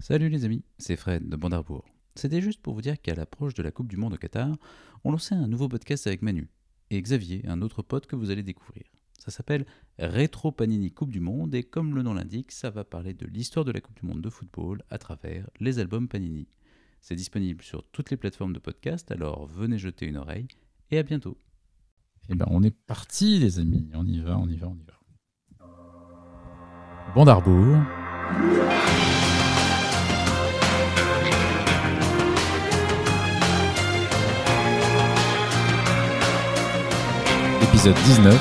Salut les amis, c'est Fred de Bandarbourg. C'était juste pour vous dire qu'à l'approche de la Coupe du Monde au Qatar, on lançait un nouveau podcast avec Manu et Xavier, un autre pote que vous allez découvrir. Ça s'appelle Rétro Panini Coupe du Monde et comme le nom l'indique, ça va parler de l'histoire de la Coupe du Monde de football à travers les albums Panini. C'est disponible sur toutes les plateformes de podcast, alors venez jeter une oreille et à bientôt. Eh ben, on est parti, les amis. On y va, on y va, on y va. Bandarbourg. Épisode 19.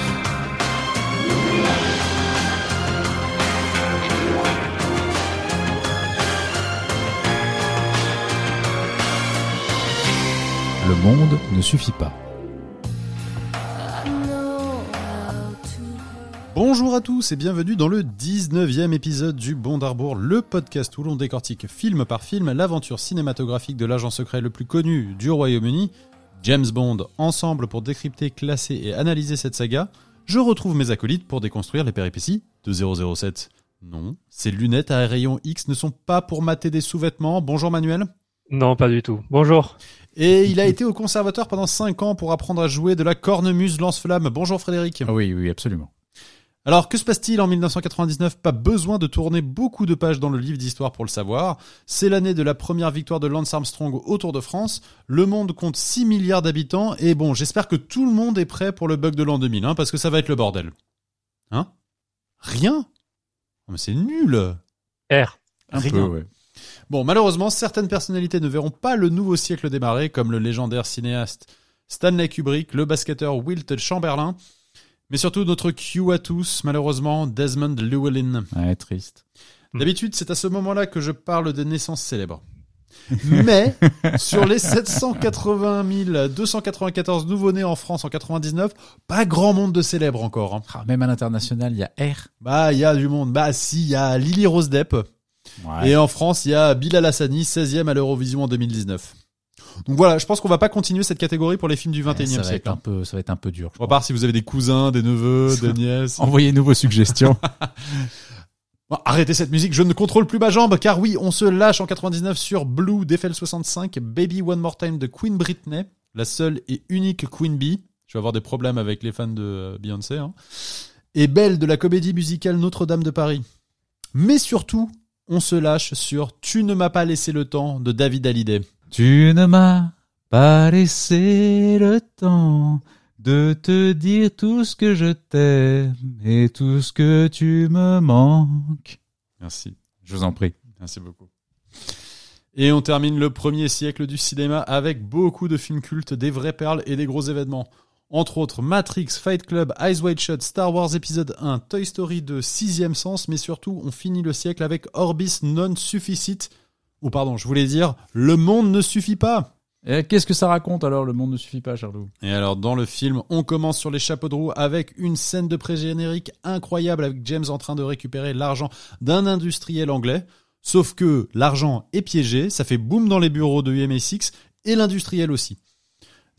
Le monde ne suffit pas. Bonjour à tous et bienvenue dans le 19e épisode du Bond d'Arbour, le podcast où l'on décortique film par film l'aventure cinématographique de l'agent secret le plus connu du Royaume-Uni, James Bond, ensemble pour décrypter, classer et analyser cette saga. Je retrouve mes acolytes pour déconstruire les péripéties de 007. Non, ces lunettes à rayon X ne sont pas pour mater des sous-vêtements. Bonjour Manuel. Non, pas du tout. Bonjour. Et il a été au conservatoire pendant 5 ans pour apprendre à jouer de la cornemuse lance-flamme. Bonjour Frédéric. Ah Oui, oui, absolument. Alors, que se passe-t-il en 1999 Pas besoin de tourner beaucoup de pages dans le livre d'histoire pour le savoir. C'est l'année de la première victoire de Lance Armstrong au Tour de France. Le monde compte 6 milliards d'habitants. Et bon, j'espère que tout le monde est prêt pour le bug de l'an 2000, hein, parce que ça va être le bordel. Hein? Rien? Oh, Mais c'est nul R. Un Rien. peu, ouais. Bon, malheureusement, certaines personnalités ne verront pas le nouveau siècle démarrer, comme le légendaire cinéaste Stanley Kubrick, le basketteur Wilt Chamberlain, mais surtout notre Q à tous, malheureusement, Desmond Llewellyn. Ouais, triste. D'habitude, c'est à ce moment-là que je parle des naissances célèbres. Mais, sur les 780 294 nouveau-nés en France en 99, pas grand monde de célèbres encore. hein. Ah, même à l'international, il y a R. Bah, il y a du monde. Bah, si, il y a Lily Rose Depp. Ouais. Et en France, il y a Bilal Hassani, 16e à l'Eurovision en 2019. Donc voilà, je pense qu'on va pas continuer cette catégorie pour les films du 21e ça va siècle. être un peu, ça va être un peu dur. je À crois. part si vous avez des cousins, des neveux, des nièces. Envoyez-nous vos suggestions. Bon, arrêtez cette musique, je ne contrôle plus ma jambe, car oui, on se lâche en 99 sur Blue d'FL65, Baby One More Time de Queen Britney, la seule et unique Queen Bee. Je vais avoir des problèmes avec les fans de euh, Beyoncé. Hein. Et Belle de la comédie musicale Notre-Dame de Paris. Mais surtout, on se lâche sur Tu ne m'as pas laissé le temps de David Hallyday. Tu ne m'as pas laissé le temps de te dire tout ce que je t'aime et tout ce que tu me manques. Merci. Je vous en prie. Merci beaucoup. Et on termine le premier siècle du cinéma avec beaucoup de films cultes, des vraies perles et des gros événements. Entre autres Matrix, Fight Club, Eyes Wide Shut, Star Wars épisode 1, Toy Story 2, Sixième Sens, mais surtout on finit le siècle avec Orbis Non Sufficit. Ou pardon, je voulais dire, le monde ne suffit pas. Et Qu'est-ce que ça raconte alors Le monde ne suffit pas, Charlot. Et alors dans le film, on commence sur les chapeaux de roue avec une scène de pré-générique incroyable avec James en train de récupérer l'argent d'un industriel anglais. Sauf que l'argent est piégé, ça fait boum dans les bureaux de UMA6 et l'industriel aussi.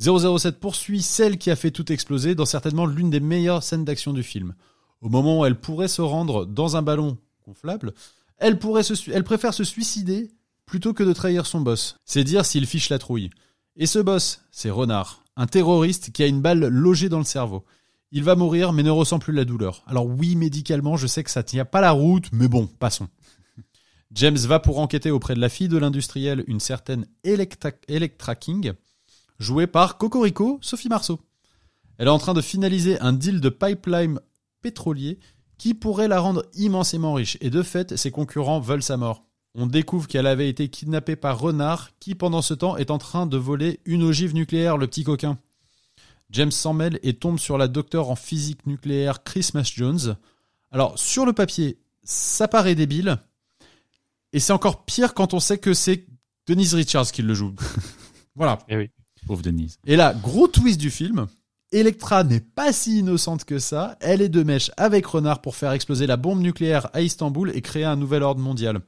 007 poursuit celle qui a fait tout exploser dans certainement l'une des meilleures scènes d'action du film. Au moment où elle pourrait se rendre dans un ballon gonflable, elle, pourrait se, elle préfère se suicider plutôt que de trahir son boss. C'est dire s'il fiche la trouille. Et ce boss, c'est Renard, un terroriste qui a une balle logée dans le cerveau. Il va mourir mais ne ressent plus la douleur. Alors oui, médicalement, je sais que ça tient pas la route, mais bon, passons. James va pour enquêter auprès de la fille de l'industriel, une certaine Electra, Electra King, jouée par Cocorico, Sophie Marceau. Elle est en train de finaliser un deal de pipeline pétrolier qui pourrait la rendre immensément riche, et de fait, ses concurrents veulent sa mort. On découvre qu'elle avait été kidnappée par Renard, qui pendant ce temps est en train de voler une ogive nucléaire, le petit coquin. James s'en mêle et tombe sur la docteure en physique nucléaire Christmas Jones. Alors, sur le papier, ça paraît débile, et c'est encore pire quand on sait que c'est Denise Richards qui le joue. voilà. Eh oui. Pauvre Denise. Et là, gros twist du film, Electra n'est pas si innocente que ça, elle est de mèche avec Renard pour faire exploser la bombe nucléaire à Istanbul et créer un nouvel ordre mondial.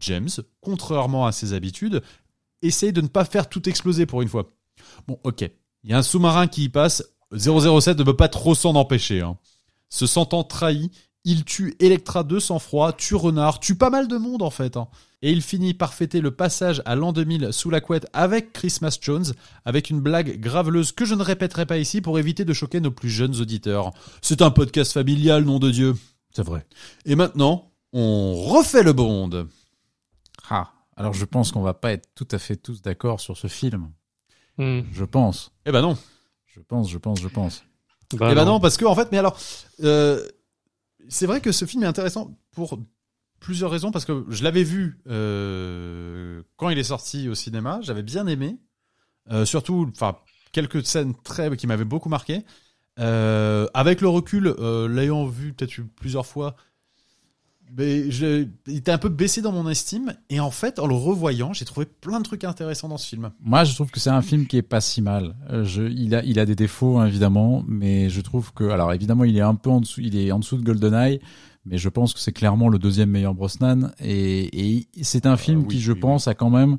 James, contrairement à ses habitudes, essaye de ne pas faire tout exploser pour une fois. Bon, ok, il y a un sous-marin qui y passe, 007 ne peut pas trop s'en empêcher. hein. Se sentant trahi, Il tue Electra de sang-froid, tue Renard, tue pas mal de monde en fait. hein. Et il finit par fêter le passage à l'an 2000 sous la couette avec Christmas Jones, avec une blague graveleuse que je ne répéterai pas ici pour éviter de choquer nos plus jeunes auditeurs. C'est un podcast familial, nom de Dieu. C'est vrai. Et maintenant, on refait le Bond. Ah, alors je pense qu'on va pas être tout à fait tous d'accord sur ce film. Hmm. Je pense. Eh ben non. Je pense, je pense, je pense. Bah eh ben non. non, parce que en fait, mais alors, euh, c'est vrai que ce film est intéressant pour plusieurs raisons, parce que je l'avais vu euh, quand il est sorti au cinéma, j'avais bien aimé, Euh, surtout, enfin, quelques scènes très qui m'avaient beaucoup marqué. Euh, avec le recul, euh, l'ayant vu peut-être plusieurs fois, mais je, il était un peu baissé dans mon estime, et en fait, en le revoyant, j'ai trouvé plein de trucs intéressants dans ce film. Moi, je trouve que c'est un film qui est pas si mal. Euh, je, il a, il a des défauts hein, évidemment, mais je trouve que, alors évidemment, il est un peu en dessous, il est en dessous de GoldenEye, mais je pense que c'est clairement le deuxième meilleur Brosnan, et, et c'est un film oui, qui, je oui, pense, a quand même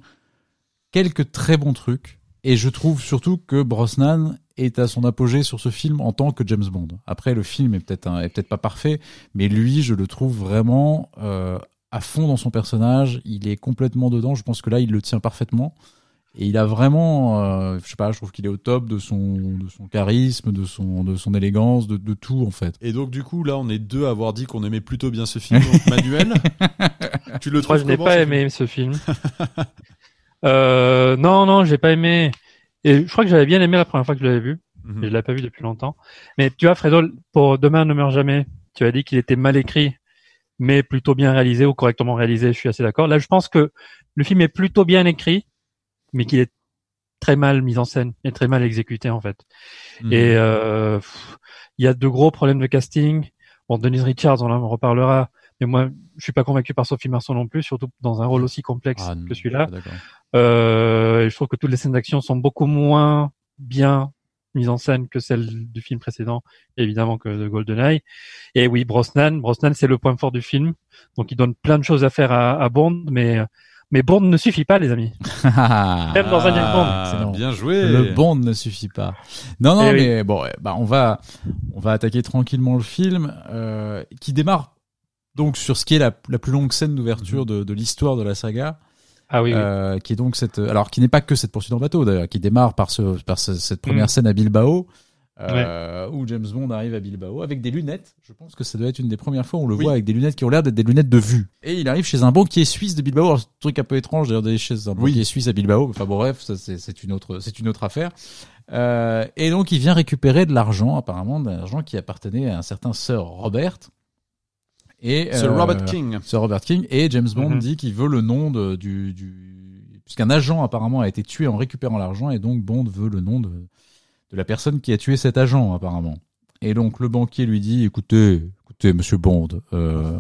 quelques très bons trucs. Et je trouve surtout que Brosnan est à son apogée sur ce film en tant que James Bond. Après, le film est peut-être un- est peut-être pas parfait, mais lui, je le trouve vraiment euh, à fond dans son personnage. Il est complètement dedans. Je pense que là, il le tient parfaitement. Et il a vraiment, euh, je sais pas, je trouve qu'il est au top de son, de son charisme, de son, de son élégance, de, de tout en fait. Et donc, du coup, là, on est deux à avoir dit qu'on aimait plutôt bien ce film. Donc, Manuel, tu le trouves Moi, je n'ai pas ce aimé ce film. euh, non, non, j'ai pas aimé. Et je crois que j'avais bien aimé la première fois que je l'avais vu. film mais je l'avais pas vu depuis longtemps. Mais tu vois, Fredo, pour Demain ne meurt jamais, tu as dit qu'il était mal écrit, mais plutôt bien réalisé ou correctement réalisé. Je suis assez d'accord. Là, je pense que le film est plutôt bien écrit, mais qu'il est très mal mis en scène et très mal exécuté en fait. Mhm. Et euh, il y a de gros problèmes de casting. Bon, Denise Richards, on en reparlera. Mais moi, je suis pas convaincu par Sophie Marceau non plus, surtout dans un rôle aussi complexe Ah, que celui-là. Euh, je trouve que toutes les scènes d'action sont beaucoup moins bien mises en scène que celles du film précédent, évidemment que de GoldenEye. Et oui, Brosnan, Brosnan, c'est le point fort du film. Donc, il donne plein de choses à faire à, à Bond, mais mais Bond ne suffit pas, les amis. Même dans un Bond. Ah, C'est bon. bien joué. Le Bond ne suffit pas. Non, non, Eh oui. mais bon, bah on va, on va attaquer tranquillement le film euh, qui démarre donc sur ce qui est la, la plus longue scène d'ouverture de, de l'histoire de la saga, Ah oui, oui. euh, qui est donc cette, alors qui n'est pas que cette poursuite en bateau d'ailleurs, qui démarre par ce, par ce- cette première Mm. scène à Bilbao. euh, où James Bond arrive à Bilbao avec des lunettes. Je pense que ça doit être une des premières fois où on le Oui. voit avec des lunettes qui ont l'air d'être des lunettes de vue. Et il arrive chez un banquier suisse de Bilbao. Alors, truc un peu étrange d'ailleurs d'aller chez un Oui. banquier suisse à Bilbao. Enfin bon, bref, c'est une autre, c'est une autre affaire. Euh, et donc il vient récupérer de l'argent, apparemment de l'argent qui appartenait à un certain Sir Robert. Et Sir euh, Robert King. Sir Robert King et James Bond Mhm. dit qu'il veut le nom de, du, du puisqu'un agent apparemment a été tué en récupérant l'argent et donc Bond veut le nom de, de la personne qui a tué cet agent apparemment. Et donc le banquier lui dit écoutez, écoutez Monsieur Bond, euh,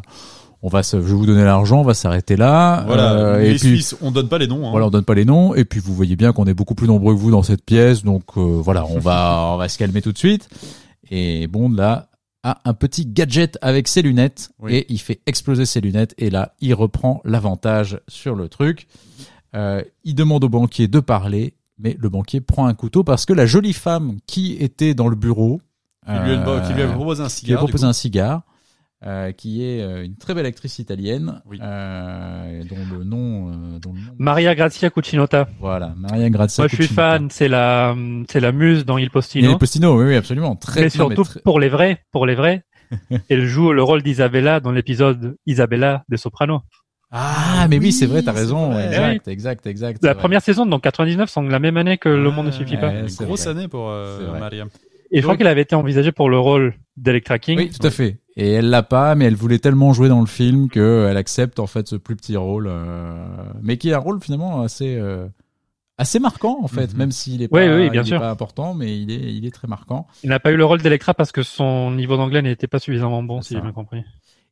on va, se- je vais vous donner l'argent, on va s'arrêter là. Voilà. euh, les et puis Suisses, on donne pas les noms. hein. voilà, on donne pas les noms. Et puis vous voyez bien qu'on est beaucoup plus nombreux que vous dans cette pièce, donc euh, voilà, on va on va se calmer tout de suite. Et Bond là a un petit gadget avec ses lunettes Oui. et il fait exploser ses lunettes et là il reprend l'avantage sur le truc. Euh, il demande au banquier de parler, mais le banquier prend un couteau parce que la jolie femme qui était dans le bureau, Qui lui, a, euh, qui lui a proposé un qui lui cigare. a du proposé coup. un cigare, euh, qui est euh, une très belle actrice italienne, Oui. euh, dont le nom, euh, dont le nom Maria Grazia Cucinotta. voilà, Maria Grazia. Moi, je suis fan. C'est la, c'est la muse dans Il Il Postino. les Postino, oui, oui, absolument. Très, mais surtout très- pour les vrais, pour les vrais. Elle joue le rôle d'Isabella dans l'épisode Isabella des Sopranos. Ah, mais oui, c'est vrai, t'as raison. vrai. Exact, exact, exact. La c'est vrai. première saison, donc 99, semble la même année que Le Monde ne Ah, suffit pas. Une c'est grosse vrai. année pour euh, C'est vrai. Maria. Et je crois qu'elle avait été envisagée pour le rôle d'Electra King. Oui, tout à fait. Et elle l'a pas, mais elle voulait tellement jouer dans le film que elle accepte en fait ce plus petit rôle, euh, mais qui est un rôle finalement assez euh, assez marquant en fait, Mhm. même s'il est pas, Oui, est pas important, mais il est il est très marquant. Il n'a pas eu le rôle d'Electra parce que son niveau d'anglais n'était pas suffisamment bon, si j'ai bien compris.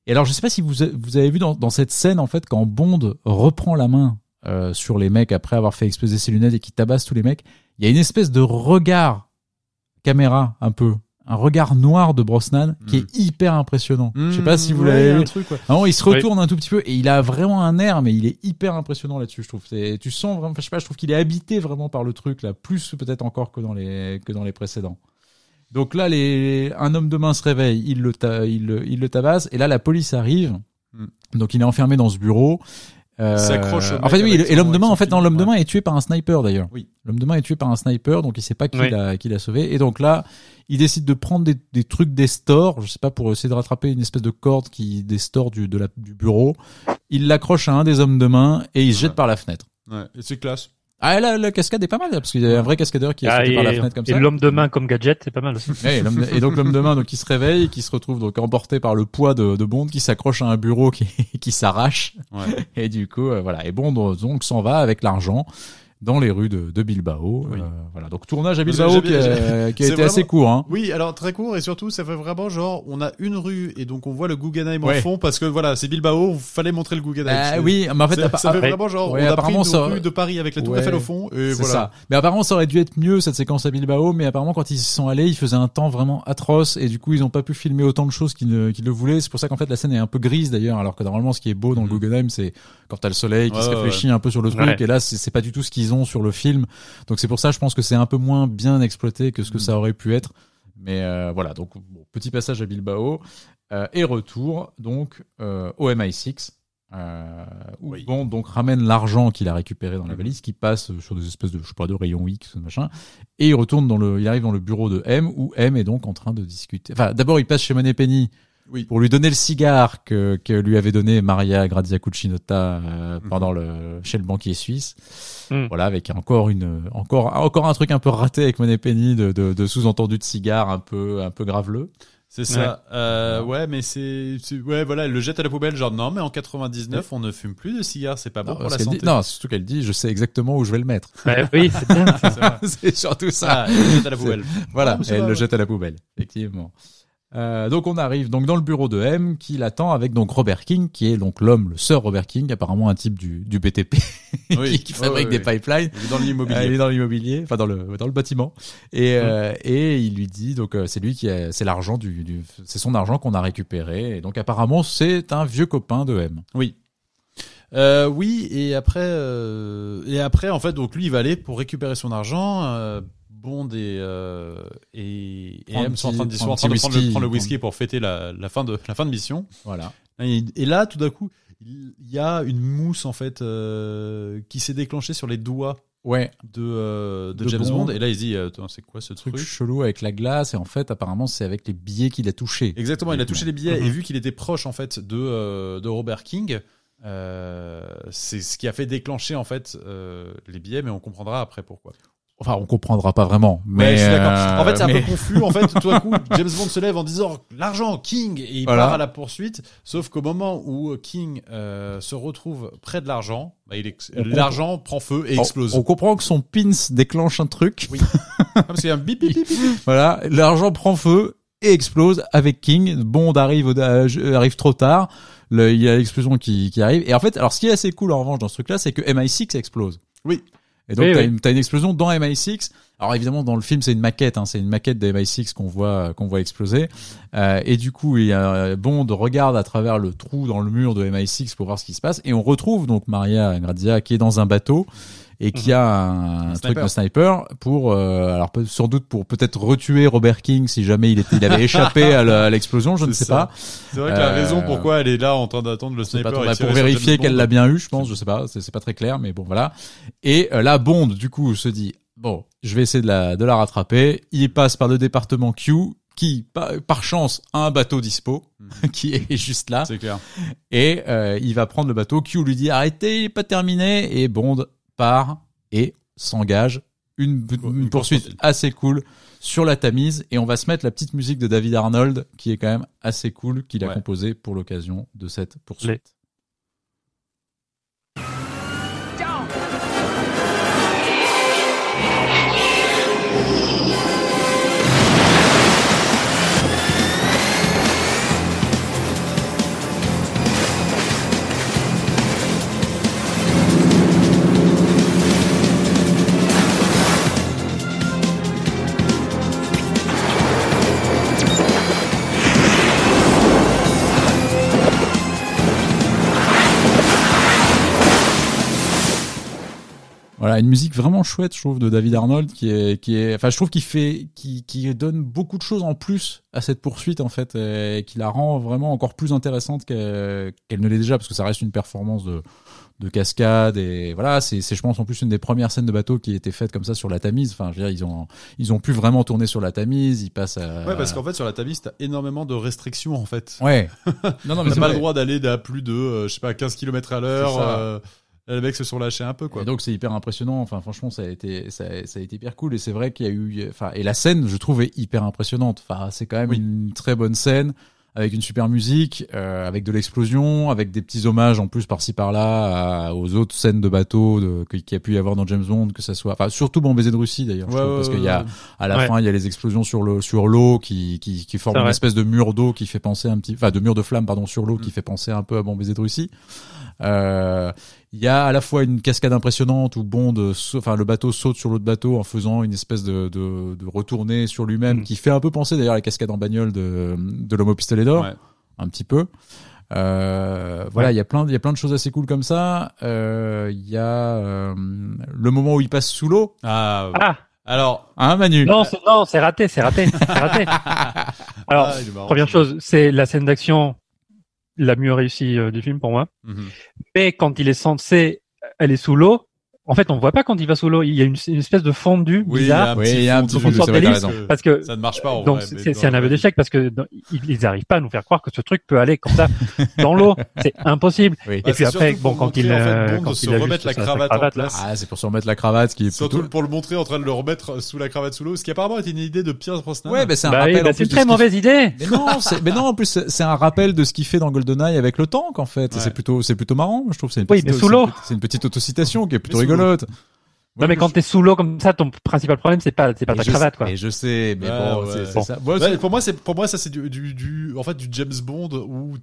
Et alors, je sais pas si vous, vous avez vu dans, dans cette scène, en fait, quand Bond reprend la main euh, sur les mecs après avoir fait exploser ses lunettes et qui tabasse tous les mecs, il y a une espèce de regard caméra, un peu. Un regard noir de Brosnan qui Mm. est hyper impressionnant. je sais pas si vous ouais, l'avez un vu. truc, ouais. Non, il se retourne un tout petit peu et il a vraiment un air, mais il est hyper impressionnant là-dessus, je trouve. Tu sens vraiment, je sais pas, je trouve qu'il est habité vraiment par le truc là, plus peut-être encore que dans les que dans les précédents. Donc là, les, un homme de main se réveille, il le, ta- il, le- il le tabasse, et là, la police arrive. Hmm. Donc il est enfermé dans ce bureau. Euh, s'accroche en fait, oui, et l'homme de main, en fait, fusil, l'homme de main est tué par un sniper d'ailleurs. Oui. L'homme de main est tué par un sniper, donc il sait pas qui Oui. l'a, qui l'a sauvé. Et donc là, il décide de prendre des, des trucs des stores, je sais pas, pour essayer de rattraper une espèce de corde qui des stores du, de la, du bureau. Il l'accroche à un des hommes de main et il se jette par la fenêtre. Ouais, et c'est classe. Ah, là, la cascade est pas mal, parce qu'il y a un vrai cascadeur qui a Ah, sauté et par la fenêtre comme et ça. l'homme de main comme gadget, c'est pas mal aussi. Ouais, et, et donc l'homme de main donc qui se réveille, qui se retrouve donc emporté par le poids de, de Bond, qui s'accroche à un bureau qui, qui s'arrache. Ouais. Et du coup, euh, voilà. Et Bond donc s'en va avec l'argent dans les rues de, de Bilbao. Oui. Euh, voilà. Donc tournage à Bilbao qui a, qui a été assez court. Hein. Oui, alors très court et surtout ça fait vraiment genre on a une rue et donc on voit le Guggenheim Ouais. en fond parce que voilà c'est Bilbao, il fallait montrer le Guggenheim. Ah C'est- oui, mais en fait, ça, fait vraiment genre Ouais, on a pris apparemment, une ça- rue de Paris avec la Tour Ouais. Eiffel au fond et voilà. ça. Mais apparemment, ça aurait dû être mieux cette séquence à Bilbao, mais apparemment, quand ils y sont allés, il faisait un temps vraiment atroce et du coup, ils n'ont pas pu filmer autant de choses qu'ils ne- qu'ils le voulaient. C'est pour ça qu'en fait, la scène est un peu grise d'ailleurs, alors que normalement, ce qui est beau dans le Mhm. Guggenheim, c'est quand t'as le soleil qui se réfléchit un peu sur le truc, et là, c'est c'est pas du tout ce qu'ils ont sur le film. Donc c'est pour ça, je pense que c'est un peu moins bien exploité que ce que Mhm. ça aurait pu être. Mais euh, voilà, donc bon, petit passage à Bilbao euh, et retour donc euh, au MI6. Euh, où Oui. Bond donc ramène l'argent qu'il a récupéré dans la Mhm. valise, qui passe sur des espèces de je sais pas de rayons X machin, et il retourne dans le, il arrive dans le bureau de M où M est donc en train de discuter. Enfin, d'abord il passe chez Moneypenny Oui. pour lui donner le cigare que, que lui avait donné Maria Grazia Cucinotta euh, Mhm. pendant le chez le banquier suisse. Mhm. Voilà, avec encore une encore encore un truc un peu raté avec Moneypenny de, de, de sous-entendu de cigare un peu un peu graveleux. C'est ça. Euh, ouais, mais c'est c'est- ouais voilà, elle le jette à la poubelle genre non mais en 99 on ne fume plus de cigares, c'est pas bon non, pour la santé. dit- non, c'est surtout qu'elle dit, je sais exactement où je vais le mettre. Bah oui, c'est bien. C'est surtout ça. Ah, elle le jette à la poubelle. Voilà, Ah, elle le ouais. jette à la poubelle, effectivement. Euh, donc on arrive donc dans le bureau de M qui l'attend avec donc Robert King qui est donc l'homme, le sœur Robert King, apparemment un type du, du BTP Oui. qui, fabrique des pipelines. Il est dans Euh, il l'immobilier. est dans l'immobilier, enfin dans le dans le bâtiment, et euh, et il lui dit donc euh, c'est lui qui a, c'est l'argent du, du c'est son argent qu'on a récupéré, et donc apparemment c'est un vieux copain de M. Oui. Euh, oui, et après, euh, et après, en fait, donc lui, il va aller pour récupérer son argent. Euh, Bond et, euh, et, et M sont en train de, sont en train de prendre, le, whisky. prendre le whisky pour fêter la, la fin de la fin de mission. Voilà. Et, et là, tout d'un coup, il y a une mousse en fait euh, qui s'est déclenchée sur les doigts Ouais, de, euh, de, De James Bond. Bond. Et là, il se dit, attends, c'est quoi ce truc truc? chelou avec la glace, et en fait apparemment c'est avec les billets qu'il a touchés. Exactement, il a touché les billets Mhm. et vu qu'il était proche en fait de euh, de Robert King, euh, c'est ce qui a fait déclencher en fait euh, les billets, mais on comprendra après pourquoi. Enfin, on comprendra pas vraiment, mais Mais je suis d'accord. euh, En fait, c'est un mais- peu confus. En fait, tout à coup, James Bond se lève en disant l'argent, King, et il Voilà. part à la poursuite. Sauf qu'au moment où King euh, se retrouve près de l'argent, bah, il ex- On l'argent prend feu et on- explose. On, comprend que son pins déclenche un truc. Ah, parce qu'il y a un bip bip bip. bip. Voilà, l'argent prend feu et explose avec King. Bond arrive, euh, arrive trop tard. Le- Il y a l'explosion qui, qui arrive. Et en fait, alors ce qui est assez cool en revanche dans ce truc-là, c'est que MI6 explose. Oui. Et donc Oui, t'as oui. une, une explosion dans MI6. Alors évidemment dans le film c'est une maquette, hein, c'est une maquette de MI6 qu'on voit qu'on voit exploser. Euh, et du coup il y a, Bond regarde à travers le trou dans le mur de MI6 pour voir ce qui se passe. Et on retrouve donc Maria Grazia qui est dans un bateau et qui a un, Un truc sniper. de sniper pour euh, alors sans doute pour peut-être retuer Robert King si jamais il était il avait échappé à l'explosion, je ne sais ça. pas. C'est vrai que la Euh, raison pourquoi elle est là en train d'attendre le sniper pas et pour vérifier qu'elle l'a bien eu, je pense, je sais pas, c'est pas très clair, mais bon voilà. Et euh, là, Bond, du coup, se dit bon, je vais essayer de la de la rattraper. Il passe par le département Q, qui par, par chance a un bateau dispo, qui est juste là, C'est clair. et euh, il va prendre le bateau. Q lui dit arrêtez, il est pas terminé, et Bond part et s'engage une, poursuite, assez cool sur la Tamise. Et on va se mettre la petite musique de David Arnold qui est quand même assez cool qu'il a composée pour l'occasion de cette poursuite. Voilà, une musique vraiment chouette, je trouve, de David Arnold, qui est, qui est, enfin, je trouve qu'il fait, qui, qui donne beaucoup de choses en plus à cette poursuite, en fait, et qui la rend vraiment encore plus intéressante qu'elle ne l'est déjà, parce que ça reste une performance de, de cascade et voilà, c'est, c'est, je pense, en plus une des premières scènes de bateau qui a été faite comme ça sur la Tamise. Enfin, je veux dire, ils ont, ils ont pu vraiment tourner sur la Tamise, ils passent à... Ouais, parce qu'en fait, sur la Tamise, t'as énormément de restrictions, en fait. Ouais. non, non, mais T'as pas vrai. le droit d'aller à plus de, euh, je sais pas, 15 km à l'heure. Les mecs se sont lâchés un peu, quoi. Et donc c'est hyper impressionnant. Enfin franchement ça a été ça, a- ça a été hyper cool et c'est vrai qu'il y a eu enfin et la scène je trouve est hyper impressionnante. Enfin c'est quand même Oui. une très bonne scène avec une super musique, euh, avec de l'explosion, avec des petits hommages en plus par-ci par-là aux autres scènes de bateau de, qu'il y a pu y avoir dans James Bond, que ça soit, enfin surtout Bon baiser de Russie d'ailleurs, je Ouais, trouve, ouais, parce qu'il y a ouais. à la Ouais. fin il y a les explosions sur l'eau sur l'eau qui qui, qui forment une vrai. espèce de mur d'eau qui fait penser un petit, enfin de mur de flamme pardon sur l'eau Mm. qui fait penser un peu à Bon baiser de Russie. Euh, il y a à la fois une cascade impressionnante où Bond, euh, enfin le bateau saute sur l'autre bateau en faisant une espèce de, de, de retournée sur lui-même Mm. qui fait un peu penser d'ailleurs à la cascade en bagnole de, de l'homme au pistolet d'or, Ouais. un petit peu. Euh, voilà, il y a plein, il y a plein de choses assez cool comme ça. Euh, Il y a euh, le moment où il passe sous l'eau. Ah, Ah alors. Hein, Manu? Non, c'est- non, c'est raté, c'est raté, c'est raté. Alors, ah, première chose, c'est la scène d'action la mieux réussie euh, du film pour moi. Mhm. Mais quand il est censé aller sous l'eau, en fait, on voit pas quand il va sous l'eau. Il y a une, une espèce de fondu Oui, il y bizarre. a un Oui, petit il y a un petit fondu, fondu, c'est vrai, t'as parce raison. que Parce que Ça ne marche pas, en donc vrai, mais c'est un aveu d'échec parce que dans- ils ils arrivent pas à nous faire croire que ce truc peut aller comme ça dans l'eau. C'est impossible. Oui. Et Bah, puis après, bon, quand il, en fait, euh, Bond quand il remettre la cravate en cravate, place. Ah, c'est pour se remettre la cravate qui est Surtout plutôt. pour le montrer en train de le remettre sous la cravate sous l'eau, ce qui apparemment est une idée de Pierce Brosnan. Ouais, bah, c'est un Bah oui, rappel. bah c'est plus une très mauvaise idée. Mais non, mais non, en plus, c'est un rappel de ce qu'il fait dans GoldenEye avec le tank, en fait. C'est plutôt, c'est plutôt marrant, je trouve. C'est une petite, mais sous l'eau. C'est une petite autocitation qui est plutôt Mais l'eau. Rigolote. Non, mais quand t'es sous l'eau comme ça, ton principal problème, c'est pas, c'est pas ta je cravate, quoi. Et je sais, mais bon, ouais. c'est, Bon. ça. Moi, Ouais, c'est- pour moi, c'est pour moi ça c'est du, du, du en fait du James Bond où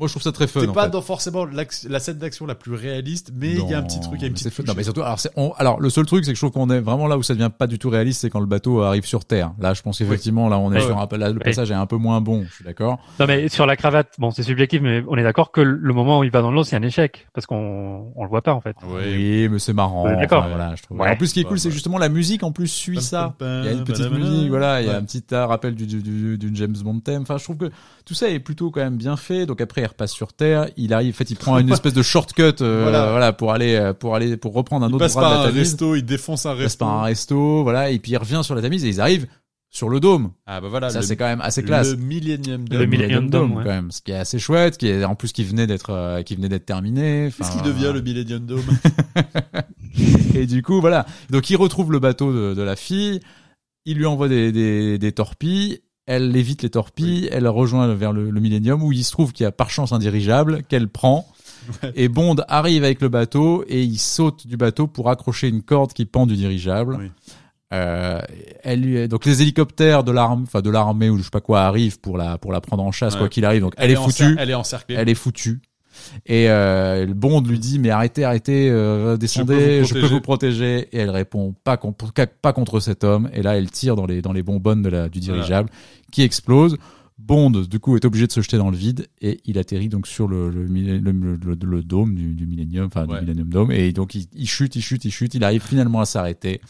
moi, je trouve ça très fun. en pas fait. dans forcément la scène d'action la plus réaliste, mais il y a un petit truc, il y a une mais petite c'est fun. touche. Non, mais surtout, alors, c'est, on- alors, le seul truc, c'est que je trouve qu'on est vraiment là où ça devient pas du tout réaliste, c'est quand le bateau arrive sur Terre. Là, je pense qu'effectivement, là, on est Ouais. sur un, là, le Oui. passage est un peu moins bon, je suis d'accord. Non, mais sur la cravate, bon, c'est subjectif, mais on est d'accord que le moment où il va dans l'eau, c'est un échec. Parce qu'on, on le voit pas, en fait. Oui. mais c'est marrant. Ouais, d'accord. Enfin, voilà, je trouve. Ouais. En plus, ce qui est cool, c'est justement la musique, en plus, suit ça. Il y a une petite musique, voilà, il y a un petit rappel du, du, du- d'une James Bond thème. Enfin, je trouve que tout ça est plutôt quand même bien fait. Donc après, il repasse sur Terre. Il arrive, en fait, il prend une espèce de shortcut, euh, Voilà. voilà. pour aller, euh, pour aller, pour reprendre un Il autre passe bras de par la un Tamise. resto, il défonce un Il passe resto. par un resto, voilà, et puis il revient sur la Tamise et ils arrivent sur le dôme. Ah bah voilà, ça, le, c'est quand même assez classe. le Millennium Le Dome. Millennium Dome, ouais. quand même, ce qui est assez chouette, qui est en plus qui venait d'être, euh, qui venait d'être terminé. Qu'est-ce qui devient le Millennium Dome Et du coup, voilà. Donc, il retrouve le bateau de, de la fille. Il lui envoie des, des, des torpilles. Elle évite les torpilles. Elle rejoint vers le, le Millennium où il se trouve qu'il y a par chance un dirigeable qu'elle prend. Ouais. Et Bond arrive avec le bateau et il saute du bateau pour accrocher une corde qui pend du dirigeable. Oui. Euh, elle donc les hélicoptères de l'armée, enfin de l'armée ou je sais pas quoi arrivent pour la pour la prendre en chasse Ouais. quoi qu'il arrive. Donc elle, est foutue Elle est encerclée. elle est foutue. Et euh, Bond lui dit mais arrêtez, arrêtez, euh, descendez, je peux, vous protéger. Et elle répond pas, con- pas contre cet homme. Et là elle tire dans les dans les bonbonnes de la, du dirigeable qui explose. Bond du coup est obligé de se jeter dans le vide et il atterrit donc sur le le, le, le- le- le dôme du, du Millennium, enfin Ouais. du Millennium Dome. Et donc il, il chute, il chute, il chute. Il arrive finalement à s'arrêter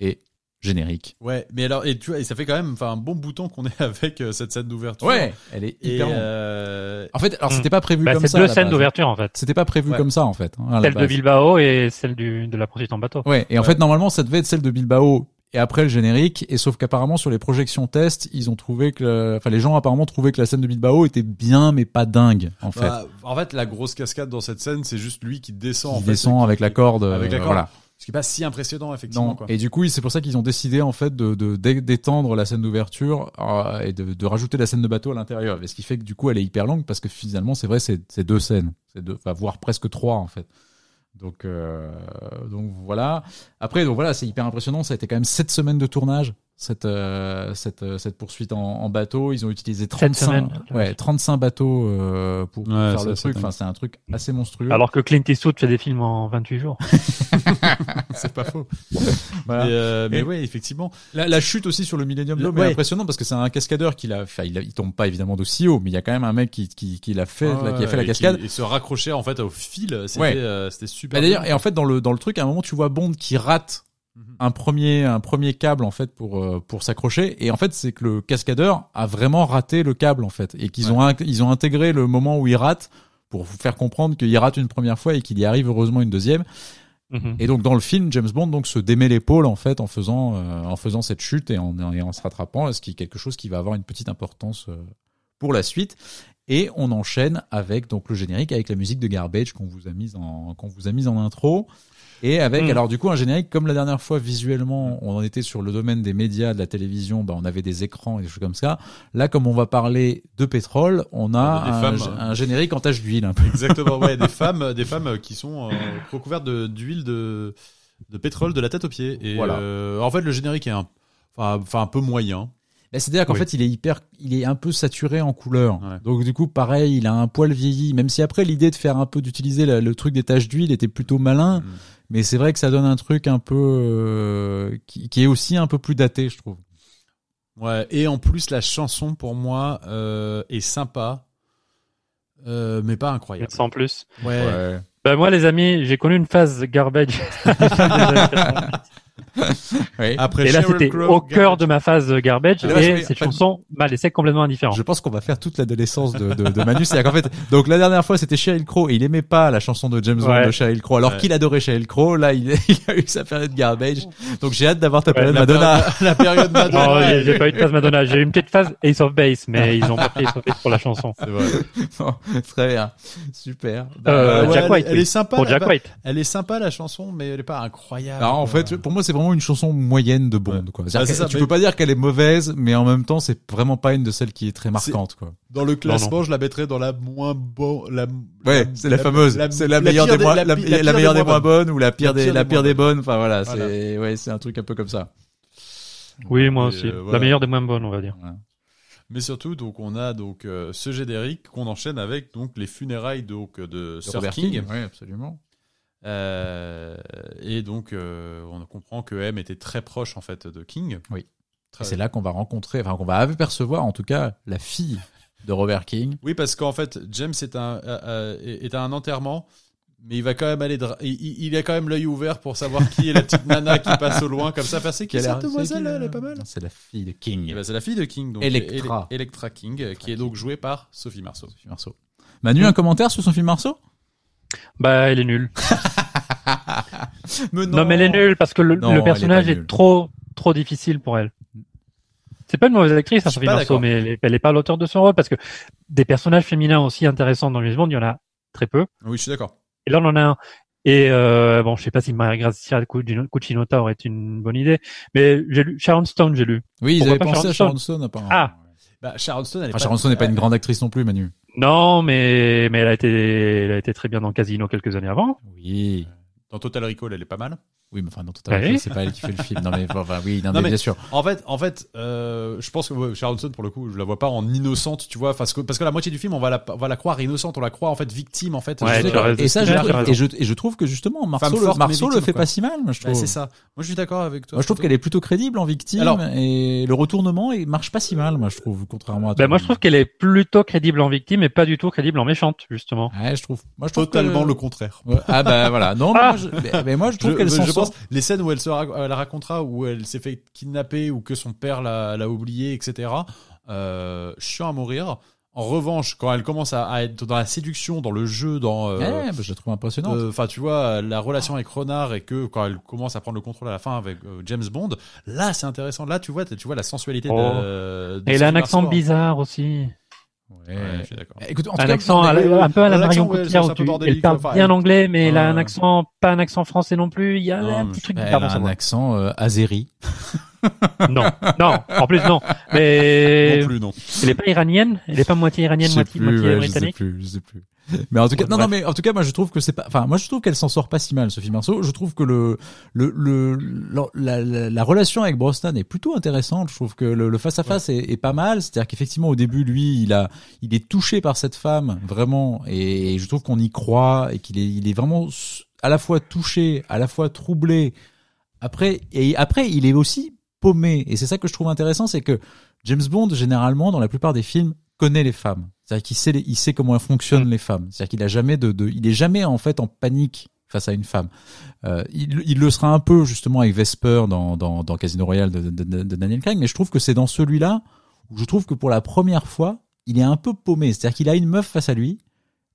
et générique. Ouais, mais alors et tu vois, et ça fait quand même enfin un bon bouton qu'on est avec euh, cette scène d'ouverture. elle est hyper. euh, En fait, alors Hmm. c'était pas prévu Bah, comme c'est ça. à deux la scènes d'ouverture, en fait. C'était pas prévu Ouais. comme ça en fait. hein, Celle de. Bilbao et celle du, de la poursuite en bateau. Ouais, et en Ouais. fait, normalement, ça devait être celle de Bilbao et après le générique, et sauf qu'apparemment, sur les projections test, ils ont trouvé que, le- enfin, les gens apparemment trouvaient que la scène de Bilbao était bien, mais pas dingue, en fait. bah, en fait, la grosse cascade dans cette scène, c'est juste lui qui descend. en Il fait, descend qui- avec la corde, Avec la euh, corde. voilà. Ce qui est pas si impressionnant effectivement. Non. Quoi. Et du coup, c'est pour ça qu'ils ont décidé en fait de de- d'é- d'étendre la scène d'ouverture euh, et de, de rajouter la scène de bateau à l'intérieur. Et ce qui fait que du coup, elle est hyper longue parce que finalement, c'est vrai, c'est c'est deux scènes, c'est deux, enfin, voire presque trois en fait. Donc euh, donc voilà. Après donc voilà, c'est hyper impressionnant. Ça a été quand même sept semaines de tournage. Cette euh, cette euh, cette poursuite en, en bateau. Ils ont utilisé Cette 35 semaine. ouais 35 bateaux euh, pour Ouais, faire le truc. Enfin, c'est un truc assez monstrueux. Alors que Clint Eastwood fait des films en 28 jours. c'est pas faux. Voilà. Mais, euh, mais ouais, effectivement. La, la chute aussi sur le Millennium Le- Dome ouais. est impressionnante parce que c'est un cascadeur qui l'a, enfin, il, tombe pas évidemment d'aussi haut, mais il y a quand même un mec qui, qui, qui l'a fait, là, qui a fait la cascade. qui- Et se raccrocher en fait au fil, c'était Ouais. euh, c'était super. Bah, d'ailleurs, et en fait, dans le, dans le truc, à un moment, tu vois Bond qui rate. Un premier, un premier câble, en fait, pour, euh, pour s'accrocher. Et en fait, c'est que le cascadeur a vraiment raté le câble, en fait. Et qu'ils ont, ils ont intégré le moment où il rate pour vous faire comprendre qu'il rate une première fois et qu'il y arrive heureusement une deuxième. Mhm. Et donc dans le film, James Bond donc se démet l'épaule en fait en faisant euh, en faisant cette chute et en, et en se rattrapant, ce qui est quelque chose qui va avoir une petite importance euh, pour la suite. Et on enchaîne avec donc le générique avec la musique de Garbage qu'on vous a mise en qu'on vous a mise en intro. Et avec Mm. alors du coup un générique comme la dernière fois visuellement on en était sur le domaine des médias de la télévision bah on avait des écrans et des choses comme ça là comme on va parler de pétrole on a Des un, femmes. un générique en tache d'huile un peu Exactement, ouais, des femmes, des femmes qui sont euh, recouvertes de- d'huile de, de pétrole de la tête aux pieds. Et Voilà. euh, en fait, le générique est un, enfin, un peu moyen. Bah, C'est-à-dire qu'en Oui. fait, il est hyper, il est un peu saturé en couleur. Ouais. Donc du coup, pareil, il a un poil vieilli. Même si après l'idée de faire un peu d'utiliser le, le truc des taches d'huile était plutôt malin, Mm. Mais c'est vrai que ça donne un truc un peu euh, qui, qui est aussi un peu plus daté, je trouve. Ouais, et en plus, la chanson pour moi euh, est sympa, euh, mais pas incroyable. Sans plus. Ouais. Bah, moi, les amis, j'ai connu une phase garbage. Après, et là, c'était au cœur Garbage. de ma phase garbage. Et là, et cette en fait- chanson m'a laissé complètement indifférent. Je pense qu'on va faire toute l'adolescence de, de, de Manu. C'est-à-dire qu'en fait, donc la dernière fois c'était Sheryl Crow et il aimait pas la chanson de James Bond Ouais. de Sheryl Crow, alors Ouais. qu'il adorait Sheryl Crow. Là, il, il a eu sa période garbage. Donc j'ai hâte d'avoir ta période Madonna. période- La période Madonna. Non, j'ai pas eu de phase Madonna. J'ai eu une petite phase Ace of Base, mais ils ont pas pris Ace of Base pour la chanson. C'est vrai. Très bien, super. Euh, Ouais, Jack elle, White, elle oui. est sympa. Pour Jack White. Elle est sympa la chanson, mais elle est pas incroyable. Alors, en quoi. fait, pour moi, c'est vraiment une chanson moyenne de Bond. Quoi. Ah, ça, tu mais- peux pas dire qu'elle est mauvaise, mais en même temps, c'est vraiment pas une de celles qui est très marquante. Quoi. dans le classement, non. je la mettrais dans la moins bon. La, Ouais, c'est la, fameuse. c'est la, meilleure des, moins, la la, pi- la pire meilleure des moins bonnes. bonnes ou la pire La des, pire la des pire moins des bonnes. Enfin voilà, Voilà. c'est ouais, c'est un truc un peu comme ça. Oui, moi Et, aussi. euh, voilà. La meilleure des moins bonnes, on va dire. Mais surtout, donc, on a donc euh, ce générique qu'on enchaîne avec donc les funérailles donc de De Sir King. King. Oui, absolument. Euh, et donc, euh, on comprend que M était très proche en fait de King. Oui. C'est là qu'on va rencontrer, enfin qu'on va apercevoir en tout cas la fille de Robert King. Oui, parce qu'en fait, James est un euh, est à un enterrement, mais il va quand même aller. Il, a quand même l'œil ouvert pour savoir qui est la petite nana qui passe au loin comme ça. Enfin, c'est qui cette demoiselle Elle est pas mal. C'est la fille de King. Eh ben, c'est la fille de King, donc Electra. Ele- Electra King, qui est donc jouée par Sophie Marceau. Sophie Marceau. Manu, un commentaire sur film Marceau? Bah, elle est nulle. Mais Non, mais elle est nulle parce que le, Non, le elle est personnage est, trop, trop difficile pour elle. C'est pas une mauvaise actrice, hein, Sophie Marceau, mais elle est, elle est pas l'auteur de son rôle parce que des personnages féminins aussi intéressants dans James Bond, il y en a très peu. Oui, je suis d'accord. Et là, on en a un. Et euh, bon, je sais pas si Maria Grazia Cucino- Cucinota aurait été une bonne idée, mais j'ai lu Sharon Stone, j'ai lu. Oui, ils Pourquoi avaient pensé à Sharon Sharon Stone apparemment. Ah. Bah, Sharon Stone, elle est Enfin, pas- Sharon Stone n'est pas une grande actrice non plus, Manu. Non, mais mais elle a été, elle a été très bien dans Casino quelques années avant. Oui. Dans Total Recall, elle est pas mal. Oui, mais enfin, non, totalement, Ouais. c'est pas elle qui fait le film. Non, mais enfin, oui, non, Non, mais, mais- bien sûr. En fait, en fait, euh, je pense que ouais, Sharon Stone, pour le coup, je la vois pas en innocente, tu vois, parce que parce que la moitié du film, on va la on va la croire innocente, on la croit en fait victime, en fait. Ouais. Et ça, je, et je, et je trouve que justement, Marceau, Femme le, Marceau le fait quoi. pas si mal, moi, je Bah, trouve. c'est ça. Moi, je suis d'accord avec toi. Moi, je trouve qu'elle est plutôt crédible en victime Alors- et le retournement il marche pas si mal, moi, je trouve, contrairement à toi. Ben moi, je trouve qu'elle est plutôt crédible en victime et pas du tout crédible en méchante, justement. Ouais, je trouve. Moi, je trouve totalement que- le contraire. Ah bah voilà. Non, mais Ah moi, je, mais, moi, je trouve qu'elle les scènes où elle se rac- elle racontera où elle s'est fait kidnapper ou que son père l'a oublié, etc. Euh, chiant à mourir. En revanche, quand elle commence à, à être dans la séduction, dans le jeu, dans euh, Ouais, bah, je la trouve impressionnante. Euh, Enfin, tu vois, la relation avec Renard et que quand elle commence à prendre le contrôle à la fin avec euh, James Bond, là, c'est intéressant. Là, tu vois, tu vois la sensualité Oh. de. de Et elle a un accent Marceau. bizarre aussi. Ouais. Ouais, je suis d'accord. Écoute, en tout Un cas, accent la- un peu à la un Marion Cotillard où un tu- elle parle enfin, bien elle- anglais, mais elle a un accent, pas un accent français non plus. Il y a Non, un petit truc elle bizarre a dans sa un accent euh, azéri. Non, non, en plus non. Mais Non plus, non. elle est pas iranienne, elle est pas moitié iranienne, moitié, plus, moitié ouais, je sais britannique. plus, je sais plus. Mais en tout cas, non, non, mais en tout cas, moi, je trouve que c'est pas, enfin, moi, je trouve qu'elle s'en sort pas si mal, Sophie Marceau. Je trouve que le, le, le, la, la, la relation avec Brosnan est plutôt intéressante. Je trouve que le, le face à face est, est pas mal. C'est-à-dire qu'effectivement, au début, lui, il a, il est touché par cette femme, vraiment, et je trouve qu'on y croit et qu'il est, il est vraiment à la fois touché, à la fois troublé. Après, et après, il est aussi paumé. Et c'est ça que je trouve intéressant, c'est que James Bond, généralement, dans la plupart des films, connaît les femmes. C'est-à-dire qu'il sait, les- il sait comment fonctionnent Mm. les femmes. C'est-à-dire qu'il a jamais de, de, il est jamais en fait en panique face à une femme. Euh, il, il le sera un peu justement avec Vesper dans, dans, dans Casino Royale de, de, de- Daniel Craig, mais je trouve que c'est dans celui-là où je trouve que pour la première fois, il est un peu paumé. C'est-à-dire qu'il a une meuf face à lui,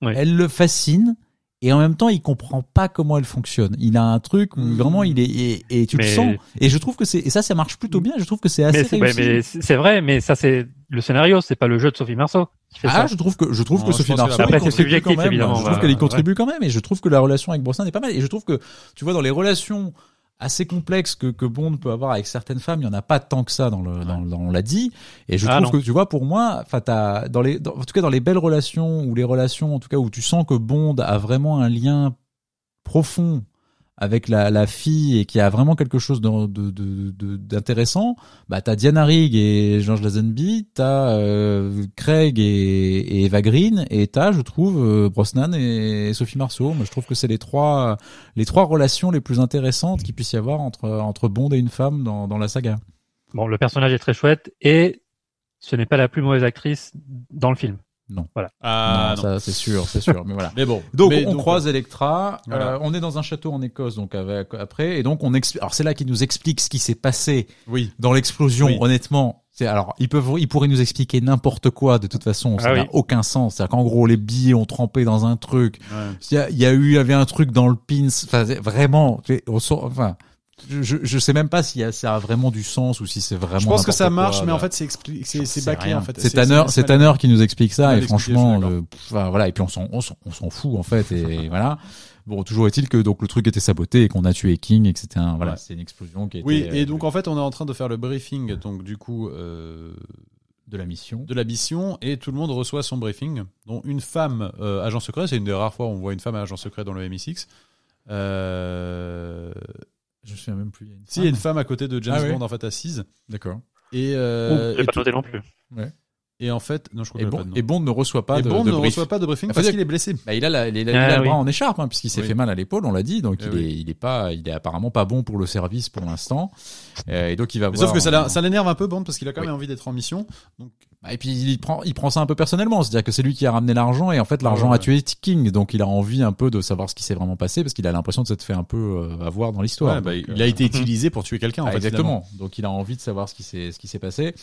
Oui. elle le fascine. Et en même temps, il comprend pas comment elle fonctionne. Il a un truc où Mm. vraiment il est et, et tu le sens. Et je trouve que c'est et ça, ça marche plutôt bien. Je trouve que c'est assez Mais ouais, mais c'est vrai, mais ça c'est le scénario, c'est pas le jeu de Sophie Marceau qui fait Ah, ça. je trouve que je trouve Non, que Sophie Marceau Après, c'est subjectif, quand même. évidemment, Je trouve bah, qu'elle y ouais. contribue quand même, et je trouve que la relation avec Brosnan est pas mal. Et je trouve que tu vois dans les relations assez complexes que que Bond peut avoir avec certaines femmes, il y en a pas tant que ça dans le dans, dans- on l'a dit. Et je Ah, trouve non. que tu vois pour moi, enfin t'as dans les dans- en tout cas dans les belles relations ou les relations en tout cas où tu sens que Bond a vraiment un lien profond avec la, la fille et qui a vraiment quelque chose de- de- de- de- d'intéressant, bah t'as Diana Rigg et George Lazenby, t'as euh, Craig et, et Eva Green, et t'as, je trouve, euh, Brosnan et Sophie Marceau. Moi, je trouve que c'est les trois les trois relations les plus intéressantes qu'il puisse y avoir entre entre Bond et une femme dans, dans la saga. Bon, le personnage est très chouette et ce n'est pas la plus mauvaise actrice dans le film. Ah, non, non. ça c'est sûr, c'est sûr. Mais voilà. Mais bon. Donc Mais on croise Electra, Voilà. euh, on est dans un château en Écosse donc avec, après et donc on explique alors c'est là qu'il nous explique ce qui s'est passé Oui. dans l'explosion, Oui. honnêtement, c'est alors ils peuvent, ils pourraient nous expliquer n'importe quoi de toute façon, ça Ah n'a oui. aucun sens. C'est-à-dire qu'en gros les billets ont trempé dans un truc, Ouais. il y a, il y a eu, il y avait un truc dans le pins, enfin vraiment, on enfin. Je, je, sais même pas si ça a vraiment du sens ou si c'est vraiment. Je pense que ça marche, quoi, mais en fait, c'est c'est bâclé en fait. C'est Tanner, c'est Tanner qui nous explique ça et franchement, le, pff, enfin, voilà. Et puis on s'en, on s'en, on s'en fout en fait et voilà. Bon, toujours est-il que donc le truc était saboté et qu'on a tué King et que c'était un, voilà, Ouais. c'est une explosion qui était. Oui, et euh, donc en fait, on est en train de faire le briefing, donc du coup, euh, de la mission. de la mission, et tout le monde reçoit son briefing, dont une femme euh, agent secret. C'est une des rares fois où on voit une femme agent secret dans le MI6. Euh... Je me souviens même plus. Si, il y a une femme à côté de James Ah oui. Bond en fait assise. D'accord. Et, Ouh, euh, j'ai et, pas tout- non plus. et en fait, non, je crois Et nom. et Bond ne reçoit pas Et de, Bond de ne brief. reçoit pas de briefing Faut parce qu'il est blessé. Bah, il a, la, il a, il a Ah, le oui. bras en écharpe hein, puisqu'il s'est Oui. fait mal à l'épaule, on l'a dit. Donc Eh il, oui. est, il est pas, il est apparemment pas bon pour le service pour l'instant. Euh, et donc il va voir. sauf que ça, l'a- en- ça l'énerve un peu Bond parce qu'il a quand Oui. même envie d'être en mission. Donc, Et puis il prend, il prend ça un peu personnellement, c'est-à-dire que c'est lui qui a ramené l'argent et en fait l'argent Ouais, a tué King, donc il a envie un peu de savoir ce qui s'est vraiment passé parce qu'il a l'impression de s'être fait un peu euh, avoir dans l'histoire. ouais, bah, il euh, a été utilisé pour tuer quelqu'un en ah, fait. finalement. exactement. Donc il a envie de savoir ce qui s'est ce qui s'est passé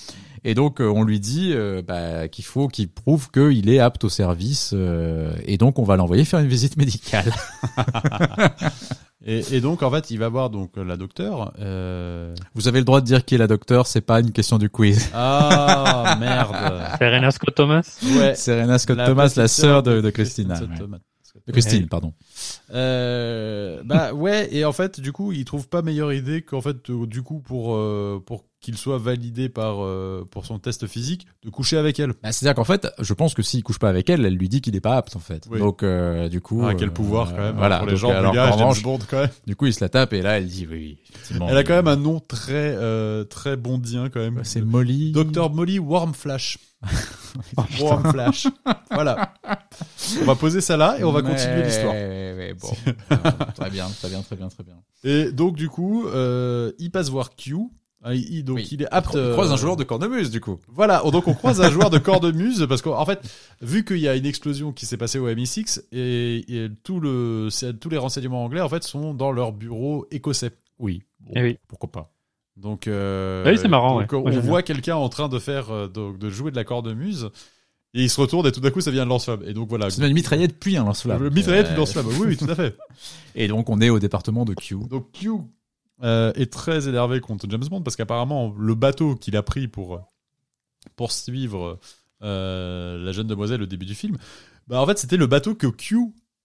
et donc euh, on lui dit euh, bah, qu'il faut qu'il prouve qu'il est apte au service euh, et donc on va l'envoyer faire une visite médicale. Et, et donc en fait, il va voir donc la docteure. Euh... Vous avez le droit de dire qui est la docteure, c'est pas une question du quiz. Ah merde. Serena Scott Thomas. Ouais. Serena Scott La Thomas, la sœur de, de Christina. Scott ouais. Thomas. De Christine, pardon. Euh, bah ouais, et en fait, du coup, il trouve pas meilleure idée qu'en fait, euh, du coup, pour euh, pour qu'il soit validé par euh, pour son test physique, de coucher avec elle. Bah, C'est-à-dire qu'en fait, je pense que s'il couche pas avec elle, elle lui dit qu'il est pas apte en fait. Oui. Donc euh, du coup, Ah, quel euh, pouvoir quand même. Voilà. pour les Donc, gens alors gars, revanche, Bond quand même. du coup, il se la tape et là, elle dit oui. effectivement. Elle a quand même un nom très euh, très bondien quand même. C'est Molly. Docteur Molly Wormflash. Oh, putain. Wormflash. voilà. On va poser ça là et on va continuer l'histoire. bon. très bien, très bien, très bien, très bien. Et donc du coup, euh, il passe voir Q. Ah, il- donc Oui. il est apte. Il croise un euh, joueur de cornemuse du coup. Voilà, donc on croise un joueur de cornemuse parce qu'en fait, vu qu'il y a une explosion qui s'est passée au MI6 et, et tout le, c'est- tous les renseignements anglais en fait sont dans leur bureau écossais. Oui. Bon, Eh oui. Pourquoi pas. Donc, euh, Oui, c'est marrant, donc, ouais. on voit quelqu'un en train de faire euh, de jouer de la cornemuse et il se retourne et tout d'un coup ça vient de lance-flamme et donc voilà. C'est une mitraillette puis un lance-flamme. Le mitraillette Euh, du lance-flamme. Oui, oui, tout à fait. Et donc on est au département de Q. Donc Q euh, est très énervé contre James Bond parce qu'apparemment le bateau qu'il a pris pour pour suivre euh, la jeune demoiselle au début du film, bah en fait c'était le bateau que Q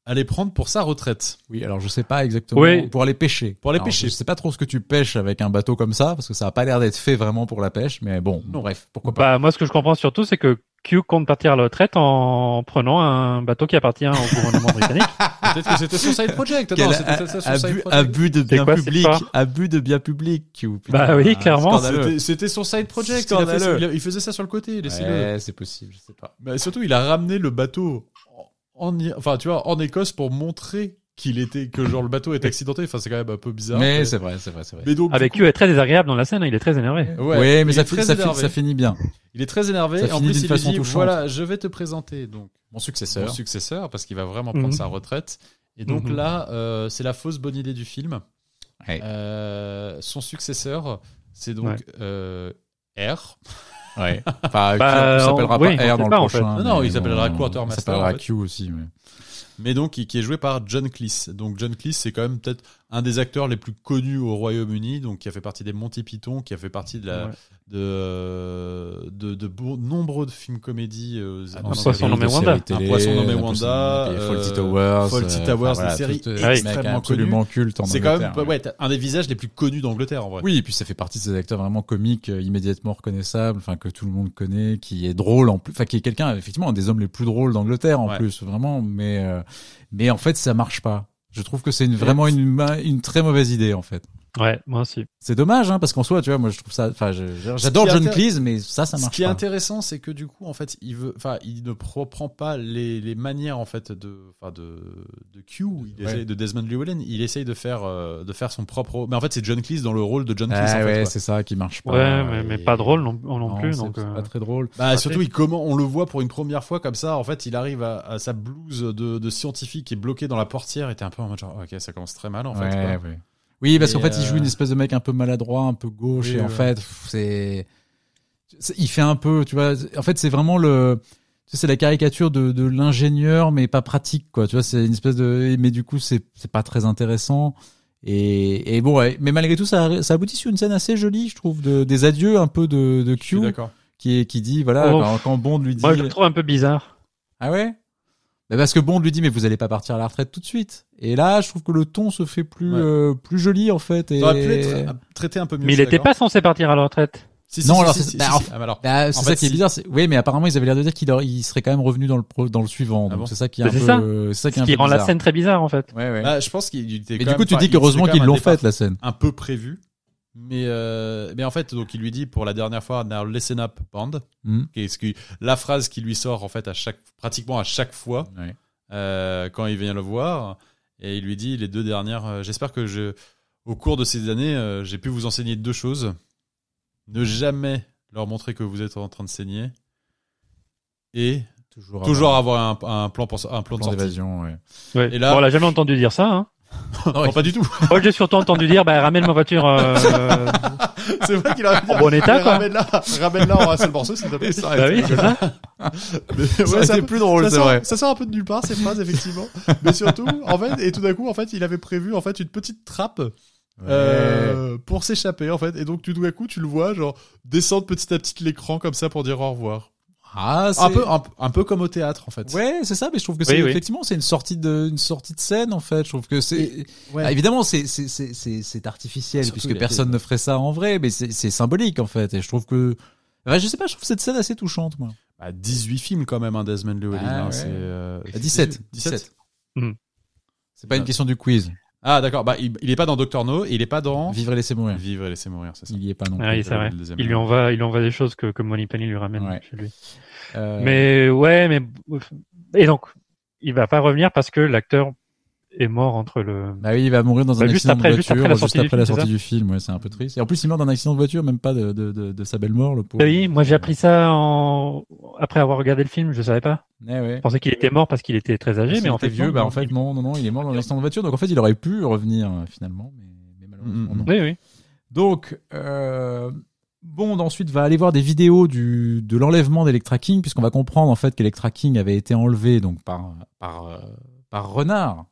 allait prendre pour sa retraite. Oui, alors je sais pas exactement. Oui. Pour aller pêcher. Pour aller Alors, pêcher. Je sais pas trop ce que tu pêches avec un bateau comme ça, parce que ça a pas l'air d'être fait vraiment pour la pêche, mais bon, Non. bref, pourquoi pas. Bah, moi, ce que je comprends surtout, c'est que Q compte partir à la retraite en prenant un bateau qui appartient au gouvernement britannique. Peut-être que c'était son side project. Non, c'était ça son side abus, project. abus de bien quoi, public, abus de bien public. Q, Bah oui, clairement. C'était- son side project. Il, fait ça- il faisait ça sur le côté. Ouais, c'est possible, je sais pas. Bah, surtout, il a ramené le bateau en, en- enfin, tu vois, en Écosse pour montrer qu'il était, que genre le bateau est accidenté. Enfin, c'est quand même un peu bizarre. mais c'est vrai, c'est vrai, c'est vrai. mais donc, Avec du Q est très désagréable dans la scène, hein, il est très énervé. coup, Ouais, ouais, mais ça, très ça, ça finit bien. Il est très énervé. Ça et en finit plus, il lui façon dit, touchante. voilà, je vais te présenter donc Mon successeur. mon successeur parce qu'il va vraiment prendre Mhm. sa retraite. Et donc Mhm. là, euh, c'est la fausse bonne idée du film. Ouais. Euh, son successeur, c'est donc Ouais. euh, R. Ouais. Enfin, Bah, il s'appellera oui, pas R dans pas, le en fait. prochain. Non, non, mais il s'appellera Quartermaster, Il s'appellera fait. Q aussi, mais. Mais donc qui, est joué par John Cleese. Donc John Cleese, c'est quand même peut-être un des acteurs les plus connus au Royaume-Uni, donc qui a fait partie des Monty Python, qui a fait partie de la. De, euh, de de bon- nombreux de films comédies. euh, Ah, en Un poisson série, nommé Wanda. télé, Un poisson nommé un Wanda, poisson nommé- Fawlty euh, Towers. Fawlty euh, Towers, enfin, des séries tout, euh, extrêmement absolument culte en C'est quand même Angleterre, ouais, un des visages les plus connus d'Angleterre en vrai. Oui, et puis ça fait partie de ces acteurs vraiment comiques, euh, immédiatement reconnaissables, enfin que tout le monde connaît, qui est drôle en plus, enfin qui est quelqu'un effectivement un des hommes les plus drôles d'Angleterre en Ouais. plus, vraiment. Mais euh, mais en fait ça marche pas. Je trouve que c'est une, vraiment une une très mauvaise idée en fait. Ouais, moi aussi. C'est dommage hein, parce qu'en soi, tu vois, moi je trouve ça, enfin j'adore John Cleese, mais ça ça Ce marche qui est intéressant, c'est que du coup, en fait, il veut, enfin, il ne reprend pas les, les manières en fait de, enfin, de, de Q, il Ouais. essaye- de Desmond Llewellyn. Il essaye de faire, euh, de faire son propre. Mais en fait, c'est John Cleese dans le rôle de John Cleese. Ah en fait, ouais, c'est ça qui marche pas. Ouais, mais, mais Et- pas drôle non, non, Non, plus. Donc, euh, pas très drôle. Bah, surtout, il comment on le voit pour une première fois comme ça. En fait, il arrive à, à sa blouse de, de scientifique qui est bloquée dans la portière. Et t'es un peu en mode genre, ok, ça commence très mal en fait. Ouais. Oui, parce qu'en fait, il euh, joue une espèce de mec un peu maladroit, un peu gauche, Oui, et en fait, c'est, c'est- il fait un peu, tu vois, en fait, c'est vraiment le, tu sais, c'est la caricature de, de l'ingénieur, mais pas pratique, quoi. Tu vois, c'est une espèce de, mais du coup, c'est, c'est pas très intéressant. Et, et bon, ouais, mais malgré tout, ça, ça aboutit sur une scène assez jolie, je trouve, de, des adieux un peu de, de Q, d'accord. qui, est- qui dit, voilà, Oh. quand, quand Bond lui dit, moi, je le trouve un peu bizarre. ah ouais? Bah parce que Bond lui dit mais vous allez pas partir à la retraite tout de suite. Et là, je trouve que le ton se fait plus Ouais. euh, plus joli en fait. Et... Ça aurait pu être traité un peu mieux. Mais il était pas censé partir à la retraite. Si, si, Non, si, alors si, c'est- si, bah, si, en- si. Ah, mais alors, Bah, c'est En ça qui est bizarre. c'est- Oui, mais apparemment ils avaient l'air de dire qu'il aurait- il serait quand même revenu dans le pro- dans le suivant. Ah donc bon c'est ça qui est un peu. ça. euh, c'est ça qui est Ce un qui peu rend la scène très bizarre en fait. Ouais, ouais. Bah, je pense qu'il était mais quand du coup, tu dis qu'heureusement qu'ils l'ont faite la scène. un peu prévu. Mais, euh, mais en fait, donc il lui dit pour la dernière fois, now listen up, Bond. Hmm. Qui est ce qui- la phrase qui lui sort en fait à chaque, pratiquement à chaque fois euh, quand il vient le voir. Et il lui dit les deux dernières. euh, J'espère que je, au cours de ces années, euh, j'ai pu vous enseigner deux choses. Ne jamais leur montrer que vous êtes en train de saigner. Et Toujours. toujours avoir un, un plan pour un plan de plan sortie. d'évasion. Ouais. Ouais. Et là- Bon, on l'a jamais entendu dire ça. Hein. Non, pas du tout. Moi, j'ai surtout entendu dire, bah, ramène ma voiture. euh, C'est vrai qu'il pu dire, En bon état, quoi. Ramène-la, ramène-la en un seul morceau, s'il te plaît. bah oui, c'est ça. Mais ouais, Ça aurait c'est plus drôle, ça c'est vrai. ça sort un peu de nulle part ces phrases effectivement. Mais surtout, en fait, et tout d'un coup, en fait, il avait prévu en fait une petite trappe euh, pour s'échapper en fait. Et donc tout d'un coup, tu le vois genre descendre petit à petit l'écran comme ça pour dire au revoir. Ah, c'est- Un peu, un, un peu comme au théâtre en fait. Ouais, c'est ça, mais je trouve que Oui, c'est oui. effectivement c'est une sortie de une sortie de scène en fait. Je trouve que c'est Ouais. Ah, évidemment c'est c'est c'est c'est artificiel Surtout, puisque personne ne ferait ça en vrai, mais c'est c'est symbolique en fait. Et je trouve que je sais pas, je trouve cette scène assez touchante moi. Bah, 18 films quand même, un Desmond Llewellyn. Ah, hein, ouais. c'est, euh, 17. 17. Hmm. C'est pas une question du quiz. Ah d'accord. Bah il, il est pas dans Doctor No, et il est pas dans Vivre et laisser mourir. Vivre et laisser mourir, c'est ça. Il y est pas non Ah plus. oui, c'est vrai. le Il lui envoie, il lui envoie des choses que, que Money Penny lui ramène Ouais. chez lui. Euh, Mais ouais, mais et donc il va pas revenir parce que l'acteur est mort entre le. Bah oui, il va mourir dans un Bah, juste accident après- de juste voiture, après la juste du après la film, sortie du film. Ouais, c'est un peu triste. Et en plus, il meurt d'un accident de voiture, même pas de de de, de sa belle mort, le pauvre. Ah oui, moi j'ai appris ça en... après avoir regardé le film, je savais pas. Eh ouais. Je pensais qu'il était mort parce qu'il était très âgé, mais en était fait vieux, non, bah en fait non, non, non, il est mort dans un accident de voiture. Donc en fait, il aurait pu revenir euh, finalement, mais, mais malheureusement Mm, mm, non. Oui, oui. Donc, euh, Bond ensuite va aller voir des vidéos du, de l'enlèvement d'Electra King, puisqu'on va comprendre en fait qu'Electra King avait été enlevé donc par par euh, par Renard.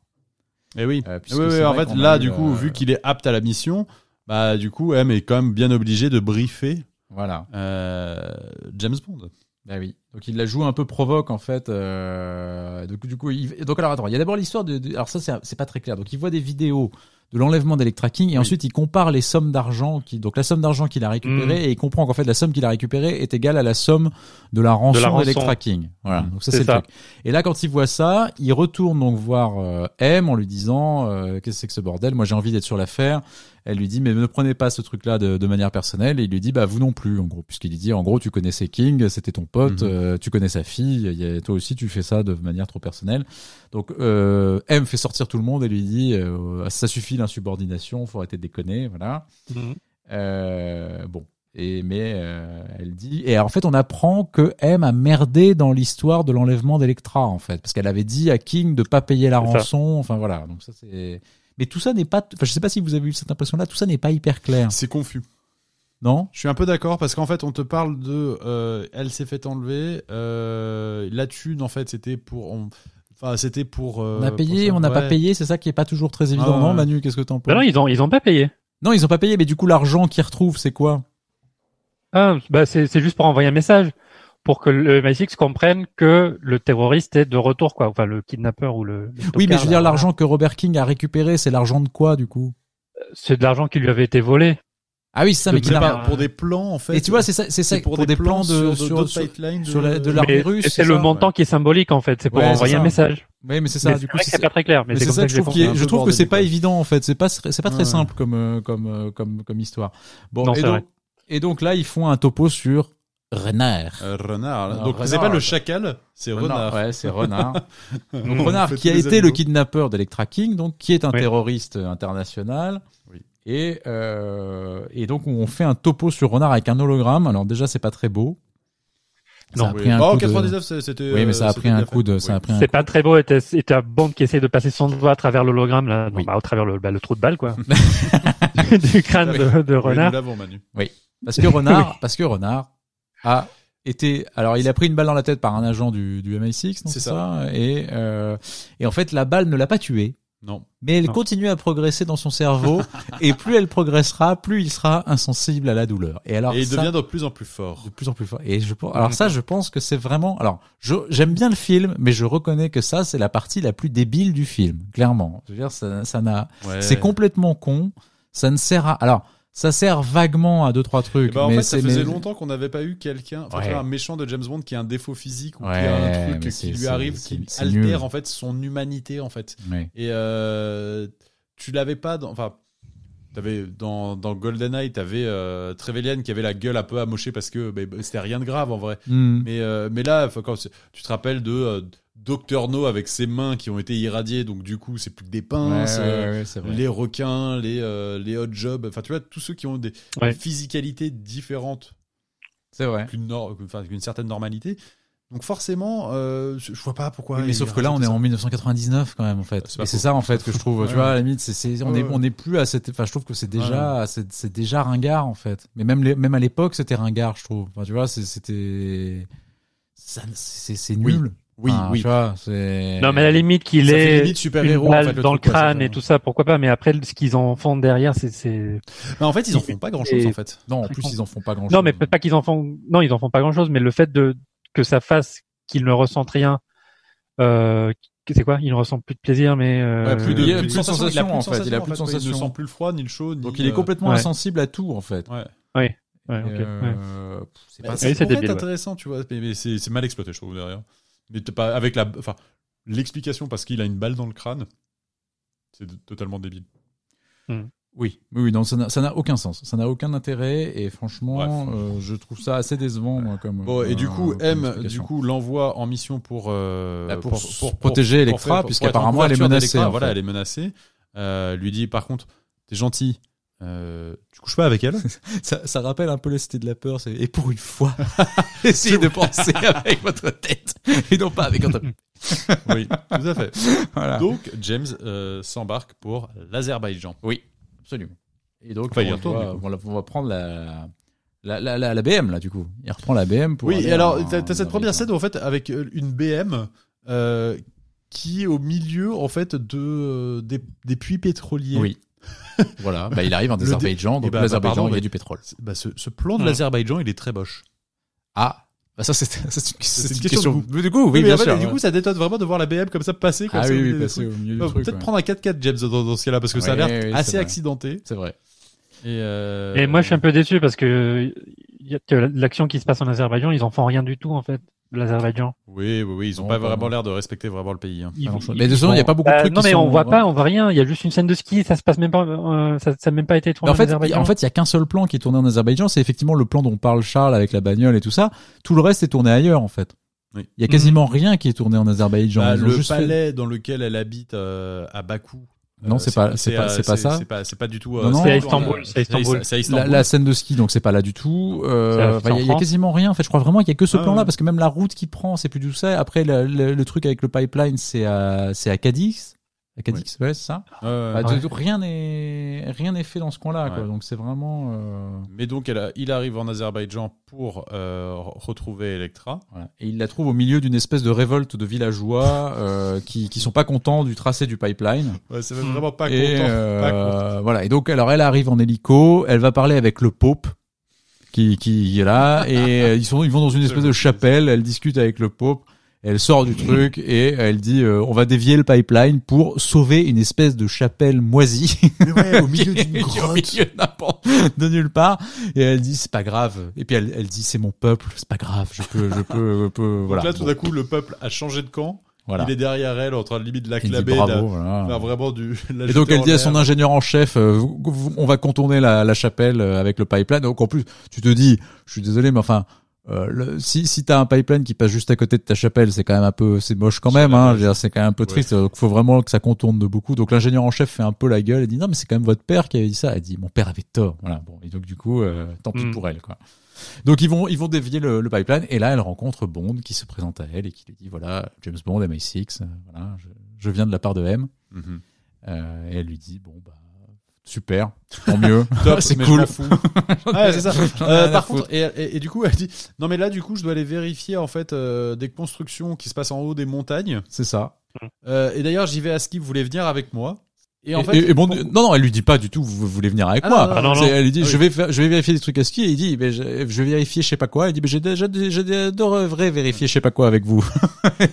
Eh oui. Euh, oui, oui, en fait, là, du coup, euh, vu qu'il est apte à la mission, bah, du coup, M est quand même bien obligé de briefer Voilà. euh, James Bond. Bah oui. Donc il la joue un peu provoque en fait. Donc du coup, il... donc alors attends, il y a d'abord l'histoire de, alors ça c'est c'est pas très clair. Donc il voit des vidéos de l'enlèvement d'Electra King et ensuite il compare les sommes d'argent qui donc la somme d'argent qu'il a récupérée et il comprend qu'en fait la somme qu'il a récupérée est égale à la somme de la rançon rançon. d'Electra King. Voilà, Mm. donc ça C'est le truc. Et là quand il voit ça, il retourne donc voir euh, M en lui disant euh, qu'est-ce que c'est que ce bordel? Moi j'ai envie d'être sur l'affaire. Elle lui dit mais ne prenez pas ce truc-là de, de manière personnelle et il lui dit bah vous non plus en gros puisqu'il lui dit en gros tu connaissais King, c'était ton pote, Mhm. euh, tu connais sa fille, a- toi aussi tu fais ça de manière trop personnelle. Donc euh, M fait sortir tout le monde et lui dit euh, ça suffit l'insubordination, faut arrêter de déconner, voilà. Mhm. Euh, bon. Et mais euh, elle dit et en fait on apprend que M a merdé dans l'histoire de l'enlèvement d'Electra en fait parce qu'elle avait dit à King de pas payer la rançon enfin voilà donc ça c'est mais tout ça n'est pas enfin je sais pas si vous avez eu cette impression là tout ça n'est pas hyper clair C'est confus. non? Je suis un peu d'accord parce qu'en fait, on te parle de, euh, elle s'est fait enlever. Euh, la thune, en fait, c'était pour, on- enfin, c'était pour. euh, on a payé on n'a pas payé c'est ça qui est pas toujours très évident Ah, non. Manu qu'est-ce que t'en penses? Bah non, ils ont, ils ont pas payé. non ils ont pas payé mais du coup l'argent qu'ils retrouvent c'est quoi? Ah, bah c'est c'est juste pour envoyer un message pour que le MI6 comprenne que le terroriste est de retour, quoi. Enfin, le kidnappeur ou le. le oui mais je veux dire l'argent que Robert King a récupéré c'est l'argent de quoi du coup? C'est de l'argent qui lui avait été volé. ah oui c'est ça De mais a- pas pour des plans, en fait. et tu vois c'est ça c'est ça pour, des, plans, de, sur, sur- sur la- de l'armée russe, c'est c'est le ça, montant qui est symbolique, en fait. C'est pour Ouais, envoyer un message. Oui, mais c'est ça. Mais du coup, c'est pas très clair. Mais, mais c'est ça que je trouve, qu'il est- je trouve que c'est pas évident en fait. C'est pas c'est pas très Ouais. simple comme euh, comme euh, comme comme histoire. Bon, Non, et c'est donc vrai. et donc là ils font un topo sur Renard. Euh, renard. Donc, c'est renard. pas le chacal, c'est renard. Ouais, c'est Renard. donc. Renard qui a été le kidnappeur d'Electra King, donc qui est un Oui. terroriste international. Oui. Et euh, et donc on fait un topo sur Renard avec un hologramme. Alors déjà c'est pas très beau. Non. Oui. pris un Oh, coup de- 99, c'est- c'était. Oui, mais ça a pris un coup de, ça a Oui. pris un C'est pas très beau. Et t'as et t'as Bond qui essaie de passer son doigt à travers l'hologramme, là? Non, Oui. bah, au travers le, bah, le trou de balle, quoi. du crâne de, de Oui, renard. nous l'avons, Manu. Parce que Renard, parce que Renard a été, alors il a pris une balle dans la tête par un agent du, du MI6, non, C'est c'est ça. Et euh, et en fait la balle ne l'a pas tué, Non. mais elle Non. continue à progresser dans son cerveau et plus elle progressera, plus il sera insensible à la douleur. Et alors Et il ça- devient de plus en plus fort. de plus en plus fort. Et je pense, alors ça, je pense que c'est vraiment. Alors, je j'aime bien le film, mais je reconnais que ça, c'est la partie la plus débile du film, clairement. Je veux dire, ça, ça n'a, Ouais. c'est complètement con. Ça ne sert à. Alors, ça sert vaguement à deux trois Eh trucs. ben, en mais fait, ça faisait mais- longtemps qu'on n'avait pas eu quelqu'un, enfin, Ouais. un méchant de James Bond qui a un défaut physique ou qui a un truc qui lui arrive, qui altère nul. en fait son humanité en fait. Ouais. Et euh, tu l'avais pas dans, enfin, t'avais dans dans GoldenEye, t'avais euh, Trevelyan qui avait la gueule un peu amochée parce que bah, bah, c'était rien de grave en vrai. Hmm. Mais euh, mais là, quand tu te rappelles de Dr No avec ses mains qui ont été irradiées, donc du coup c'est plus que des pinces. ouais, euh, ouais, c'est vrai. les requins, les, euh, les hot jobs, enfin tu vois, tous ceux qui ont des Ouais. physicalités différentes C'est vrai. qu'une nor- enfin, qu'une certaine normalité. Donc forcément, euh, je vois pas pourquoi. Oui, mais sauf que là, on est en 1999 quand même, en fait. C'est Et c'est ça, en fait, que je trouve. Ouais, tu vois, à la limite, c'est, on Ouais, est, ouais. on est plus à cette. Enfin, je trouve que c'est déjà, c'est, déjà ringard, en fait. Mais même, les, même à l'époque, c'était ringard, je trouve. Enfin, tu vois, c'est, c'était, ça, c'est, Oui. Oui, Enfin, oui. Tu vois, c'est. Non, mais à la limite qu'il ait limite en fait, le dans le quoi, crâne et tout ça, pourquoi pas. Mais après, ce qu'ils en font derrière, c'est, c'est. Mais en fait, ils en Il- font pas grand chose en fait. Non, en plus, ils en font pas grand chose. Non, mais peut-être pas qu'ils en font. Non, ils en font pas grand chose, mais le fait de que ça fasse qu'ils ne ressentent rien. Euh, c'est quoi? Ils ne ressentent plus de plaisir, mais. Euh... Ouais, plus de, il a plus de plus de sensation, il sensation, en fait, il a plus de Il ne sensation. sent plus le froid, ni le chaud, ni. Donc, il est euh, complètement ouais. insensible à tout, en fait. Ouais. Ok. ouais. euh, c'est Bah, pas- Oui, débile, intéressant, tu vois, mais, mais c'est c'est mal exploité, je trouve derrière. Mais t'es pas avec la, enfin, l'explication parce qu'il a une balle dans le crâne, c'est totalement débile. Oui, oui, oui, non, ça n'a, ça n'a aucun sens. Ça n'a aucun intérêt et franchement, euh, je trouve ça assez décevant, moi, comme. Bon, et du euh, coup, comme M, du coup, l'envoie en mission pour euh, Bah, pour protéger Electra, puisqu'apparemment, elle est menacée, Voilà, elle est menacée. Euh, lui dit, par contre, t'es gentil. Euh, tu couches pas avec elle ça, ça rappelle un peu le Cité de la peur. C'est et pour une fois, essayez de penser avec votre tête et non pas avec votre. Oui, tout à fait. Voilà. Donc, James euh, s'embarque pour l'Azerbaïdjan. oui, absolument. Et donc, Enfin, il y on, retourne, va, du coup. on va- on va prendre la, la, la, la, la BM là, du coup. Il reprend la BM pour. Oui, et alors, en- t'as t'as cette première scène, en fait, avec euh, une BM euh, qui est au milieu, en fait, de, des, des puits pétroliers. Oui. voilà, bah, il arrive en Azerbaïdjan, Eh donc ben, l'Azerbaïdjan, bah, il y a du pétrole. Bah, ce, ce plan de Hmm. l'Azerbaïdjan, il est très moche. Ah, Bah, ça, c'est, une, une une question question. de goût. Du coup, oui, bien sûr. du coup, ça détonne vraiment de voir la BM comme ça passer. Comme ah ça, oui, oui, passer trucs. au milieu du truc. Peut-être ouais. prendre un 4x4 James dans, dans ce cas-là parce que ça a l'air oui, assez accidenté. C'est vrai. Et, euh, Et moi, je suis un peu déçu parce que il y a que l'action qui se passe en Azerbaïdjan, ils en font rien du tout en fait l'Azerbaïdjan. Oui, oui, oui, ils ont Non, pas vraiment l'air de respecter vraiment le pays. hein. Ils- ils- Mais de toute façon, il y a pas beaucoup de Bah, trucs Non, qui mais sont- on voit ouais. pas, on voit rien. Il y a juste une scène de ski, ça se passe même pas, euh, ça, ça a même pas été Mais tourné en fait, Azerbaïdjan. en fait, il y a qu'un seul plan qui est tourné en Azerbaïdjan, c'est effectivement le plan dont parle Charles avec la bagnole et tout ça. Tout le reste est tourné ailleurs, en fait. Oui. Il y a quasiment rien qui est tourné en Azerbaïdjan. Bah, le juste fait- palais dans lequel elle habite euh, à Bakou. Non, euh, c'est pas- c'est pas- euh, c'est pas ça. C'est pas, c'est pas du tout. euh. C'est à pas- Istanbul, c'est à Istanbul. C'est à La, Istanbul. la scène de ski, donc c'est pas là du tout. Euh, il y, a- quasiment rien. En fait, je crois vraiment qu'il y a que ce Ah, plan-là, parce que même la route qu'il prend, c'est plus du tout ça. Après, le truc avec le pipeline, c'est à, c'est à Cadix. À Cadix, ouais, c'est ça. Bah, Ouais. rien n'est, rien n'est fait dans ce coin-là, quoi. Ouais. Donc c'est vraiment. euh, Mais donc, elle a- il arrive en Azerbaïdjan pour euh, re- retrouver Electra. Voilà. Et il la trouve au milieu d'une espèce de révolte de villageois euh, qui qui sont pas contents du tracé du pipeline. Ouais, c'est vraiment pas et content. euh, pas content. voilà. Et donc alors elle arrive en hélico, elle va parler avec le pope qui qui est là et euh, ils sont ils vont dans une espèce de chapelle, elle discute avec le pope. Elle sort du truc et elle dit euh, on va dévier le pipeline pour sauver une espèce de chapelle moisie Mais ouais, au milieu d'une au grotte. milieu de nulle part et elle dit c'est pas grave et puis elle, elle dit c'est mon peuple c'est pas grave je peux je peux je peux voilà Donc là, tout d'un coup, le peuple a changé de camp. voilà Il est derrière elle, en train de limite de la- voilà. faire vraiment du. la Et donc elle dit à son ingénieur en chef, euh, vous- vous- on va contourner la, la chapelle euh, avec le pipeline. Donc en plus, tu te dis, je suis désolé, mais enfin, euh, le- si si t'as un pipeline qui passe juste à côté de ta chapelle, c'est quand même un peu, c'est moche quand même. Hein, c'est quand même un peu Ouais. triste. Donc faut vraiment que ça contourne de beaucoup. Donc l'ingénieur en chef fait un peu la gueule et dit non mais c'est quand même votre père qui avait dit ça. Elle dit mon père avait tort. Voilà. Bon et donc du coup, euh, tant pis Mm. pour elle quoi. Donc ils vont ils vont dévier le, le pipeline et là elle rencontre Bond qui se présente à elle et qui lui dit voilà James Bond MI6 euh, voilà je, je viens de la part de M Mhm. euh, et elle lui dit bon bah super tant mieux Top, c'est cool ouais, c'est ça. Euh, par contre, et, et- et du coup, elle dit, non mais là, du coup, je dois aller vérifier en fait euh, des constructions qui se passent en haut des montagnes. c'est ça Euh, et d'ailleurs, j'y vais à ski. Vous voulez venir avec moi Et et, en fait, bon pour- non non elle lui dit pas du tout vous voulez venir avec Ah, moi non, non, non. Elle lui dit Ah oui. je vais faire, je vais vérifier des trucs à ski et il dit mais je, je vais vérifier je sais pas quoi il dit mais j'ai déjà je devrais vérifier je sais pas quoi avec vous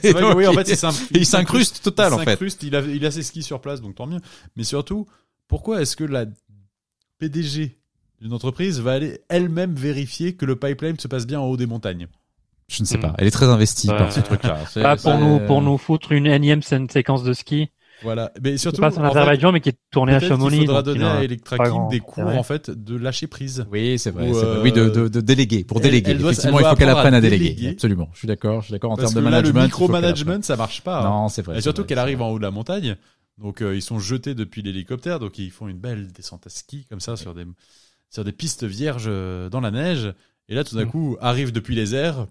c'est Et donc, oui, en fait, il- c'est simple. et il s'incruste total en il fait s'incruste, Il a, il a ses skis sur place, donc tant mieux. Mais surtout, pourquoi est-ce que la PDG d'une entreprise va aller elle-même vérifier que le pipeline se passe bien en haut des montagnes? Je ne sais Mm. pas elle est très investie Ouais. par ce truc là Ah, pour nous, pour nous foutre une énième scène séquence de ski. Voilà. Mais Qui surtout, se passe en en fait, Azerbaïdjan, mais qui est tournée à Chamonix. qu'il faudra il donner à Electra pas King grand des cours en fait de lâcher prise. oui c'est vrai, euh, oui de, de, de déléguer pour déléguer elle doit- effectivement il faut qu'elle à apprenne à déléguer déléguer. absolument je suis d'accord je suis d'accord en termes de là, le management il micromanagement, ça marche pas. hein. non c'est vrai Et surtout qu'elle arrive en haut de la montagne. Donc euh, ils sont jetés depuis l'hélicoptère, donc ils font une belle descente à ski comme ça sur des sur des pistes vierges euh, dans la neige. Et là tout d'un Mm. coup arrivent depuis les airs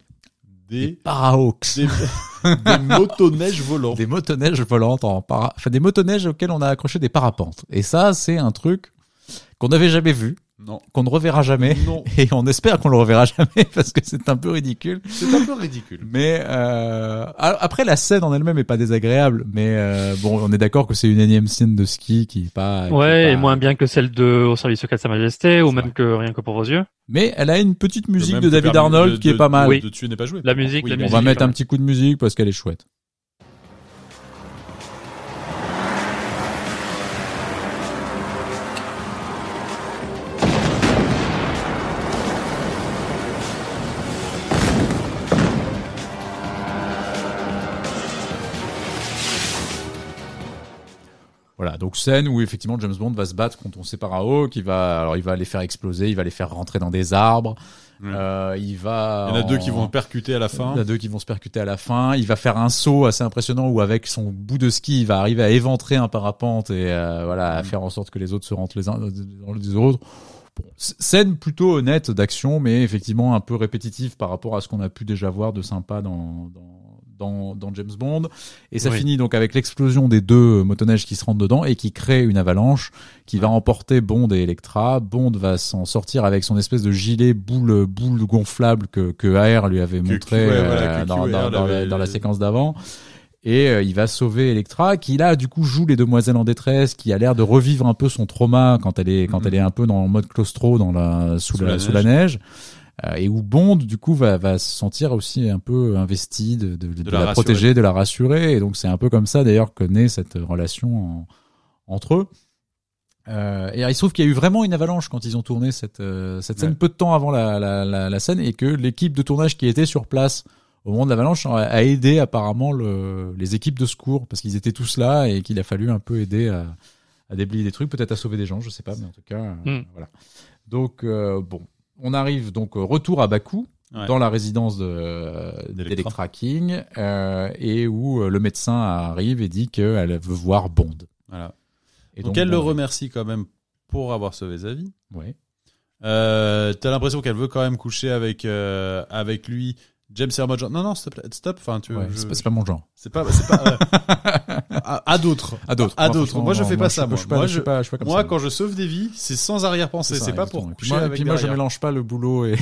des des parahawks des, des motoneiges volants. des motoneiges volantes en para... enfin des motoneiges auxquelles on a accroché des parapentes. Et ça, c'est un truc qu'on n'avait jamais vu, qu'on ne reverra jamais. non, Et on espère qu'on le reverra jamais parce que c'est un peu ridicule. c'est un peu ridicule. Mais euh, a- après la scène en elle-même est pas désagréable, mais euh, bon, on est d'accord que c'est une énième scène de ski qui est pas. qui est Ouais, pas- et moins bien que celle de Au service secret de Sa Majesté, ou même vrai. que Rien que pour vos yeux. Mais elle a une petite musique de David Arnold de- qui est pas mal. Oui. De tuer n'est pas joué. La musique, la On musique. va mettre un petit coup de musique parce qu'elle est chouette. Voilà, donc scène où effectivement James Bond va se battre contre son séparao, qui va, alors il va les faire exploser, il va les faire rentrer dans des arbres, Ouais. euh, il va. Il y en a deux qui vont percuter à la fin. il y en a deux qui vont se percuter à la fin. Il va faire un saut assez impressionnant où avec son bout de ski, il va arriver à éventrer un parapente et euh, voilà, à Mm. faire en sorte que les autres se rentrent les uns dans les autres. Bon, scène plutôt honnête d'action, mais effectivement un peu répétitive par rapport à ce qu'on a pu déjà voir de sympa dans, dans, dans, dans James Bond. Et ça Oui. finit donc avec l'explosion des deux motoneiges qui se rentrent dedans et qui crée une avalanche qui va emporter Bond et Electra. Bond va s'en sortir avec son espèce de gilet boule, boule gonflable que, que AR lui avait montré euh, dans, la, séquence d'avant. Et euh, il va sauver Electra, qui là du coup joue les demoiselles en détresse, qui a l'air de revivre un peu son trauma quand elle est quand Mhm. elle est un peu dans le mode claustro dans la sous, Sous la, la sous la neige. Euh, et où Bond, du coup, va, va se sentir aussi un peu investi de, de, de la protéger, de la rassurer. Et donc, c'est un peu comme ça, d'ailleurs, que naît cette relation en- entre eux. Euh, et il se trouve qu'il y a eu vraiment une avalanche quand ils ont tourné cette, euh, cette scène Ouais. peu de temps avant la, la, la, la scène et que l'équipe de tournage qui était sur place au moment de l'avalanche a, a aidé apparemment le, les équipes de secours parce qu'ils étaient tous là et qu'il a fallu un peu aider à, à déblayer des trucs, peut-être à sauver des gens, je sais pas, mais en tout cas, euh, Mm. voilà. Donc bon, on arrive donc euh, retour à Bakou Ouais. dans la résidence de D'Electra. d'Electra King euh, et où euh, le médecin arrive et dit qu'elle veut voir Bond. Voilà. Et donc, elle le remercie quand même pour avoir sauvé sa vie. Ouais. Euh, T'as l'impression qu'elle veut quand même coucher avec euh, avec lui. James Hermod. Non, non, stop, stop. Enfin, tu. Ouais, je- c'est pas, c'est pas mon genre. C'est pas, c'est pas. euh, à à d'autres. À d'autres. À Moi, d'autres. Moi, je fais pas ça, moi. Je suis pas, Moi, je suis pas, je suis pas comme Moi, ça. quand je sauve des vies, c'est sans arrière-pensée. C'est pas pour Et puis moi, et puis moi, je mélange pas le boulot et,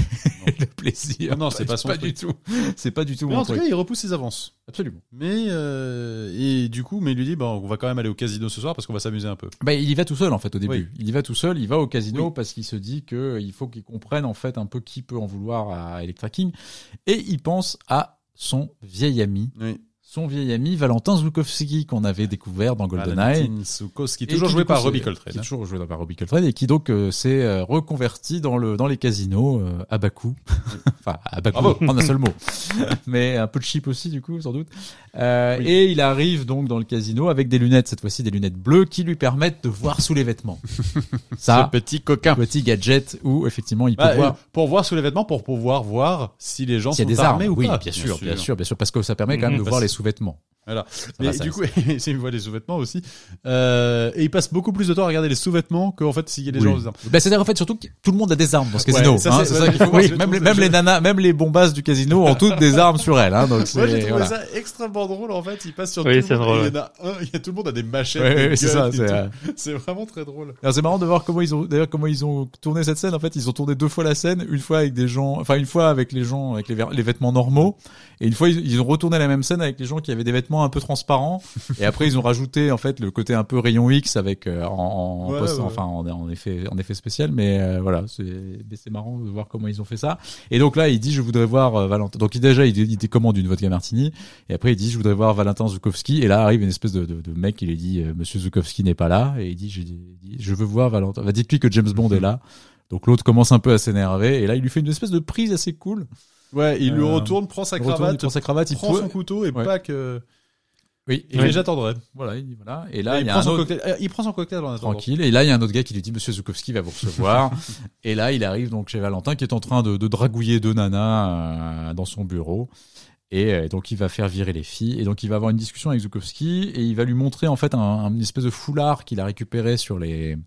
et le plaisir. Non, c'est pas son pas truc. du tout. C'est pas du tout Mais mon en tout cas, il repousse ses avances. Absolument. Mais euh, et du coup, mais il lui dit, bon, on va quand même aller au casino ce soir parce qu'on va s'amuser un peu. Bah, il y va tout seul en fait au début. Oui. Il y va tout seul, il va au casino Oui. parce qu'il se dit que euh, il faut qu'il comprenne en fait un peu qui peut en vouloir à Electra King et il pense à son vieil ami. Son vieil ami Valentin Zukowski qu'on avait découvert dans GoldenEye. Valentin Soukowski, Et toujours qui, joué par Robbie Qui Coltrane. est toujours joué par Robbie Coltrane et qui donc euh, s'est euh, reconverti dans le dans les casinos euh, à Bakou. enfin à Bravo. en un seul mot. Mais un peu de cheap aussi du coup sans doute. Oui. Et il arrive donc dans le casino avec des lunettes cette fois-ci des lunettes bleues qui lui permettent de voir sous les vêtements. Ça Ce petit coquin. petit gadget où effectivement il peut Bah, voir pour voir sous les vêtements, pour pouvoir voir si les gens s'il y a sont des armes armés ou oui, pas. bien sûr, bien sûr, bien sûr, parce que ça permet quand même de Parce- voir les sous-vêtements. Voilà. Mais du coup, c'est une voit les sous-vêtements aussi. Euh, et il passe beaucoup plus de temps à regarder les sous-vêtements qu'en fait s'il y a des Oui. gens aux armes. Bah, c'est-à-dire en fait surtout que tout le monde a des armes dans ce Ouais, casino. ça, hein, c'est- c'est ça qu'il faut voir. oui, Même, les, même les nanas, même les bombasses du casino ont toutes des armes sur elles. Hein, donc Moi, j'ai c'est trouvé voilà. ça extrêmement drôle en fait. Il passe sur Oui, tout le c'est monde il y en a un, il y a tout le monde a des machettes. Ouais, des ouais, c'est guns ça. et C'est tout. euh, C'est vraiment très drôle. alors, c'est marrant de voir comment ils ont d'ailleurs comment ils ont tourné cette scène. En fait, ils ont tourné deux fois la scène, une fois avec des gens, enfin une fois avec les gens avec les, vêtements normaux, et une fois ils, ils ont retourné la même scène avec les gens qui avaient des vêtements un peu transparents. et après ils ont rajouté en fait le côté un peu rayon X avec euh, en, en Ouais, post- ouais. enfin en, en effet en effet spécial. Mais euh, voilà, c'est marrant de voir comment ils ont fait ça. Et donc là, il dit je voudrais voir euh, Valentin. Donc il, déjà il, il décommande une vodka martini et après il dit je voudrais voir Valentin Zukowski et là arrive une espèce de, de, de mec qui lui dit euh, Monsieur Zukowski n'est pas là et il dit je, il veux voir Valentin. Va dites-lui que James Bond est là. Donc l'autre commence un peu à s'énerver et là il lui fait une espèce de prise assez cool. Ouais, il lui Euh, retourne, prend sa Il retourne, il cravate, prend sa cravate, il prend peut- son couteau et Ouais. pas que. Oui, Et et j'attendrai. voilà, il dit voilà. Et là Et il il, y a prend un son autre cocktail. euh, Il prend son cocktail en attendant. tranquille et là il y a un autre gars qui lui dit Monsieur Zukowski va vous recevoir et là il arrive donc chez Valentin qui est en train de, de dragouiller deux nanas euh, dans son bureau. Et euh, donc il va faire virer les filles et donc il va avoir une discussion avec Zukowski et il va lui montrer en fait un, un espèce de foulard qu'il a récupéré sur les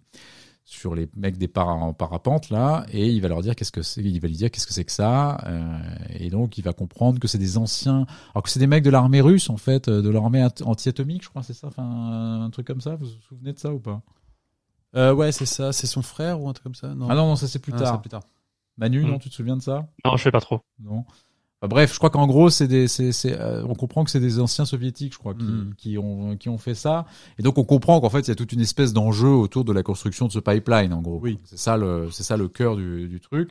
sur les mecs des para- en parapente là et il va leur dire qu'est-ce que c'est il va lui dire qu'est-ce que c'est que ça euh, et donc il va comprendre que c'est des anciens alors que c'est des mecs de l'armée russe en fait euh, de l'armée ant- anti-atomique je crois c'est ça enfin un truc comme ça vous vous souvenez de ça ou pas? Euh, ouais, c'est ça. C'est son frère ou un truc comme ça? Non. ah non non ça c'est plus Ah, tard c'est plus tard. Manu non Hmm. tu te souviens de ça? Non, je sais pas trop. non Enfin, bref, je crois qu'en gros, c'est des, c'est, c'est, euh, on comprend que c'est des anciens soviétiques, je crois, qui, Mhm. qui ont, qui ont fait ça. Et donc, on comprend qu'en fait, il y a toute une espèce d'enjeu autour de la construction de ce pipeline, en gros. Oui. C'est ça le, c'est ça le cœur du, du truc.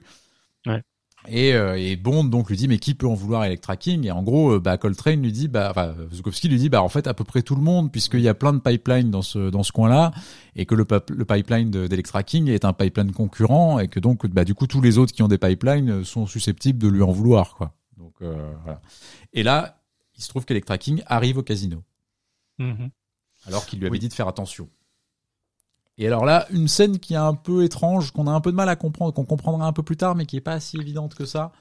Ouais. Et, euh, et Bond donc lui dit mais qui peut en vouloir à Electra King et en gros euh, bah Coltrane lui dit bah enfin Zukowski lui dit bah en fait à peu près tout le monde puisqu'il y a plein de pipelines dans ce dans ce coin-là et que le, pipeline de- d'Electra King est un pipeline concurrent et que donc bah du coup tous les autres qui ont des pipelines sont susceptibles de lui en vouloir quoi. Euh, voilà. Et là, il se trouve qu'Electra King arrive au casino Mhm. alors qu'il lui avait Oui. dit de faire attention. Et alors là, une scène qui est un peu étrange, qu'on a un peu de mal à comprendre, qu'on comprendra un peu plus tard, mais qui est pas si évidente que ça,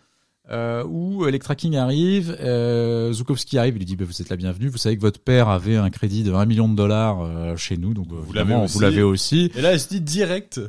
euh, où Electra King arrive, euh, Zukowski arrive, il lui dit bah, vous êtes la bienvenue, vous savez que votre père avait un crédit de 1 million de dollars euh, chez nous, donc Vous l'avez aussi. Et là, elle se dit direct.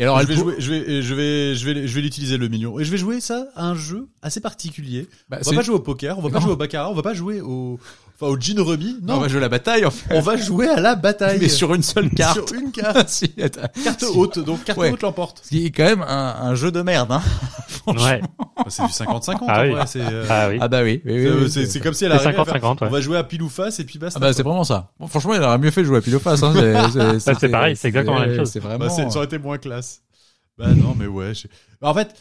Et alors je vais jouer, je vais, je vais, je vais, je vais l'utiliser le million. Et je vais jouer ça à un jeu assez particulier. bah, On va pas jouer au poker, on va pas jouer au baccarat, on va pas jouer au, enfin au gin rummy. on Non, va jouer la bataille en fait, on va jouer à la bataille. mais sur une seule carte. Sur une carte. Si, attends. Carte Si. haute, donc carte Ouais. haute l'emporte. Ce qui est quand même un, un jeu de merde, hein. Franchement. Ouais. Bah, c'est du 50-50. Ah oui. euh, Ah oui. Ah bah oui, oui, oui, c'est- comme si elle arrivait à faire- 50-50, On va jouer à pile ou face et puis basta. Ah bah c'est vraiment ça. Bon, franchement, il aurait mieux fait de jouer à pile ou face. Hein. C'est, pareil, c'est exactement la même chose. C'est Bah, vraiment. c'est- ça aurait été moins classe. Bah non, mais ouais. je- en fait,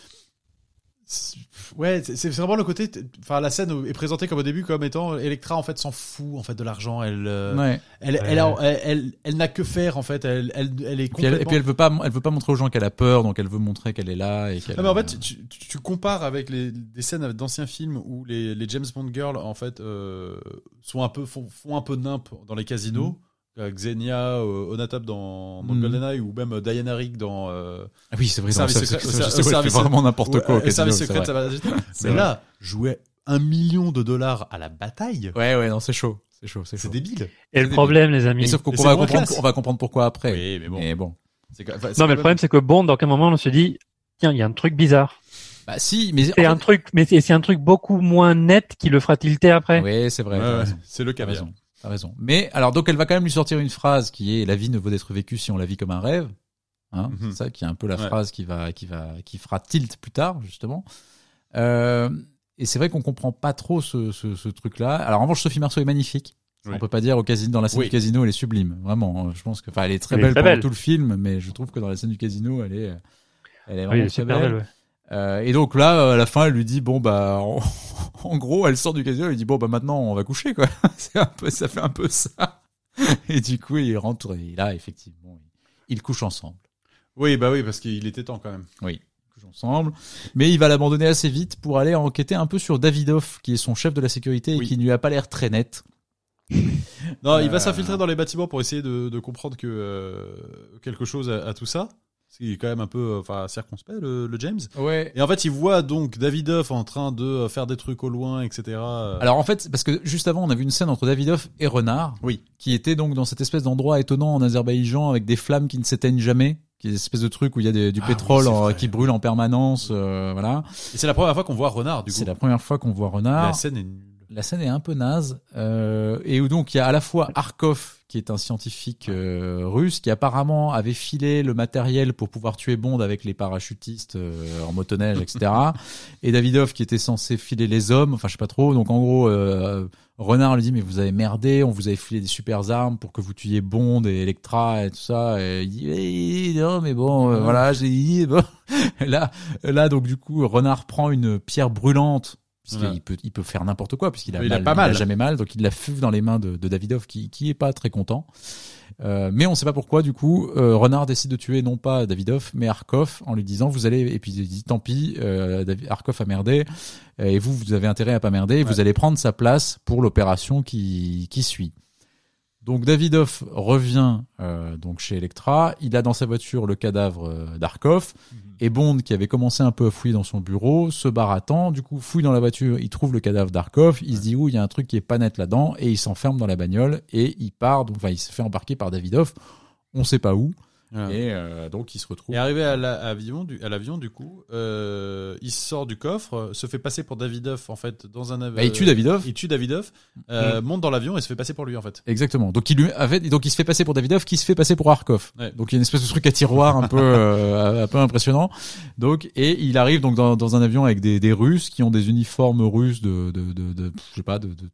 ouais, c'est vraiment le côté. Enfin, la scène est présentée comme au début comme étant Electra en fait s'en fout en fait de l'argent. Elle, euh, Ouais. elle, elle, elle, elle, elle n'a que faire en fait. Elle, elle, elle est Et puis, elle, complètement. et puis elle veut pas, elle veut pas montrer aux gens qu'elle a peur, donc elle veut montrer qu'elle est là et qu'elle. Mais en fait, tu, tu, tu compares avec les, des scènes d'anciens films où les, les James Bond girls en fait euh, sont un peu font, font un peu nimp dans les casinos. Xenia euh, Onatop dans, dans. GoldenEye ou même euh, Diana Rigg dans euh, Ah oui, c'est vrai. Service le secret- service- fait vraiment n'importe quoi. au euh, Service secret Majesté. C'est Mais vrai. là, jouer un million de dollars à la bataille, Ouais, ouais, non, c'est chaud. C'est chaud, c'est débile. Et le débile. problème, les amis. Mais sauf qu'on Et va comprendre, classe. on va comprendre pourquoi après. Oui, mais bon. Mais enfin, Non, mais le problème, c'est que Bond, dans quel moment on se dit, tiens, il y a un truc bizarre. Bah si, mais C'est un truc, mais c'est c'est un truc beaucoup moins net qui le fera tilter après? Oui, c'est vrai. Ouais, ouais, c'est le caviar. raison. T'as raison. Mais alors donc elle va quand même lui sortir une phrase qui est la vie ne vaut d'être vécue si on la vit comme un rêve. Hein, Mhm. C'est ça qui est un peu la Ouais. phrase qui va qui va qui fera tilt plus tard justement. Euh, et c'est vrai qu'on comprend pas trop ce, ce, ce truc-là. Alors en revanche Sophie Marceau est magnifique. Oui. On peut pas dire au casino dans la scène Oui. du casino elle est sublime vraiment. Je pense que enfin elle est très Elle belle pendant tout le film, mais je trouve que dans la scène du casino elle est elle est Oui, vraiment elle est très super belle. belle, ouais. Euh, et donc là, euh, à la fin, elle lui dit bon bah, en, en gros, elle sort du casino, elle lui dit bon bah maintenant on va coucher quoi. C'est un peu, ça fait un peu ça. Et du coup, il rentre et là, effectivement, ils couchent ensemble. Oui, bah oui, parce qu'il était temps quand même. Oui, ils couchent ensemble. Mais il va l'abandonner assez vite pour aller enquêter un peu sur Davidoff, qui est son chef de la sécurité et qui ne lui a pas l'air très net. Non, il Euh, va s'infiltrer dans les bâtiments pour essayer de, de comprendre que euh, quelque chose à, à tout ça. C'est quand même un peu euh, enfin circonspect le, le James. Ouais. Et en fait, il voit donc Davidoff en train de euh, faire des trucs au loin, etc. Alors en fait, parce que juste avant, on a vu une scène entre Davidoff et Renard, Oui. qui était donc dans cette espèce d'endroit étonnant en Azerbaïdjan avec des flammes qui ne s'éteignent jamais, qui est une espèce de truc où il y a des- du Ah pétrole oui, en- qui brûle en permanence, euh, voilà. Et c'est la première fois qu'on voit Renard du coup. C'est la première fois qu'on voit Renard. La scène est nulle. La scène est un peu naze, euh, et où donc il y a à la fois Arkov, qui est un scientifique euh, russe, qui apparemment avait filé le matériel pour pouvoir tuer Bond avec les parachutistes euh, en motoneige, etc. et Davidov, qui était censé filer les hommes, enfin je sais pas trop. Donc en gros, euh, Renard lui dit mais vous avez merdé, on vous avait filé des super armes pour que vous tuiez Bond et Electra et tout ça. Et il dit Eh, non mais bon, euh, voilà, j'ai dit bon. là, là donc du coup, Renard prend une pierre brûlante puisqu'il Ouais. peut, il peut faire n'importe quoi, puisqu'il a, mal, pas mal. jamais mal, donc il la fuve dans les mains de, de Davidov, qui, qui est pas très content. Euh, mais on sait pas pourquoi, du coup, euh, Renard décide de tuer non pas Davidov, mais Arkov, en lui disant, vous allez, et puis il dit, tant pis, euh, Arkov a merdé, et vous, vous avez intérêt à pas merder, et vous allez prendre sa place pour l'opération qui, qui suit. Donc Davidov revient euh, donc chez Electra, il a dans sa voiture le cadavre euh, d'Arkov, et Bond, qui avait commencé un peu à fouiller dans son bureau, se barre à temps, du coup fouille dans la voiture, il trouve le cadavre d'Arkov, il se dit, ouh, il y a un truc qui est pas net là-dedans, et il s'enferme dans la bagnole, et il part, donc enfin il se fait embarquer par Davidov, on sait pas où, Et euh, donc il se retrouve... Et arrivé à la- à l'avion, du, à l'avion, du coup, euh, il sort du coffre, se fait passer pour Davidoff en fait dans un avion. Bah, il tue Davidov, Il tue Davidoff, euh, monte dans l'avion et se fait passer pour lui en fait. Exactement. Donc il lui avait, donc il se fait passer pour Davidov, qui se fait passer pour Arkov. Ouais. Donc il y a une espèce de truc à tiroir un peu, euh, un peu impressionnant. Donc et il arrive donc dans, dans un avion avec des, des Russes qui ont des uniformes russes de, de, de, de je sais pas, de, de,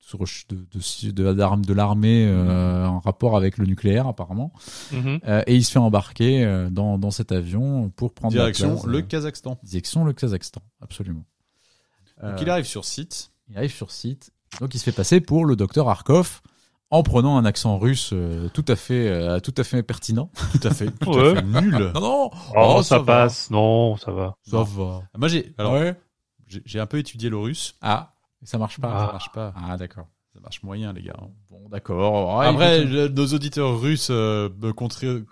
de, de, l'armée euh, en rapport avec le nucléaire apparemment. Mhm. Euh, et il se fait embarquer euh, dans, dans cet avion pour prendre la Direction place, le euh, Kazakhstan. direction le Kazakhstan, absolument. Donc Euh, il arrive sur site. il arrive sur site. Donc il se fait passer pour le docteur Arkov en prenant un accent russe euh, tout à fait euh, tout à fait pertinent. Tout à fait, tout Ouais. à fait nul. Non non, Oh, Oh, ça, passe. Non, ça va. ça Non. va. Moi j'ai, alors ouais. j'ai j'ai un peu étudié le russe. Ah, ça marche pas. Ça Ah. marche pas. Ah d'accord. Ça marche moyen les gars. Bon d'accord. Ouais, Après, écoute, je- nos auditeurs russes euh, me contrediront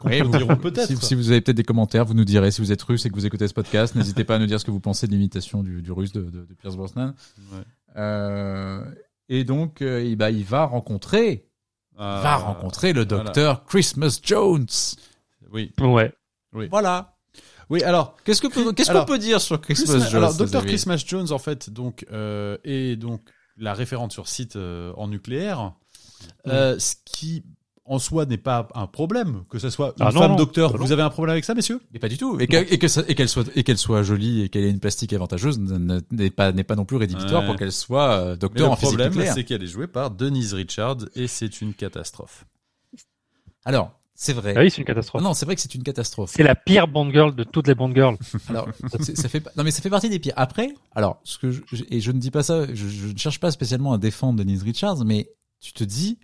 peut-être. Si, si vous avez peut-être des commentaires, vous nous direz si vous êtes russe et que vous écoutez ce podcast. N'hésitez pas à nous dire ce que vous pensez de l'imitation du, du russe de, de, de Pierce Brosnan. Ouais. Euh, et donc, euh, il, bah, il va rencontrer, va rencontrer le voilà. docteur Christmas Jones. Oui. Ouais. Voilà. Oui, alors Qu'est-ce que qu'est-ce qu'on peut dire sur Christmas, Christmas- Jones alors, Dr. Christmas Jones, en fait, donc, euh, est donc la référente sur site euh, en nucléaire, euh, ce qui en soi n'est pas un problème que ce soit une Ah non, femme non. docteur. Ah non. Vous avez un problème avec ça, messieurs? Mais pas du tout. Et que- et que ça- et qu'elle soit et qu'elle soit jolie et qu'elle ait une plastique avantageuse n'est pas n'est pas non plus rédhibitoire Ouais. pour qu'elle soit euh, Mais docteur le en physique problème, nucléaire. c'est qu'elle est jouée par Denise Richards et c'est une catastrophe. Alors, C'est vrai. Ah oui, c'est une catastrophe. non, c'est vrai que c'est une catastrophe. C'est la pire Bond girl de toutes les Bond girls. Alors, ça fait non mais ça fait partie des pires. Après, alors ce que je, je- et je ne dis pas ça, je, je ne cherche pas spécialement à défendre Denise Richards, mais tu te dis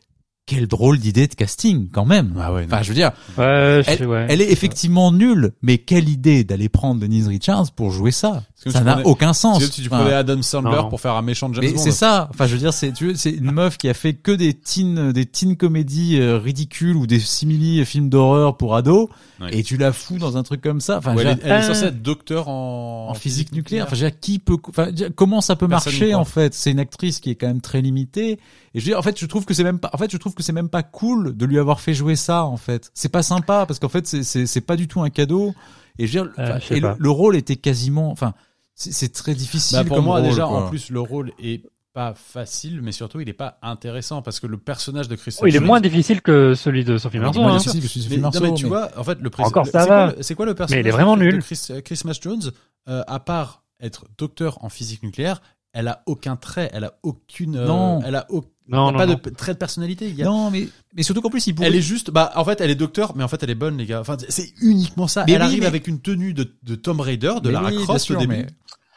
quelle drôle d'idée de casting quand même. Ah ouais. Enfin, je veux dire, Ouais, je sais, ouais. elle est effectivement nulle, mais quelle idée d'aller prendre Denise Richards pour jouer ça Ça n'a aucun sens. C'est comme si tu Enfin, prenais Adam Sandler non. pour faire un méchant de James mais Bond. c'est ça. Enfin, je veux dire, c'est tu veux, c'est une meuf qui a fait que des teen des teen comédies euh, ridicules ou des simili films d'horreur pour ados, Ouais. et tu la fous dans un truc comme ça. Enfin, Ouais, je veux elle, elle est Ah. censée être docteur en, en physique nucléaire. Enfin, je veux dire, qui peut, enfin, je veux dire, comment ça peut Personne marcher en fait? C'est une actrice qui est quand même très limitée. Et je veux dire, en fait, je trouve que c'est même pas, en fait, je trouve que c'est même pas cool de lui avoir fait jouer ça. En fait, c'est pas sympa parce qu'en fait, c'est pas du tout un cadeau. Et je veux dire, Euh, je et le, le rôle était quasiment, enfin, c'est très difficile. Bah, pour comme moi, rôle, déjà, quoi. en plus, le rôle est pas facile, mais surtout, il est pas intéressant parce que le personnage de Christophe Oh, il est Jones- moins difficile que celui de Sophie Marceau. hein. difficile que celui de Mais, non, tu mais- vois, en fait, le. Encore, ça va. C'est quoi le personnage Mais il est vraiment de- nul. Chris, euh, Chris Smash Jones, euh, à part être docteur en physique nucléaire, elle a aucun trait, elle a aucune, euh, Non. elle a, Non, a non, pas non. de trait de personnalité. Il y a- Non, mais mais surtout qu'en plus, il pourrait. Elle est juste, bah, en fait, elle est docteur, mais en fait, elle est bonne, les gars. Enfin, c'est uniquement ça. Mais elle oui, arrive mais- avec une tenue de, de Tom Raider, de Mais Lara oui, Croft au début. mais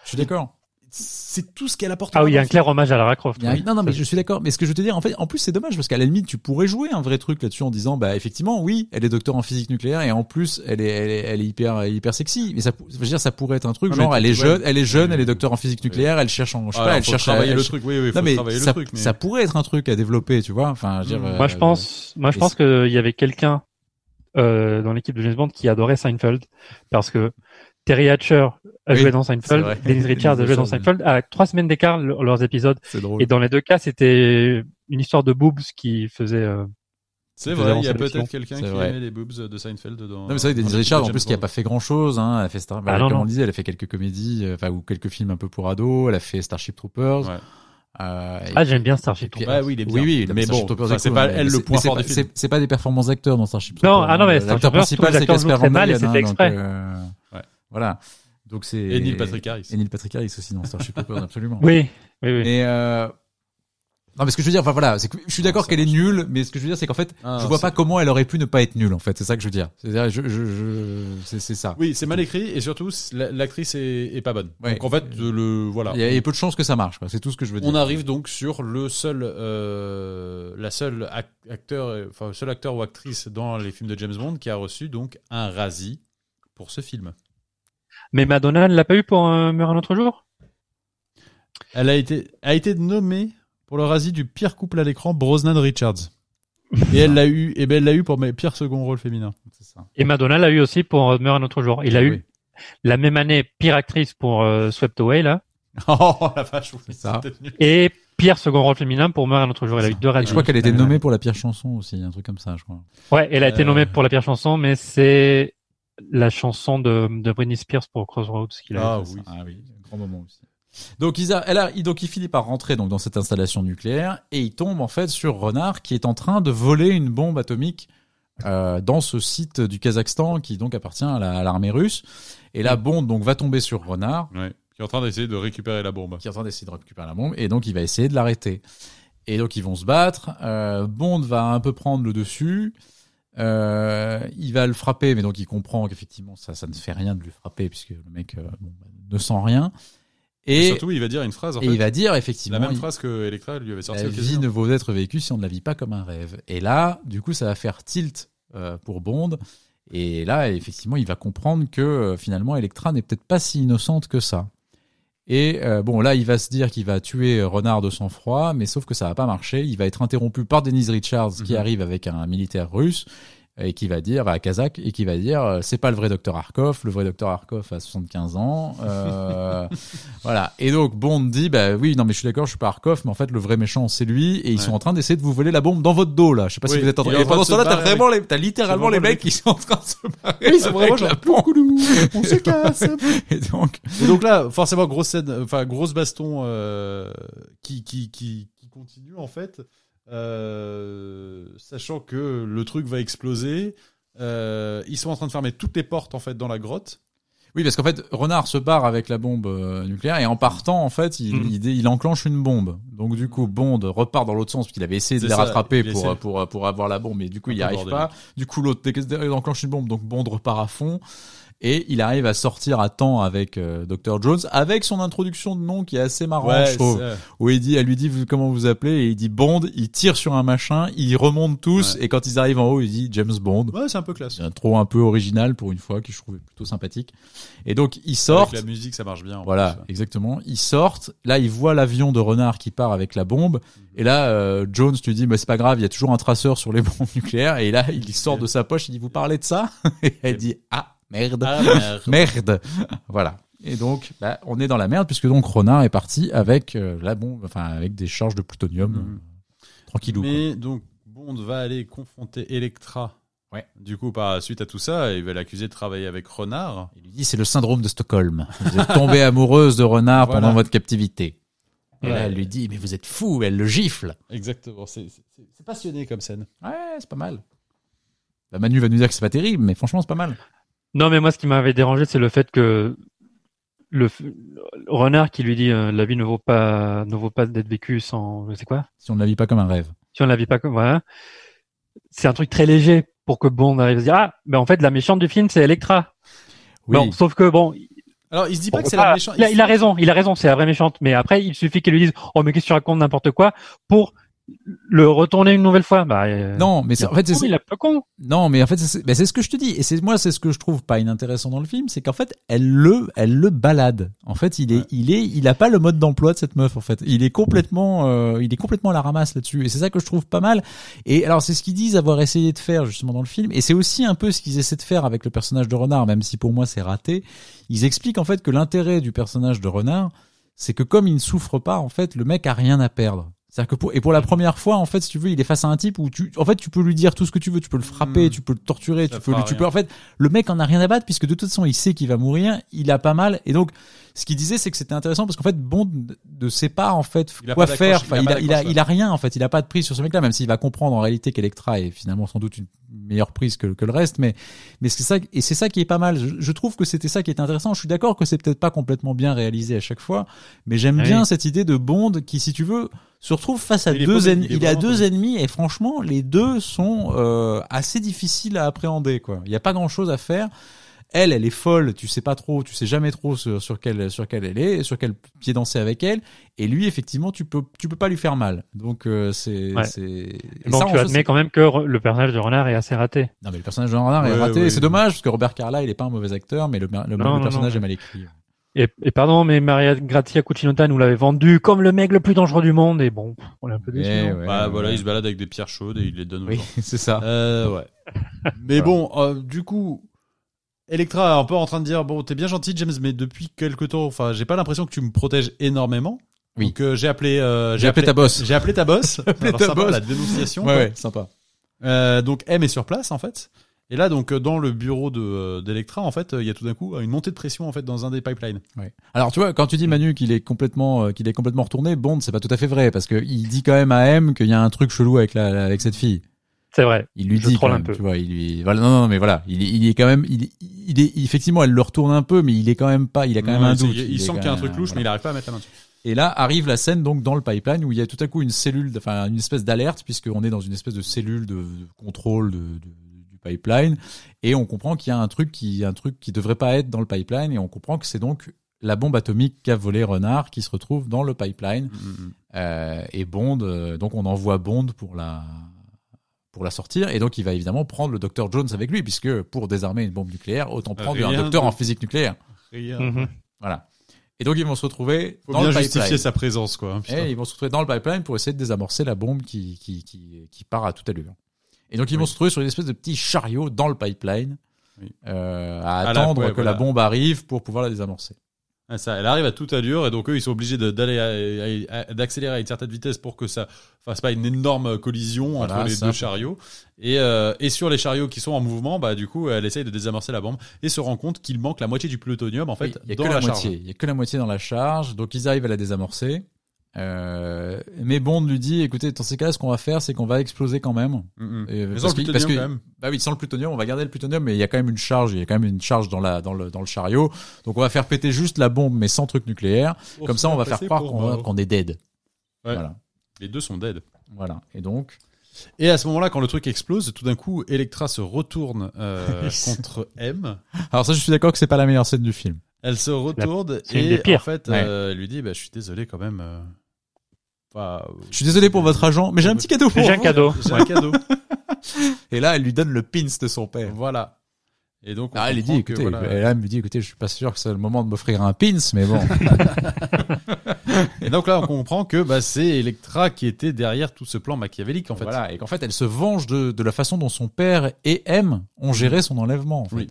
Je suis d'accord. C'est tout ce qu'elle apporte. Ah oui, il y a un clair hommage à Lara Croft. A oui. Non, non, mais je suis d'accord. Mais ce que je veux te dire, en fait, en plus, c'est dommage parce qu'à la limite, tu pourrais jouer un vrai truc là-dessus en disant, bah, effectivement, oui, elle est docteur en physique nucléaire et en plus, elle est, elle est, elle est hyper, hyper sexy. Mais ça, je veux dire, ça pourrait être un truc Non, genre, elle est jeune, elle est jeune, elle est docteur en physique nucléaire, elle cherche en, je sais Ah, pas, elle cherche travailler elle le truc. Oui, oui, faut Non, mais travailler ça, le truc. Mais... ça pourrait être un truc à développer, tu vois. Enfin, je veux dire, Moi, Moi, je euh, pense, moi, je pense qu'il y avait quelqu'un euh, dans l'équipe de James Bond qui adorait Seinfeld parce que Terry Hatcher a Oui, joué dans Seinfeld. Dennis Richards a joué dans Seinfeld, à trois semaines d'écart le- leurs épisodes. c'est drôle. Et dans les deux cas, c'était une histoire de boobs qui faisait. euh, C'est vrai, il y a peut-être quelqu'un C'est qui vrai. aimait les boobs de Seinfeld dans. Non, mais c'est vrai, Denise dans Richards, en plus, qui a pas fait grand chose, hein. Elle a fait Star, bah, Ah, non, comme non. on disait, elle a fait quelques comédies, euh, enfin, ou quelques films un peu pour ados. Elle a fait Starship Troopers. Ouais. Euh, Ah, j'aime bien Starship Troopers. Ouais, oui, il est bien. Oui, oui, mais bon, c'est pas elle le point fort pas- du film. C'est c'est pas des performances d'acteurs dans Starship Non, Troopers. ah non, mais hein. Starship l'acteur Troopers, principal c'est acteurs Casper Van Dien, donc, exprès. euh. Voilà. Donc c'est Et Neil Patrick Harris. Et Neil Patrick Harris aussi dans Starship Troopers absolument. Oui, oui, oui. Et euh... non mais ce que je veux dire, enfin voilà, c'est que je suis d'accord ça qu'elle est nulle, mais ce que je veux dire c'est qu'en fait, Ah, je vois pas comment elle aurait pu ne pas être nulle en fait. C'est ça que je veux dire. C'est-à-dire, je, je, je... c'est c'est ça. Oui, c'est mal écrit et surtout l'actrice est, est pas bonne. Ouais. Donc en fait, le voilà. Il y, a, il y a peu de chances que ça marche. C'est tout ce que je veux dire. On arrive donc sur le seul, euh, la seule ac- acteur, euh, enfin seul acteur ou actrice dans les films de James Bond qui a reçu donc un Razzie pour ce film. Mais Madonna ne l'a pas eu pour euh, Meurt un autre jour? Elle a été, a été nommée pour le Razzie du pire couple à l'écran, Brosnan Richards. Et elle l'a eu, et ben elle l'a eu pour mes pires second rôle féminin. Ça. Et Madonna l'a eu aussi pour euh, Meurt un autre jour. Il a Ah eu la même année pire actrice pour euh, Swept Away là Oh la vache, oui, C'est ça. et pire second rôle féminin pour Meurt un autre jour. Il a eu deux Et Razzies. je crois qu'elle a été nommée pour la pire chanson aussi, un truc comme ça, je crois. Ouais, elle a été Euh, nommée pour la pire chanson, mais c'est la chanson de, de Britney Spears pour Crossroads qu'il a. Ah oui. Ah oui, un grand moment aussi. Donc, il, a, elle a, donc il finit par rentrer donc dans cette installation nucléaire et il tombe en fait sur Renard qui est en train de voler une bombe atomique euh, dans ce site du Kazakhstan qui donc appartient à la- à l'armée russe. Et la bombe donc va tomber sur Renard Ouais. Qui est en train d'essayer de récupérer la bombe. qui est en train d'essayer de récupérer la bombe et donc il va essayer de l'arrêter. Et donc ils vont se battre. Euh, Bond va un peu prendre le dessus. Euh, il va le frapper, mais donc il comprend qu'effectivement ça, ça ne fait rien de lui frapper puisque le mec euh, bon, bah, ne sent rien. Et Et, surtout, il va dire une phrase en et fait. il va dire effectivement la même il- phrase que Electra lui avait sorti la vie ne vaut être vécue si on ne la vit pas comme un rêve. Et là, du coup, ça va faire tilt euh, pour Bond. Et là, effectivement, il va comprendre que finalement, Electra n'est peut-être pas si innocente que ça. Et euh, bon, là, il va se dire qu'il va tuer euh, Renard de sang-froid, mais sauf que ça va pas marcher. Il va être interrompu par Denise Richards, qui Mhm. arrive avec un militaire russe et qui va dire à Kazakh et qui va dire euh, c'est pas le vrai docteur Arkov, le vrai docteur Arkov a 75 ans. Euh, voilà. Et donc Bond dit bah oui non mais je suis d'accord je suis pas Arkov mais en fait le vrai méchant c'est lui et ils Ouais. sont en train d'essayer de vous voler la bombe dans votre dos là. Je sais pas si vous êtes en train. Et pendant ce temps-là t'as vraiment les t'as littéralement les mecs qui sont en train de se barrer. Oui, c'est vraiment genre on se casse. Et donc Et donc là, forcément, grosse scène, enfin grosse baston euh, qui, qui, qui, qui continue en fait, sachant que le truc va exploser. Euh, ils sont en train de fermer toutes les portes en fait dans la grotte. Oui, parce qu'en fait, Renard se barre avec la bombe euh, nucléaire et en partant, en fait, il, Mhm. il, il enclenche une bombe. Donc du coup, Bond repart dans l'autre sens parce qu'il avait essayé de les ça, rattraper il pour, pour, pour avoir la bombe, mais du coup, il n'y arrive pas. Du coup, l'autre qu'il enclenche une bombe, donc Bond repart à fond. Et il arrive à sortir à temps avec euh, Dr. Jones, avec son introduction de nom qui est assez marrant, je trouve. Où il dit, elle lui dit vous- comment vous appelez, et il dit Bond, il tire sur un machin, ils remontent tous, Ouais. et quand ils arrivent en haut, il dit James Bond. ouais, c'est un peu classe. Un trop un peu original pour une fois, qui je trouvais plutôt sympathique. Et donc, ils sortent. Avec la musique, ça marche bien. en Voilà, plus. exactement. Ils sortent. Là, ils voient l'avion de Renard qui part avec la bombe. Mhm. Et là, euh, Jones lui dit, bah, c'est pas grave, il y a toujours un traceur sur les bombes nucléaires. Et là, il sort de sa poche, il dit, vous parlez de ça? Et elle dit, ah, merde. Ah, merde. Merde. voilà. Et donc, bah, on est dans la merde puisque donc Renard est parti avec euh, la bombe, enfin, avec des charges de plutonium. Euh, tranquillou. quoi. Mais donc, Bond va aller confronter Electra. Ouais. Du coup, par suite à tout ça, il va l'accuser de travailler avec Renard. Il lui dit, c'est le syndrome de Stockholm. Vous êtes tombée amoureuse de Renard Voilà. pendant votre captivité. Et Ouais. là, elle lui dit, mais vous êtes fou, elle le gifle. Exactement. C'est passionné comme scène. Ouais, c'est pas mal. Bah, Manu va nous dire que c'est pas terrible, mais franchement, c'est pas mal. Non, mais moi, ce qui m'avait dérangé, c'est le fait que le, renard qui lui dit euh, la vie ne vaut pas ne vaut pas d'être vécue sans je sais quoi Si on ne la vit pas comme un rêve. si on ne la vit pas comme voilà c'est un truc très léger pour que Bond arrive à se dire ah ben en fait la méchante du film c'est Electra Oui. bon sauf que bon Alors, il se dit pas que c'est la méchante. il, a, il a raison il a raison c'est la vraie méchante mais après il suffit qu'il lui dise oh mais qu'est-ce que tu racontes n'importe quoi? pour le retourner une nouvelle fois bah euh, non, mais c'est, en fait, c'est, il a pas con non, mais en fait, c'est, c'est ce que je te dis. Et c'est, moi, c'est ce que je trouve pas inintéressant dans le film, c'est qu'en fait, elle le, elle le balade. En fait, il est, Ouais. il est, il a pas le mode d'emploi de cette meuf, en fait. Il est complètement, euh, il est complètement à la ramasse là-dessus. Et c'est ça que je trouve pas mal. Et alors, c'est ce qu'ils disent avoir essayé de faire, justement, dans le film. Et c'est aussi un peu ce qu'ils essaient de faire avec le personnage de Renard, même si pour moi c'est raté. Ils expliquent, en fait, que l'intérêt du personnage de Renard, c'est que comme il ne souffre pas, en fait, le mec a rien à perdre. C'est-à-dire que pour, et pour la première fois, en fait, si tu veux, il est face à un type où tu, en fait, tu peux lui dire tout ce que tu veux, tu peux le frapper, Hmm. tu peux le torturer, tu peux, lui- tu peux, en fait, le mec en a rien à battre puisque de toute façon, il sait qu'il va mourir, il a pas mal, et donc, ce qu'il disait, c'est que c'était intéressant parce qu'en fait, Bond ne sait pas, en fait, Il quoi faire. Enfin, il a il il a, il a rien, en fait, il a pas de prise sur ce mec-là, même s'il va comprendre en réalité qu'Electra est finalement sans doute une meilleure prise que, que le reste, mais, mais c'est ça, et c'est ça qui est pas mal. Je, je trouve que c'était ça qui est intéressant. Je suis d'accord que c'est peut-être pas complètement bien réalisé à chaque fois, mais j'aime Ah bien cette idée de Bond qui, si tu veux, se retrouve face à Il deux ennemis. il a deux ennemis et franchement, les deux sont euh, assez difficiles à appréhender. Quoi. Il n'y a pas grand-chose à faire. Elle, elle est folle. Tu sais pas trop, tu sais jamais trop sur, sur quel sur quel elle est, sur quel pied danser avec elle. Et lui, effectivement, tu peux tu peux pas lui faire mal. Donc euh, c'est Ouais. ça, tu admets c'est- quand même que le personnage de renard est assez raté Non mais le personnage de Renard est Ouais, raté. ouais, c'est ouais. dommage parce que Robert Carlyle il est pas un mauvais acteur, mais le, le, le Non, non, personnage non. est mal écrit. et, et pardon mais Maria Grazia Cucinotta nous l'avait vendu comme le mec le plus dangereux du monde et bon on est un peu Mais non ouais, bah, voilà, ouais. il se balade avec des pierres chaudes et il les donne aux Oui, c'est ça. Euh, ouais. Mais bon, euh, du coup, Electra est un peu en train de dire bon, t'es bien gentil, James, mais depuis quelque temps, enfin, j'ai pas l'impression que tu me protèges énormément. Oui. Donc euh, j'ai appelé, euh, J'ai appelé ta boss. J'ai appelé ta boss. Alors, ta sympa, boss. La dénonciation. Ouais, ouais, sympa. Euh, donc M est sur place en fait. Et là, donc dans le bureau de euh, d'Electra, en fait, il y a tout d'un coup une montée de pression en fait dans un des pipelines. Ouais. Alors tu vois, quand tu dis Manu qu'il est complètement euh, qu'il est complètement retourné, Bond c'est pas tout à fait vrai parce que il dit quand même à M qu'il y a un truc chelou avec la avec cette fille. C'est vrai Il lui Je dit un peu. tu vois, il lui voilà non non mais voilà, il est, il est quand même il, il est effectivement elle le retourne un peu mais il est quand même pas il a quand même un doute. Il, sent qu'il y a un truc louche, voilà. mais il arrive pas à mettre la main dessus. Et là arrive la scène donc dans le pipeline où il y a tout à coup une cellule, enfin une espèce d'alerte puisqu'on est dans une espèce de cellule de, de contrôle de, de- du pipeline et on comprend qu'il y a un truc qui un truc qui devrait pas être dans le pipeline et on comprend que c'est donc la bombe atomique qu'a volé Renard qui se retrouve dans le pipeline Euh, et Bond euh, donc on envoie Bond pour la pour la sortir et donc il va évidemment prendre le docteur Jones avec lui puisque pour désarmer une bombe nucléaire autant prendre Rien un docteur de- en physique nucléaire Rien. Mhm. voilà et donc ils vont se retrouver Faut dans bien le justifier pipeline sa présence, quoi. hein, et ils vont se retrouver dans le pipeline pour essayer de désamorcer la bombe qui, qui, qui, qui part à toute allure. Et donc ils vont se retrouver sur une espèce de petit chariot dans le pipeline Oui. euh, à À la- attendre ouais, que voilà. la bombe arrive pour pouvoir la désamorcer. Ah, ça, elle arrive à toute allure et donc eux ils sont obligés d'aller d'accélérer à une certaine vitesse pour que ça fasse pas une énorme collision Voilà, entre les ça. deux chariots et, euh, et sur les chariots qui sont en mouvement bah du coup elle essaye de désamorcer la bombe et se rend compte qu'il manque la moitié du plutonium en fait Oui, il y a dans que la, la, moitié. Il y a que la moitié dans la charge. Donc ils arrivent à la désamorcer. Euh, mais Bond lui dit, écoutez, dans ces cas, ce qu'on va faire, c'est qu'on va exploser quand même. Mm, mm. Et, Mais parce sans le parce que- quand même. Bah oui, sans le plutonium, on va garder le plutonium, mais il y a quand même une charge, il y a quand même une charge dans la dans le dans le chariot. Donc on va faire péter juste la bombe, mais sans truc nucléaire. Comme ça, on va faire croire qu'on qu'on est dead. Ouais. Voilà, Les deux sont dead. voilà. Et donc, Et à ce moment-là, quand le truc explose, tout d'un coup, Electra se retourne euh, contre M. alors ça, je suis d'accord que c'est pas la meilleure scène du film. Elle se retourne et en fait, Ouais. euh, elle lui dit, bah, je suis désolé quand même. Euh, enfin, euh, Je suis désolé pour votre agent, mais j'ai un petit cadeau pour J'ai un vous. cadeau. J'ai un cadeau. Et là, elle lui donne le pins de son père. voilà. Et donc, on Ah, elle lui dit, que, écoutez, voilà. elle me dit, écoutez, je suis pas sûr que c'est le moment de m'offrir un pins, mais bon. Et donc là, on comprend que bah, c'est Electra qui était derrière tout ce plan machiavélique, en fait. Voilà, et qu'en fait, elle se venge de, de la façon dont son père et M ont géré son enlèvement. En fait. Oui.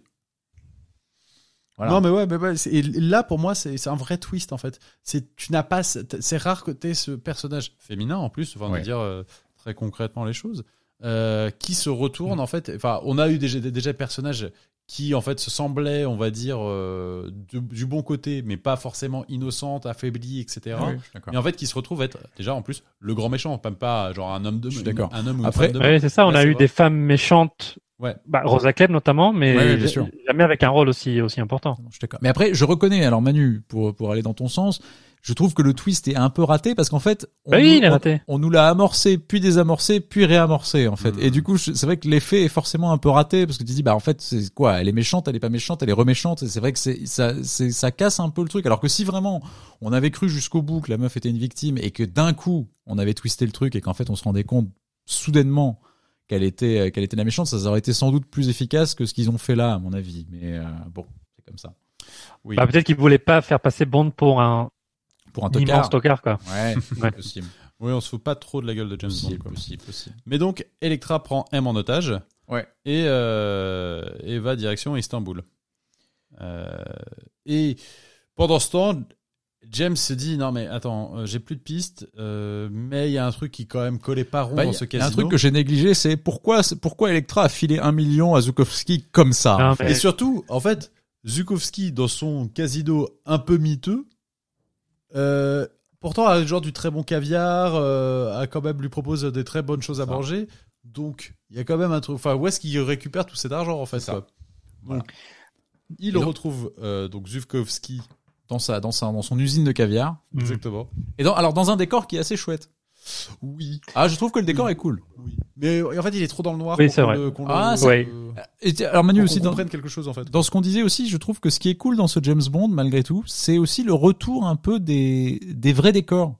Voilà. Non, mais ouais, mais ouais, et là, pour moi, c'est un vrai twist, en fait. C'est, tu n'as pas, c'est rare que tu aies ce personnage féminin, en plus, enfin, Ouais. de dire euh, très concrètement les choses, euh, qui se retourne, en fait. Enfin, on a eu déjà, déjà des personnages qui, en fait, se semblaient, on va dire, euh, du, du bon côté, mais pas forcément innocentes, affaiblies, etc. Ah oui, je suis d'accord. Mais en fait, qui se retrouvent être, déjà, en plus, le grand méchant, même pas genre un homme de Je suis d'accord. Un homme ou une Après- femme de Ouais, c'est ça. On Là, a eu vrai. des femmes méchantes. Ouais. Bah, Rosa Klebb notamment, mais Ouais, jamais avec un rôle aussi aussi important. Je suis d'accord. Mais après, je reconnais, alors Manu, pour, pour aller dans ton sens, je trouve que le twist est un peu raté parce qu'en fait, on, Bah oui, nous, il est on- raté. on nous l'a amorcé, puis désamorcé, puis réamorcé en fait. Mhm. Et du coup, c'est vrai que l'effet est forcément un peu raté parce que tu dis, bah en fait, c'est quoi? Elle est méchante, elle est pas méchante, elle est reméchante. Et c'est vrai que c'est ça, c'est ça casse un peu le truc. Alors que si vraiment on avait cru jusqu'au bout que la meuf était une victime et que d'un coup on avait twisté le truc et qu'en fait on se rendait compte soudainement qu'elle était qu'elle était la méchante, ça aurait été sans doute plus efficace que ce qu'ils ont fait là, à mon avis. Mais euh, bon, c'est comme ça. Oui. Bah, peut-être qu'ils voulaient pas faire passer Bond pour un Pour un tocard. tocard, quoi. Ouais, Ouais. possible. Oui, on se fout pas trop de la gueule de James Bond. Possible, quoi. possible, possible. Mais donc, Electra prend M en otage. Ouais. Et, euh, et va direction Istanbul. Euh, et pendant ce temps, James se dit non mais attends, euh, j'ai plus de pistes, euh, mais il y a un truc qui quand même collait pas rond Bah, dans ce y a casino. un truc que j'ai négligé, c'est pourquoi, pourquoi Electra a filé un million à Zukowski comme ça. Non, en fait. mais- Et surtout, en fait, Zukowski dans son casino un peu miteux, euh, pourtant a genre du très bon caviar, euh, a quand même lui propose des très bonnes choses à Ça. manger. Donc il y a quand même un truc. Enfin, où est-ce qu'il récupère tout cet argent en fait ça. quoi. Voilà. Donc, il donc- retrouve euh, donc Zukowski Dans sa, dans sa, dans son usine de caviar. Mm. exactement. Et dans, alors dans un décor qui est assez chouette. Oui, Ah, je trouve que le décor est cool. oui. Mais en fait, il est trop dans le noir Oui, c'est vrai. le- Ah, le- c'est- Ouais. euh, Et t- alors Manu aussi qu'on dans, quelque chose en fait. dans ce qu'on disait aussi, je trouve que ce qui est cool dans ce James Bond, malgré tout, c'est aussi le retour un peu des, des vrais décors.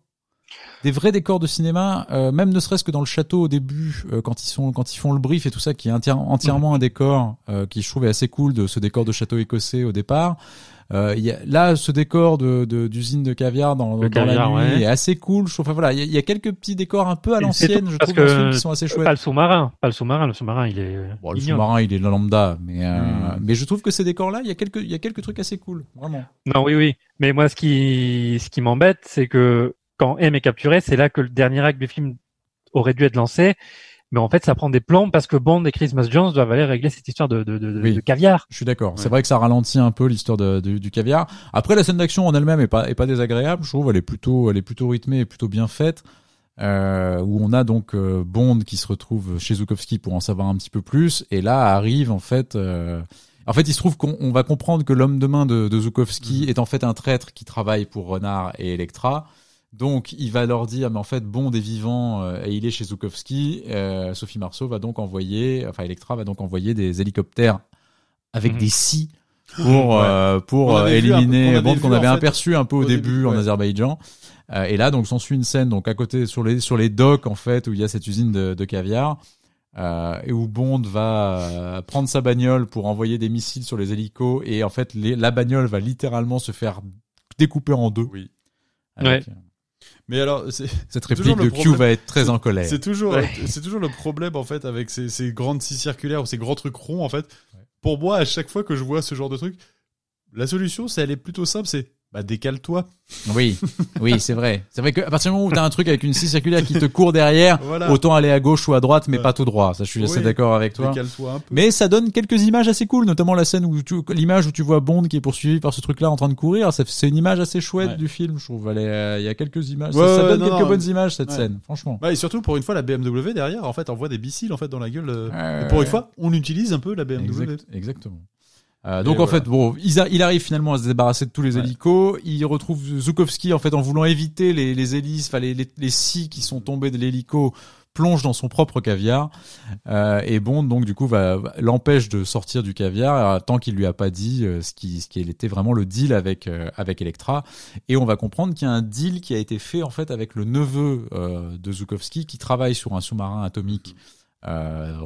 Des vrais décors de cinéma, euh, même ne serait-ce que dans le château au début, euh, quand ils sont, quand ils font le brief et tout ça, qui est entière- entièrement un décor euh, qui je trouve est assez cool de ce décor de château écossais au départ. Euh, y a, là, ce décor de de- d'usine de, caviar dans, dans caviar, la nuit ouais. est assez cool. Je trouve, enfin, voilà, il y, y a quelques petits décors un peu à l'ancienne, je trouve, que qui sont assez chouettes. Pas le sous-marin, pas le sous-marin. Le sous-marin, il est. euh, Bon, le sous-marin, il est lambda, mais euh, Mm. mais je trouve que ces décors-là, il y a quelques il y a quelques trucs assez cool, vraiment. Non, oui, oui. Mais moi, ce qui, ce qui m'embête, c'est que quand M est capturé, c'est là que le dernier acte du film aurait dû être lancé. Mais en fait, ça prend des plombs parce que Bond et Christmas Jones doivent aller régler cette histoire de, de, de, de- Oui. de caviar. Je suis d'accord. Ouais. C'est vrai que ça ralentit un peu l'histoire de, de- du caviar. Après, la scène d'action en elle-même est pas est pas désagréable. Je trouve elle est plutôt elle est plutôt rythmée et plutôt bien faite. Euh, où on a donc euh, Bond qui se retrouve chez Zukowski pour en savoir un petit peu plus. Et là arrive en fait. euh, En fait, il se trouve qu'on on va comprendre que l'homme de main de, de Zukowski est en fait un traître qui travaille pour Renard et Electra. Donc, il va leur dire, mais en fait, Bond est vivant euh, et il est chez Zukowski. Euh, Sophie Marceau va donc envoyer, enfin, Electra va donc envoyer des hélicoptères avec Mhm. des scies pour euh, pour euh, éliminer Bond qu'on avait aperçu un peu au, début, en ouais. Azerbaïdjan. Euh, et là, donc, s'ensuit une scène donc à côté sur les sur les docks en fait où il y a cette usine de, de caviar. Euh, et où Bond va euh, prendre sa bagnole pour envoyer des missiles sur les hélicos et en fait les, la bagnole va littéralement se faire découper en deux. Oui. Avec, euh, Mais alors, c'est Cette réplique de le Q va être très en colère. C'est toujours, Ouais. c'est toujours le problème en fait avec ces, ces grandes scies circulaires ou ces grands trucs ronds en fait. Ouais. Pour moi, à chaque fois que je vois ce genre de truc, la solution, c'est elle est plutôt simple, c'est Bah décale-toi. Oui, oui, c'est vrai. C'est vrai qu'à partir du moment où t'as un truc avec une scie circulaire qui te court derrière, Voilà. autant aller à gauche ou à droite, mais Ouais. pas tout droit. Ça, je suis assez Oui. d'accord avec toi. Décale-toi un peu. Mais ça donne quelques images assez cool, notamment la scène où tu, l'image où tu vois Bond qui est poursuivi par ce truc-là en train de courir. C'est une image assez chouette Ouais. du film, je trouve. Euh, Il y a quelques images. Ouais, ça, donne non, quelques non. bonnes images cette scène, franchement. Ouais, et surtout pour une fois la BMW derrière en fait envoie des missiles en fait dans la gueule. euh, et pour une fois, on utilise un peu la BMW. Exact- exactement. Euh, donc Et en voilà. fait, bon, il, arrive finalement à se débarrasser de tous les Ouais. hélicos. Il retrouve Zukowski en fait en voulant éviter les, les hélices, enfin les, les, les scies qui sont tombés de l'hélico plonge dans son propre caviar euh, et Bond donc du coup va va- l'empêche de sortir du caviar euh, tant qu'il lui a pas dit euh, ce qui ce qui était vraiment le deal avec euh, avec Electra et on va comprendre qu'il y a un deal qui a été fait en fait avec le neveu de Zukowski qui travaille sur un sous-marin atomique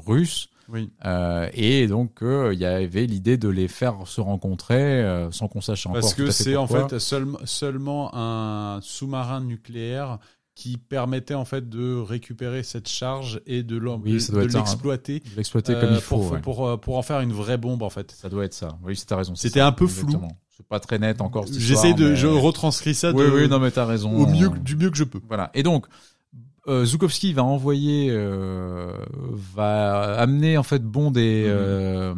russe Oui. euh, et donc euh, il y avait l'idée de les faire se rencontrer euh, sans qu'on sache encore Parce que c'est en fait seul- seulement un sous-marin nucléaire qui permettait en fait de récupérer cette charge et de Oui, hein. l'exploiter de l'exploiter comme il faut. pour, ouais. pour, pour en faire une vraie bombe en fait. Ça doit être ça. Oui, c'est- t'as raison. C'était un peu flou. exactement. C'est pas très net encore. J'essaie de, mais- je retranscris ça Oui, de- oui, non, mais t'as raison. au mieux, du mieux que je peux. Voilà. Et donc, euh, Zukowski va envoyer, euh, va amener en fait Bond et, Mhm. euh,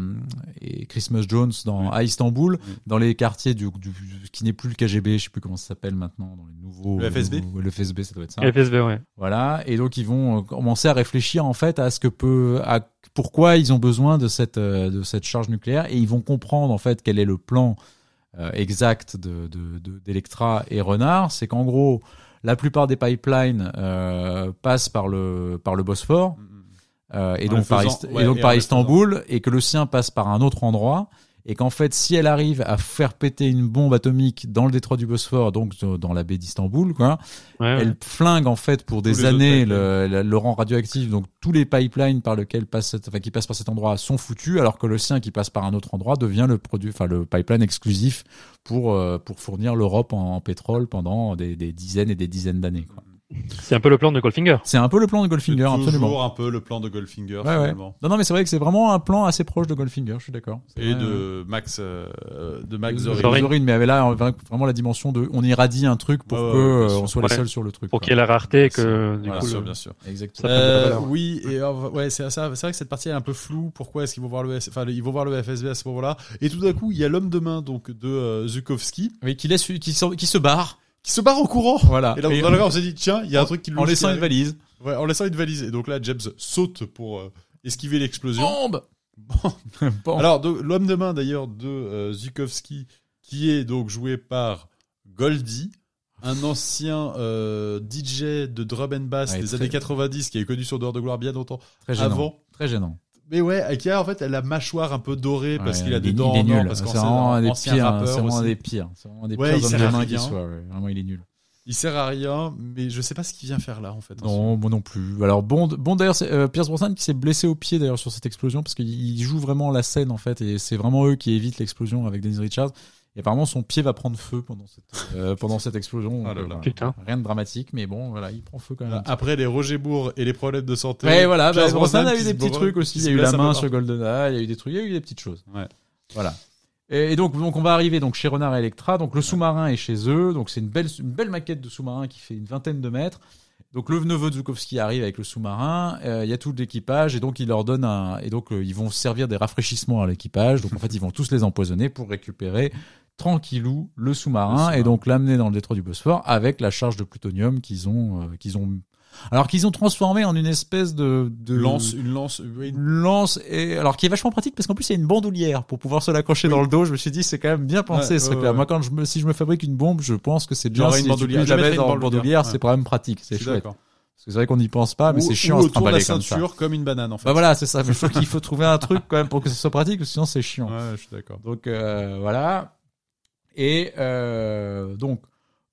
et Christmas Jones dans, Oui. à Istanbul, Oui. dans les quartiers du, du qui n'est plus le KGB, je sais plus comment ça s'appelle maintenant, dans les nouveaux. Le FSB? nouveaux- le FSB, ça doit être ça. FSB, ouais. Voilà. Et donc ils vont euh, commencer à réfléchir en fait à ce que peut, à pourquoi ils ont besoin de cette de cette charge nucléaire et ils vont comprendre en fait quel est le plan euh, exact de de- de- d'Electra et Renard. C'est qu'en gros la plupart des pipelines euh, passent par le par le Bosphore. Euh, et donc par, faisant- Ist- ouais, et donc et par Istanbul et que le sien passe par un autre endroit et qu'en fait si elle arrive à faire péter une bombe atomique dans le détroit du Bosphore donc dans la baie d'Istanbul quoi Ouais, ouais. elle flingue en fait pour des années le, le- le rang radioactif. Donc tous les pipelines par lesquels passe, enfin, qui passent par cet endroit sont foutus, alors que le sien qui passe par un autre endroit devient le produit, enfin le pipeline exclusif pour euh, pour fournir l'Europe en, en pétrole pendant des, des dizaines et des dizaines d'années. quoi. C'est un peu le plan de Goldfinger. C'est un peu le plan de Goldfinger, absolument. toujours un peu le plan de Goldfinger Ouais, ouais. finalement. Non, non, mais c'est vrai que c'est vraiment un plan assez proche de Goldfinger. Je suis d'accord. Et vrai, de Max, euh, de Max de Zorin. Zorin. Zorin, mais là on- vraiment la dimension de on irradie un truc pour Ouais, que euh, on soit les seuls sur le truc. Pour qu'il y ait la rareté et que, du Bien coup, sûr, le- bien sûr. Exactement. Euh, oui, et euh, ouais, c'est ça. C'est vrai que cette partie est un peu floue. Pourquoi est-ce qu'ils vont voir le, enfin, ils vont voir le FSB à ce moment-là? Et tout d'un coup, il y a l'homme de main donc de euh, Zukowski Oui, qui laisse, qui se barre. Qui se barre en courant. Voilà. Et là, Et dans le on s'est dit tiens, il y a un truc qui en laissant une valise. Ouais, en laissant une valise. Et donc là, James saute pour euh, esquiver l'explosion. Bombe. Bon. Alors, l'homme de main d'ailleurs de euh, Zukowski, qui est donc joué par Goldie, un ancien euh, DJ de drum and bass Ouais, des années 90 qui est connu sur Dehors de gloire bien longtemps très gênant. avant. Très gênant. Mais ouais, et qui a en fait la mâchoire un peu dorée parce Ouais, qu'il a des dents il est nul. parce C'est vraiment un des pires. C'est vraiment des pires. C'est vraiment des pires il hommes sert de qui rien. soit. ouais. Vraiment, il est nul. Il sert à rien, mais je sais pas ce qu'il vient faire là en fait. Non, moi non plus. Alors Bond, Bond d'ailleurs, c'est euh, Pierce Brosnan qui s'est blessé au pied d'ailleurs sur cette explosion parce qu'il il joue vraiment la scène en fait et c'est vraiment eux qui évitent l'explosion avec Dennis Richards. Et apparemment son pied va prendre feu pendant cette euh, pendant cette explosion. Là Donc, là. voilà. Putain. Rien de dramatique, mais bon, voilà, il prend feu quand même. Après les Roger Bourg et les problèmes de santé. Ouais, voilà, bah, Brosnan a eu des petits trucs aussi. Il y a eu la main sur. GoldenEye, il y a eu des trucs, il y a eu des petites choses. Ouais. Voilà. Et, et donc, donc on va arriver donc chez Renard et Electra. Donc le sous-marin est chez eux. Donc c'est une belle, une belle maquette de sous-marin qui fait une vingtaine de mètres. Donc le neveu de Zukowski arrive avec le sous-marin. Euh, Il y a tout l'équipage et donc il leur donne un et donc euh, ils vont servir des rafraîchissements à l'équipage. Donc en fait ils vont tous les empoisonner pour récupérer tranquillou le sous-marin et donc l'amener dans le détroit du Bosphore avec la charge de plutonium qu'ils ont euh, qu'ils ont alors qu'ils ont transformé en une espèce de, de Lance, une lance, oui, une lance et alors qui est vachement pratique parce qu'en plus il y a une bandoulière pour pouvoir se l'accrocher Oui. dans le dos. Je me suis dit c'est quand même bien pensé Ouais, ce truc-là. ouais. Moi quand je me, si je me fabrique une bombe, je pense que c'est bien si une bandoulière. la une dans le bandoulière, ouais. c'est quand même pratique, c'est chouette. d'accord. Parce que c'est vrai qu'on n'y pense pas, mais c'est chiant ou autour de la trimballer comme ça. ceinture comme une banane en fait. Bah voilà, c'est ça. Mais je trouve qu'il faut trouver un truc quand même pour que ce soit pratique, sinon c'est chiant. Ouais, je suis d'accord. Donc euh, voilà. Et euh, donc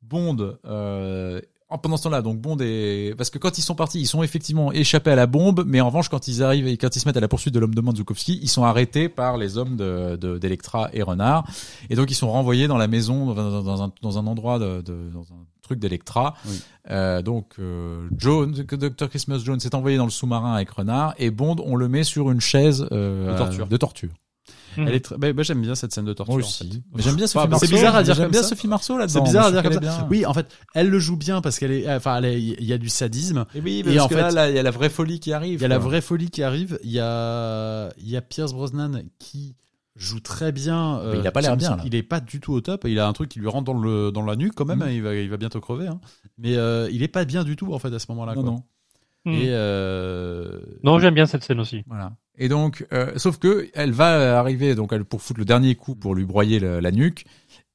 Bond. Euh, en- pendant ce temps-là, donc Bond est parce que quand ils sont partis, ils sont effectivement échappés à la bombe, mais en revanche, quand ils arrivent et quand ils se mettent à la poursuite de l'homme de main de Zukowski, ils sont arrêtés par les hommes de de- d'Electra et Renard, et donc ils sont renvoyés dans la maison dans, un dans un endroit de, de- dans un truc d'Electra. Oui. Euh, donc euh, Jones, Dr Christmas Jones s'est envoyé dans le sous-marin avec Renard et Bond, on le met sur une chaise euh, De torture. de torture. Mhm. Elle est très- bah, moi, j'aime bien cette scène de torture. Moi en aussi. fait. Mais j'aime bien Sophie Marceau. c'est bizarre à dire J'aime comme bien ça. Sophie Marceau là-dedans. C'est bizarre à dire comme ça. est bien. Oui, en fait, elle le joue bien parce qu'elle est, enfin, est- il y a du sadisme. Et oui, parce en que fait- là, il y a la vraie folie qui arrive. Il y a la vraie folie qui arrive. Il y a, il y a Pierce Brosnan qui joue très bien. euh, Mais il a pas l'air bien, là. Il est pas du tout au top. Il a un truc qui lui rentre dans le dans la nuque quand même. Hein, Il va il va bientôt crever. hein. Mais euh, il est pas bien du tout en fait à ce moment-là. Non, non. Hmm. Et euh, Non, j'aime bien cette scène aussi. Voilà. Et donc, euh, sauf que elle va arriver donc elle pour foutre le dernier coup pour lui broyer le- la nuque.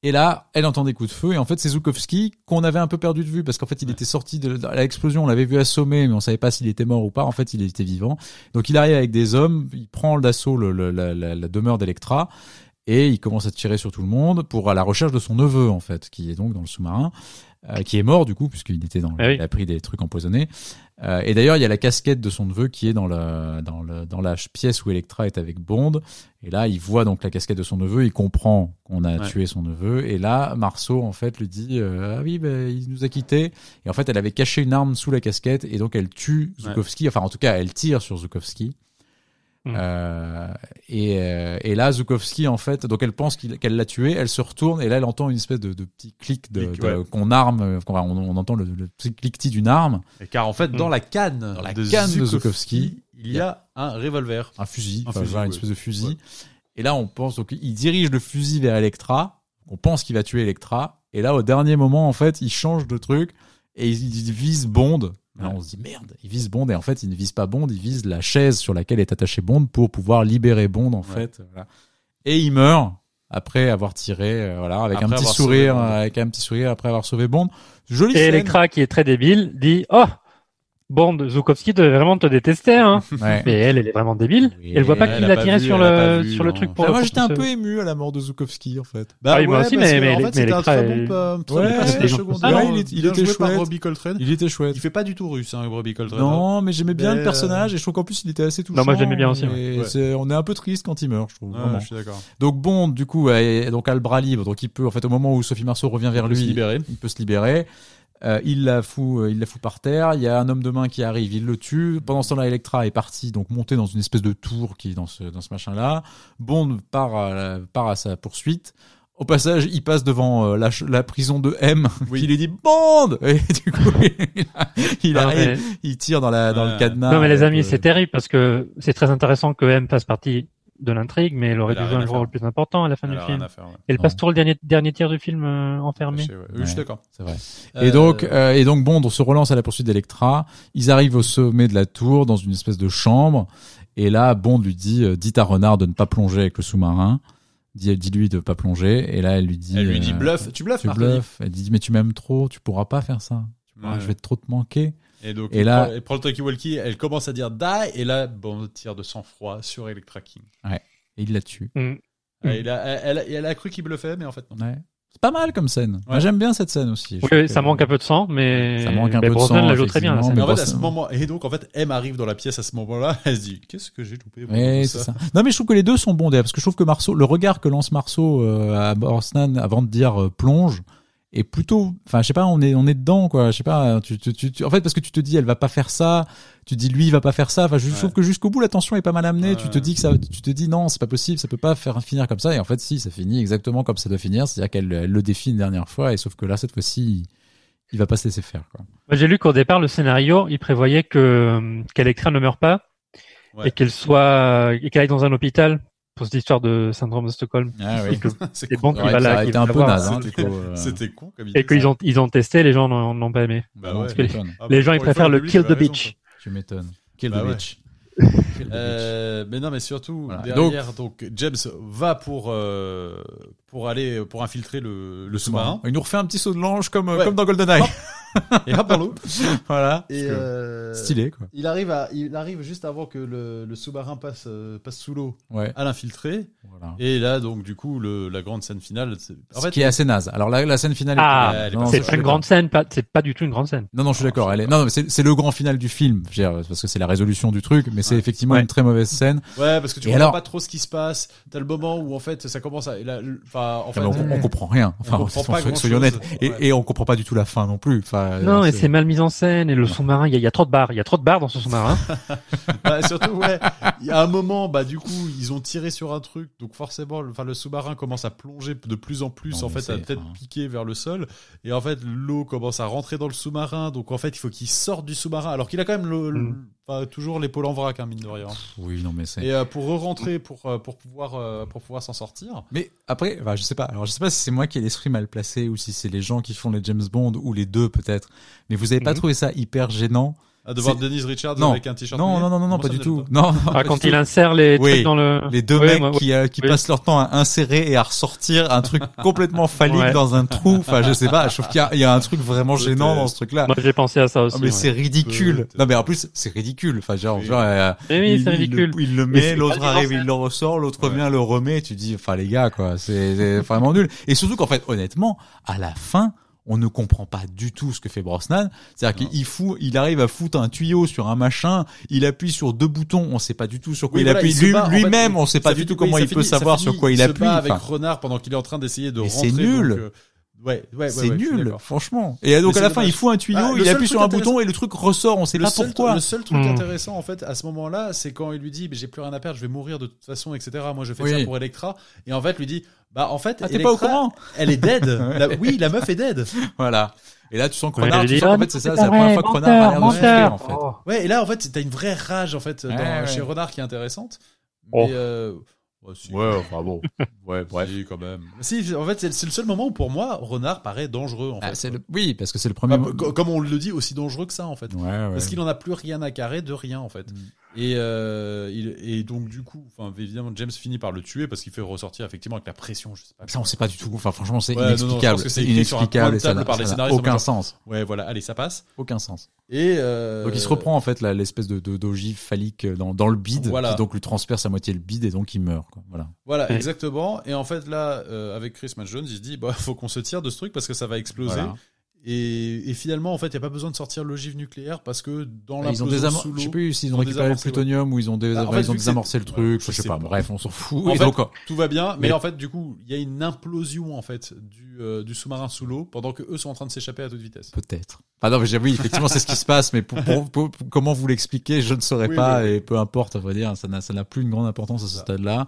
Et là, elle entend des coups de feu. Et en fait, c'est Zukowski qu'on avait un peu perdu de vue parce qu'en fait, il Ouais. était sorti de, l'explosion. On l'avait vu assommer, mais on savait pas s'il était mort ou pas. En fait, il était vivant. Donc, il arrive avec des hommes. Il prend d'assaut le, le- la, la- la demeure d'Electra et il commence à tirer sur tout le monde pour à la recherche de son neveu en fait, qui est donc dans le sous-marin, euh, qui est mort du coup puisqu'il était dans, Ah oui. il a pris des trucs empoisonnés. Euh, et d'ailleurs, il y a la casquette de son neveu qui est dans la dans le dans la pièce où Electra est avec Bond. Et là, il voit donc la casquette de son neveu, il comprend qu'on a Ouais. tué son neveu. Et là, Marceau en fait lui dit euh, ah oui, ben il nous a quittés. Et en fait, elle avait caché une arme sous la casquette et donc elle tue Ouais. Zukowski. Enfin, en tout cas, elle tire sur Zukowski. Mm. Euh, et, euh, et là, Zukowski, en fait, donc elle pense qu'elle l'a tué, elle se retourne et là, elle entend une espèce de, de petit clic de, de- ouais. qu'on arme, on, on entend le, le petit cliquetis d'une arme, et car en fait dans la canne Dans la de canne de Zukowski, Zukowski, il y a un revolver. un fusil, Un enfin, fusil, voilà, une espèce de fusil. Ouais. Et là, on pense donc il dirige le fusil vers Electra. On pense qu'il va tuer Electra. Et là, au dernier moment, en fait, il change de truc et il, il vise Bond. Et là, Ouais. on se dit merde, il vise Bond et en fait, il ne vise pas Bond, il vise la chaise sur laquelle est attaché Bond pour pouvoir libérer Bond en Ouais. fait. Voilà. Et il meurt après avoir tiré, euh, voilà, avec Après un petit sourire, sauvé avec un petit sourire après avoir sauvé Bond. Jolie Et scène. Electra, qui est très débile, dit Oh, Bond, Zukowski devait vraiment te détester, hein. Ouais. Mais elle, elle est vraiment débile. Oui, elle voit pas qu'il a tiré vu, sur le vu, sur le truc pour. Ah, moi, j'étais un peu ému à la mort de Zukowski en fait. Bah Ah oui, moi aussi, parce mais- que, mais- en fait, mais c'était un très bon, euh, très Ouais, bon ouais, il était joué par chouette. Robbie Coltrane. Il était chouette. Il fait pas du tout russe, hein, Robbie Coltrane. Non, mais j'aimais bien le personnage et je trouve qu'en plus il était assez touchant. Non, moi, je l'aimais bien aussi, on est un peu triste quand il meurt, je trouve. Je suis d'accord. Donc Bond, du coup, est donc à le bras libre, donc il peut, en fait, au moment où Sophie Marceau revient vers lui, libérer. il peut se libérer. Euh, il la fout, euh, il la fout par terre. Il y a un homme de main qui arrive, il le tue. Pendant ce temps-là, Electra est partie, donc montée dans une espèce de tour qui est dans ce dans ce machin-là. Bond part à, la- part à sa poursuite. Au passage, il passe devant euh, la, la prison de M, Oui. qui lui dit Bond. Et du coup, il, il Non, arrive, mais- il tire dans la dans le cadenas. Non, mais les amis, Euh, c'est terrible parce que c'est très intéressant que M fasse partie de l'intrigue, mais elle aurait dû jouer un rôle plus important à la fin Elle du a film. faire, ouais. Elle passe tout le dernier, dernier tiers du film euh, enfermé. Ouais. Oui, je suis Ouais. d'accord. C'est vrai. Euh, Et donc, euh, et donc Bond se relance à la poursuite d'Electra. Ils arrivent au sommet de la tour, dans une espèce de chambre. Et là, Bond lui dit, euh, dites à Renard de ne pas plonger avec le sous-marin. Dis- Dis-lui de pas plonger. Et là, elle lui dit, elle lui dit euh, bluff. Tu bluffes, tu bluffes. Elle dit, mais tu m'aimes trop, tu pourras pas faire ça. Ouais. Je vais trop te manquer. Et donc, Et elle, là- prend, elle prend le talkie-walkie, elle commence à dire die, et là, Bond tire de sang-froid sur Electra King. Et il la tue. Mm. Ah, il a- elle, elle- elle a cru qu'il bluffait, mais en fait, non. Ouais. C'est pas mal comme scène. Moi, Ouais. j'aime bien cette scène aussi. Je Oui, trouve oui, que- ça manque un peu de sang, mais, Ça manque un mais peu de Brosnan sang, la joue très bien. la effectivement, scène. Mais en fait, à bon, ce moment, et donc, en fait, M arrive dans la pièce à ce moment-là, elle se dit, qu'est-ce que j'ai loupé moi, Ouais, ça. Non, mais je trouve que les deux sont bons d'ailleurs, parce que je trouve que Marceau, le regard que lance Marceau euh, à Brosnan avant de dire euh, plonge est plutôt, enfin, je sais pas, on est, on est dedans, quoi. Je sais pas, tu, tu, tu, tu- en fait, parce que tu te dis, elle va pas faire ça, tu dis, lui, il va pas faire ça. Enfin, je Ouais. trouve que jusqu'au bout, la tension est pas mal amenée. Ouais. Tu te dis que ça, tu te dis, non, c'est pas possible, ça peut pas faire finir comme ça. Et en fait, si, ça finit exactement comme ça doit finir. C'est-à-dire qu'elle elle le défie une dernière fois, et sauf que là, cette fois-ci, il, il va pas se laisser faire, quoi. Moi, J'ai lu qu'au départ, le scénario, il prévoyait que qu'Electra ne meure pas Ouais. et qu'elle soit et qu'elle aille dans un hôpital pour cette histoire de syndrome de Stockholm. Ah C'est Ouais, là, va un peu naze, hein, C'était- euh. C'était con comme idée. Et qu'ils ont ils ont testé, les gens n'ont pas aimé. Bah ouais. Ah, Les bah, gens ils préfèrent le public kill the raison, bitch. Tu m'étonnes. Kill Bah the ouais. bitch. Euh, mais non, mais surtout Voilà. derrière, donc, James va pour euh, pour aller pour infiltrer le, le sous-marin Il nous refait un petit saut de l'ange comme, euh, Ouais. comme dans GoldenEye. et hop dans l'eau. voilà. Et euh, Stylé, quoi. Il arrive à, il arrive juste avant que le, le sous-marin passe euh, passe sous l'eau Ouais. à l'infiltrer. Voilà. Et là, donc du coup, le, la grande scène finale. En Ce fait, qui est assez naze. Alors la, la scène finale. Ah, C'est pas une grande scène, c'est pas du tout une grande scène. Non, non, je suis d'accord. Elle est... Non, non, c'est le grand final du film, parce que c'est la résolution du truc, mais c'est Ouais. effectivement Ouais. une très mauvaise scène. ouais, parce que tu Et comprends alors- pas trop ce qui se passe. T'as le moment où en fait ça commence à, et là, enfin, en fait, Enfin, on, on comprend rien. Enfin, comprend pas soyons honnêtes. Et, Ouais. et on comprend pas du tout la fin non plus. Enfin, Enfin, Non, euh, et c'est mal mis en scène. Et le sous-marin, il y, a- il y a trop de barres. Il y a trop de barres dans ce sous-marin. Bah, surtout, ouais. Il y a un moment, bah, du coup, ils ont tiré sur un truc, donc forcément, le, enfin, le sous-marin commence à plonger de plus en plus, Non, en fait, à peut-être enfin- piquer vers le sol. Et en fait, l'eau commence à rentrer dans le sous-marin, donc en fait, il faut qu'il sorte du sous-marin, alors qu'il a quand même le, le- Mm. toujours l'épaule en vrac, hein, mine de rien. Oui, non, mais c'est. Et euh, pour re-rentrer, pour, euh, pour pouvoir, euh, pour pouvoir s'en sortir. Mais après, enfin, je sais pas. Alors, je sais pas si c'est moi qui ai l'esprit mal placé ou si c'est les gens qui font les James Bond ou les deux peut-être. Mais vous avez pas Mhm. trouvé ça hyper gênant À devoir C'est- Denise Richards Non. avec un t-shirt. Non, non, non, non, non, pas du tout. pas. Non, non, Ah, pas quand du il tout. insère les Oui. trucs dans le. Les deux mecs moi- qui, euh, qui oui. passent leur temps à insérer et à ressortir un truc complètement phallique Ouais. dans un trou. Enfin, je sais pas. Je trouve qu'il y a, il y a un truc vraiment gênant dans ce truc-là. Moi, j'ai pensé à ça aussi. Ah, mais ouais. c'est ridicule. Non, mais en plus, c'est ridicule. Enfin, genre, Oui. genre, euh, Mais oui, il, ridicule. le, il le Et met, l'autre arrive, il le ressort, l'autre Ouais. vient, le remet. Tu dis, enfin, les gars, quoi, c'est vraiment nul. Et surtout qu'en fait, honnêtement, à la fin, on ne comprend pas du tout ce que fait Brosnan. C'est-à-dire qu'il fout, il arrive à foutre un tuyau sur un machin, il appuie sur deux boutons, on sait pas du tout sur quoi Oui, il voilà, appuie. il se Lui- bat, en fait, Lui-même, on sait pas du tout comment il peut finit- savoir finit, sur quoi il se appuie. bat avec Enfin, Renard pendant qu'il est en train d'essayer de Mais rentrer. c'est nul. donc, euh, Ouais, ouais, ouais, c'est ouais, nul, franchement. Et donc Mais à la fin, il fout un tuyau, Ah, il appuie sur un bouton et le truc ressort, on sait le pas seul, pourquoi. le seul truc Hmm. intéressant en fait à ce moment-là, c'est quand il lui dit mais j'ai plus rien à perdre, je vais mourir de toute façon, etc. Moi je fais Oui. ça pour Electra et en fait lui dit bah en fait Ah, t'es pas au courant elle est dead. La- oui la meuf est dead. Voilà. Et là, tu sens que Ouais, Renard, elle tu sens qu'en fait, c'est ça, c'est la première fois que Renard a l'air de en fait. Oh. Ouais et là en fait t'as une vraie rage en fait dans, Ouais, ouais. chez Renard qui est intéressante. Oh. Mais euh, ouais, si. enfin bon. Ouais, Si, quand même. Si, en fait, c'est le seul moment où pour moi, Renard paraît dangereux, en Ah, fait. c'est le... Oui, parce que c'est le premier. Bah, co- comme on le dit, aussi dangereux que ça, en fait. Ouais, ouais. Parce qu'il en a plus rien à carrer de rien, en fait. Mm. Et, euh, il, et donc, du coup, enfin, évidemment, James finit par le tuer parce qu'il fait ressortir, effectivement, avec la pression, je sais pas. Ça, on sait pas du tout. Enfin, franchement, c'est Ouais, non, non, je inexplicable. c'est inexplicable et ça n'a aucun en sens. Ouais, voilà, allez, ça passe. Aucun sens. Et, euh, Donc il se reprend en fait l'espèce de de- d'ogive phallique dans, dans le bide, Voilà. qui donc lui transperce à moitié le bide et donc il meurt. Quoi. Voilà. Voilà, Ouais. exactement. Et en fait, là, euh, avec Chris Jones, il se dit, bah, faut qu'on se tire de ce truc parce que ça va exploser. Voilà. Et, et finalement, en fait, il n'y a pas besoin de sortir l'ogive nucléaire parce que dans Ils ont l'implosion désamor... sous Je sais plus s'ils ils ont ont récupéré le désamorcé, ouais. plutonium ou ils ont, dé- Bah, en fait, ils ont désamorcé le truc. ouais, je sais sais pas. Bref, on s'en fout. En Et fait, donc, tout va bien, mais, Mais- en fait, du coup, il y a une implosion en fait du, euh, du sous-marin sous l'eau pendant que eux sont en train de s'échapper à toute vitesse. peut-être. Ah non, mais oui, effectivement, c'est ce qui se passe, mais pour, pour- pour- pour- comment vous l'expliquer, je ne saurais Oui, pas, oui, et peu importe, à vrai dire, ça n'a, ça n'a plus une grande importance à ce stade-là.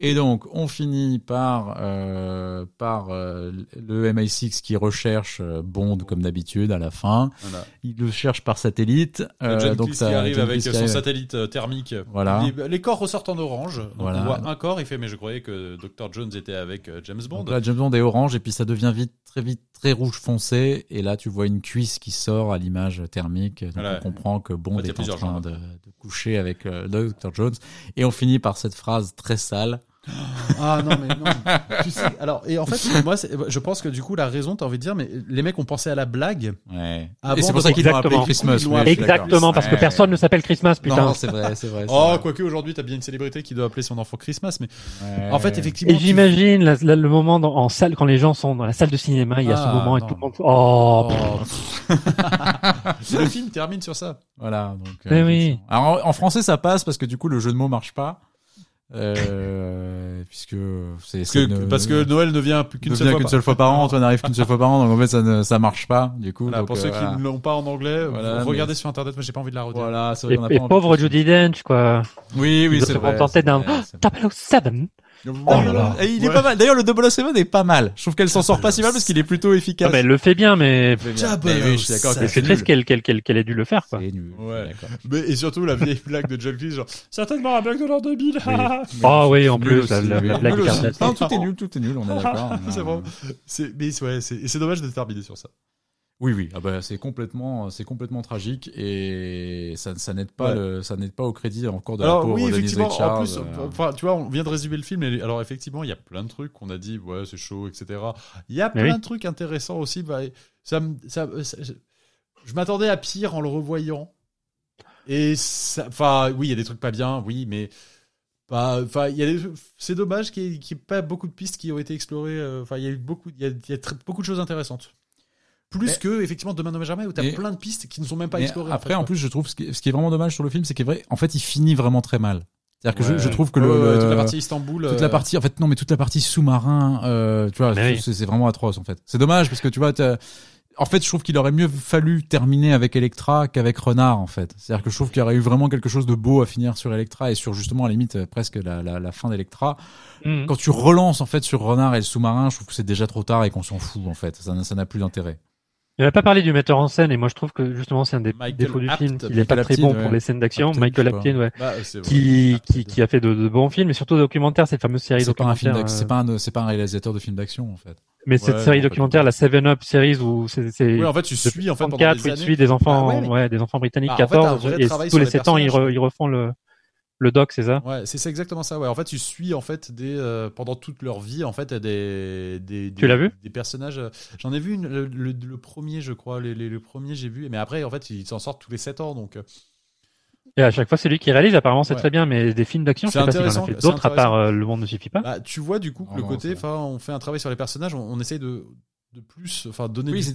Et donc, on finit par, euh, par euh, le MI6 qui recherche euh, Comme d'habitude à la fin. Voilà. Il le cherche par satellite. euh, John donc ça, qui arrive John avec Cleese son satellite euh, thermique. Voilà. Les corps ressortent en orange. Donc Voilà. on voit un corps, il fait mais je croyais que Dr Jones était avec euh, James Bond. Donc là, James Bond est orange et puis ça devient vite, très vite, très rouge foncé. Et là, tu vois une cuisse qui sort à l'image thermique. Donc Voilà. on comprend que Bond En fait, est en train de, de coucher avec euh, Dr Jones. Et on finit par cette phrase très sale. Ah non mais non. tu sais, alors et en fait moi c'est- je pense que du coup la raison t'as envie de dire mais les mecs ont pensé à la blague. Ouais. Et c'est pour ça qu'ils l'ont appelé Exactement. Christmas. Ouais. Exactement, parce que Ouais. personne ne s'appelle Christmas, putain. Non, c'est vrai, c'est vrai. c'est Oh vrai. quoique aujourd'hui t'as bien une célébrité qui doit appeler son enfant Christmas mais Ouais. en fait effectivement. Et j'imagine le moment dans- en salle, quand les gens sont dans la salle de cinéma, il y a Ah, ce moment et tout le monde. Oh, Oh, le film termine sur ça. Voilà. Donc, euh, oui. Alors, en, en français, ça passe parce que du coup, le jeu de mots marche pas. Euh, puisque c'est Parce que, une- parce que Noël ne vient qu'une seule fois. par- seule fois par an, Antoine n'arrive qu'une seule fois par an, donc en fait ça ne ça marche pas du coup. Voilà, donc, pour euh, ceux voilà. qui ne l'ont pas en anglais, Voilà, regardez mais- sur internet, moi j'ai pas envie de la redire. Voilà, c'est vrai et, a et pas pauvre Judy Dench, quoi. Oui, oui, c'est se vrai. contenter c'est d'un vrai. 007. Oh là là. Et il est Ouais. pas mal. D'ailleurs, le 007 est pas mal. Je trouve qu'elle s'en sort pas si mal parce qu'il est plutôt Ah, efficace. mais elle le fait bien, mais Mais oui, je suis d'accord. c'est triste qu'elle qu'elle qu'elle qu'elle ait dû le faire, quoi. Nul. Ouais. D'accord. Mais, et surtout la vieille blague de John Cleese, genre certainement la blague de l'an 2000. Oh oui, en Nul plus, aussi, la, blague tout est nul, tout est nul, on est d'accord. c'est bon. C'est mais ouais, c'est dommage de terminer sur ça. Oui, oui, ah bah, c'est complètement, c'est complètement tragique et ça, ça n'aide pas Ouais. le, ça n'aide pas au crédit encore de la pauvre oui, Denise effectivement, Richards. en plus, euh, enfin, tu vois, on vient de résumer le film. Et, alors effectivement, il y a plein de trucs qu'on a dit, ouais, c'est chaud, etc. Il y a Mais plein oui. de trucs intéressants aussi. Bah, ça, ça, ça- je, m'attendais à pire en le revoyant. Et ça- enfin, oui, il y a des trucs pas bien, oui, mais pas. Enfin, il y a des- c'est dommage qu'il n'y ait, qu'il y ait pas beaucoup de pistes qui ont été explorées. euh, Enfin, il y a eu beaucoup, il y a, il y a très- beaucoup de choses intéressantes. Plus Mais- que effectivement Demain ne jamais où t'as Mais- plein de pistes qui ne sont même pas mais explorées. après, en, plus, je trouve ce qui, ce qui est vraiment dommage sur le film, c'est qu'il est vrai, en fait, il finit vraiment très mal. C'est-à-dire que je, Ouais. je trouve que Ouais, le, ouais, le- toute la partie Istanbul, toute la euh, partie, en fait, non, mais toute la partie sous-marin, euh, tu vois, oui. c'est vraiment atroce, en fait. C'est dommage parce que tu vois, t'as- en fait, je trouve qu'il aurait mieux fallu terminer avec Electra qu'avec Renard, en fait. C'est-à-dire que je trouve qu'il y aurait eu vraiment quelque chose de beau à finir sur Electra et sur justement à la limite presque la, la, la fin d'Electra. Mhm. Quand tu relances en fait sur Renard et le sous-marin, je trouve que c'est déjà trop tard et qu'on s'en fout en fait. Ça n'a plus d'intérêt. Il n'a pas parlé du metteur en scène et moi je trouve que justement c'est un des Michael défauts du film. Il est Michael pas très Apted, bon ouais. pour les scènes d'action. Michael. Apted, ouais. Bah. Qui, qui, qui a fait de, de bons films, mais surtout documentaires, cette fameuse série C'est pas un film documentaire. euh, c'est pas pas un réalisateur de film d'action en fait. Mais cette série documentaire, la Seven Up series où c'est, Oui, en fait, tu suis en fait pendant 34, des où il années. suit des enfants, Ah ouais, mais- ouais, des enfants britanniques, en fait, un 14, vrai et tous les les 7 ans, ils, re- personnages. ils refont le, le doc, c'est ça? Ouais, c'est exactement ça. Ouais, en fait, tu suis en fait des euh, pendant toute leur vie en fait des des, des Tu l'as vu? des personnages. euh, J'en ai vu une- le, le, le premier, je crois, les, les- le premier j'ai vu, mais après en fait ils s'en sortent tous les 7 ans donc. euh, Et à chaque fois, c'est lui qui réalise, apparemment, c'est Ouais. très bien, mais des films d'action, je C'est sais pas s'il en a fait d'autres à part euh, Le Monde ne suffit pas. Bah, tu vois du coup que le Non, côté, enfin, on fait un travail sur les personnages, on, on essaye de de plus, enfin donner Oui, c'est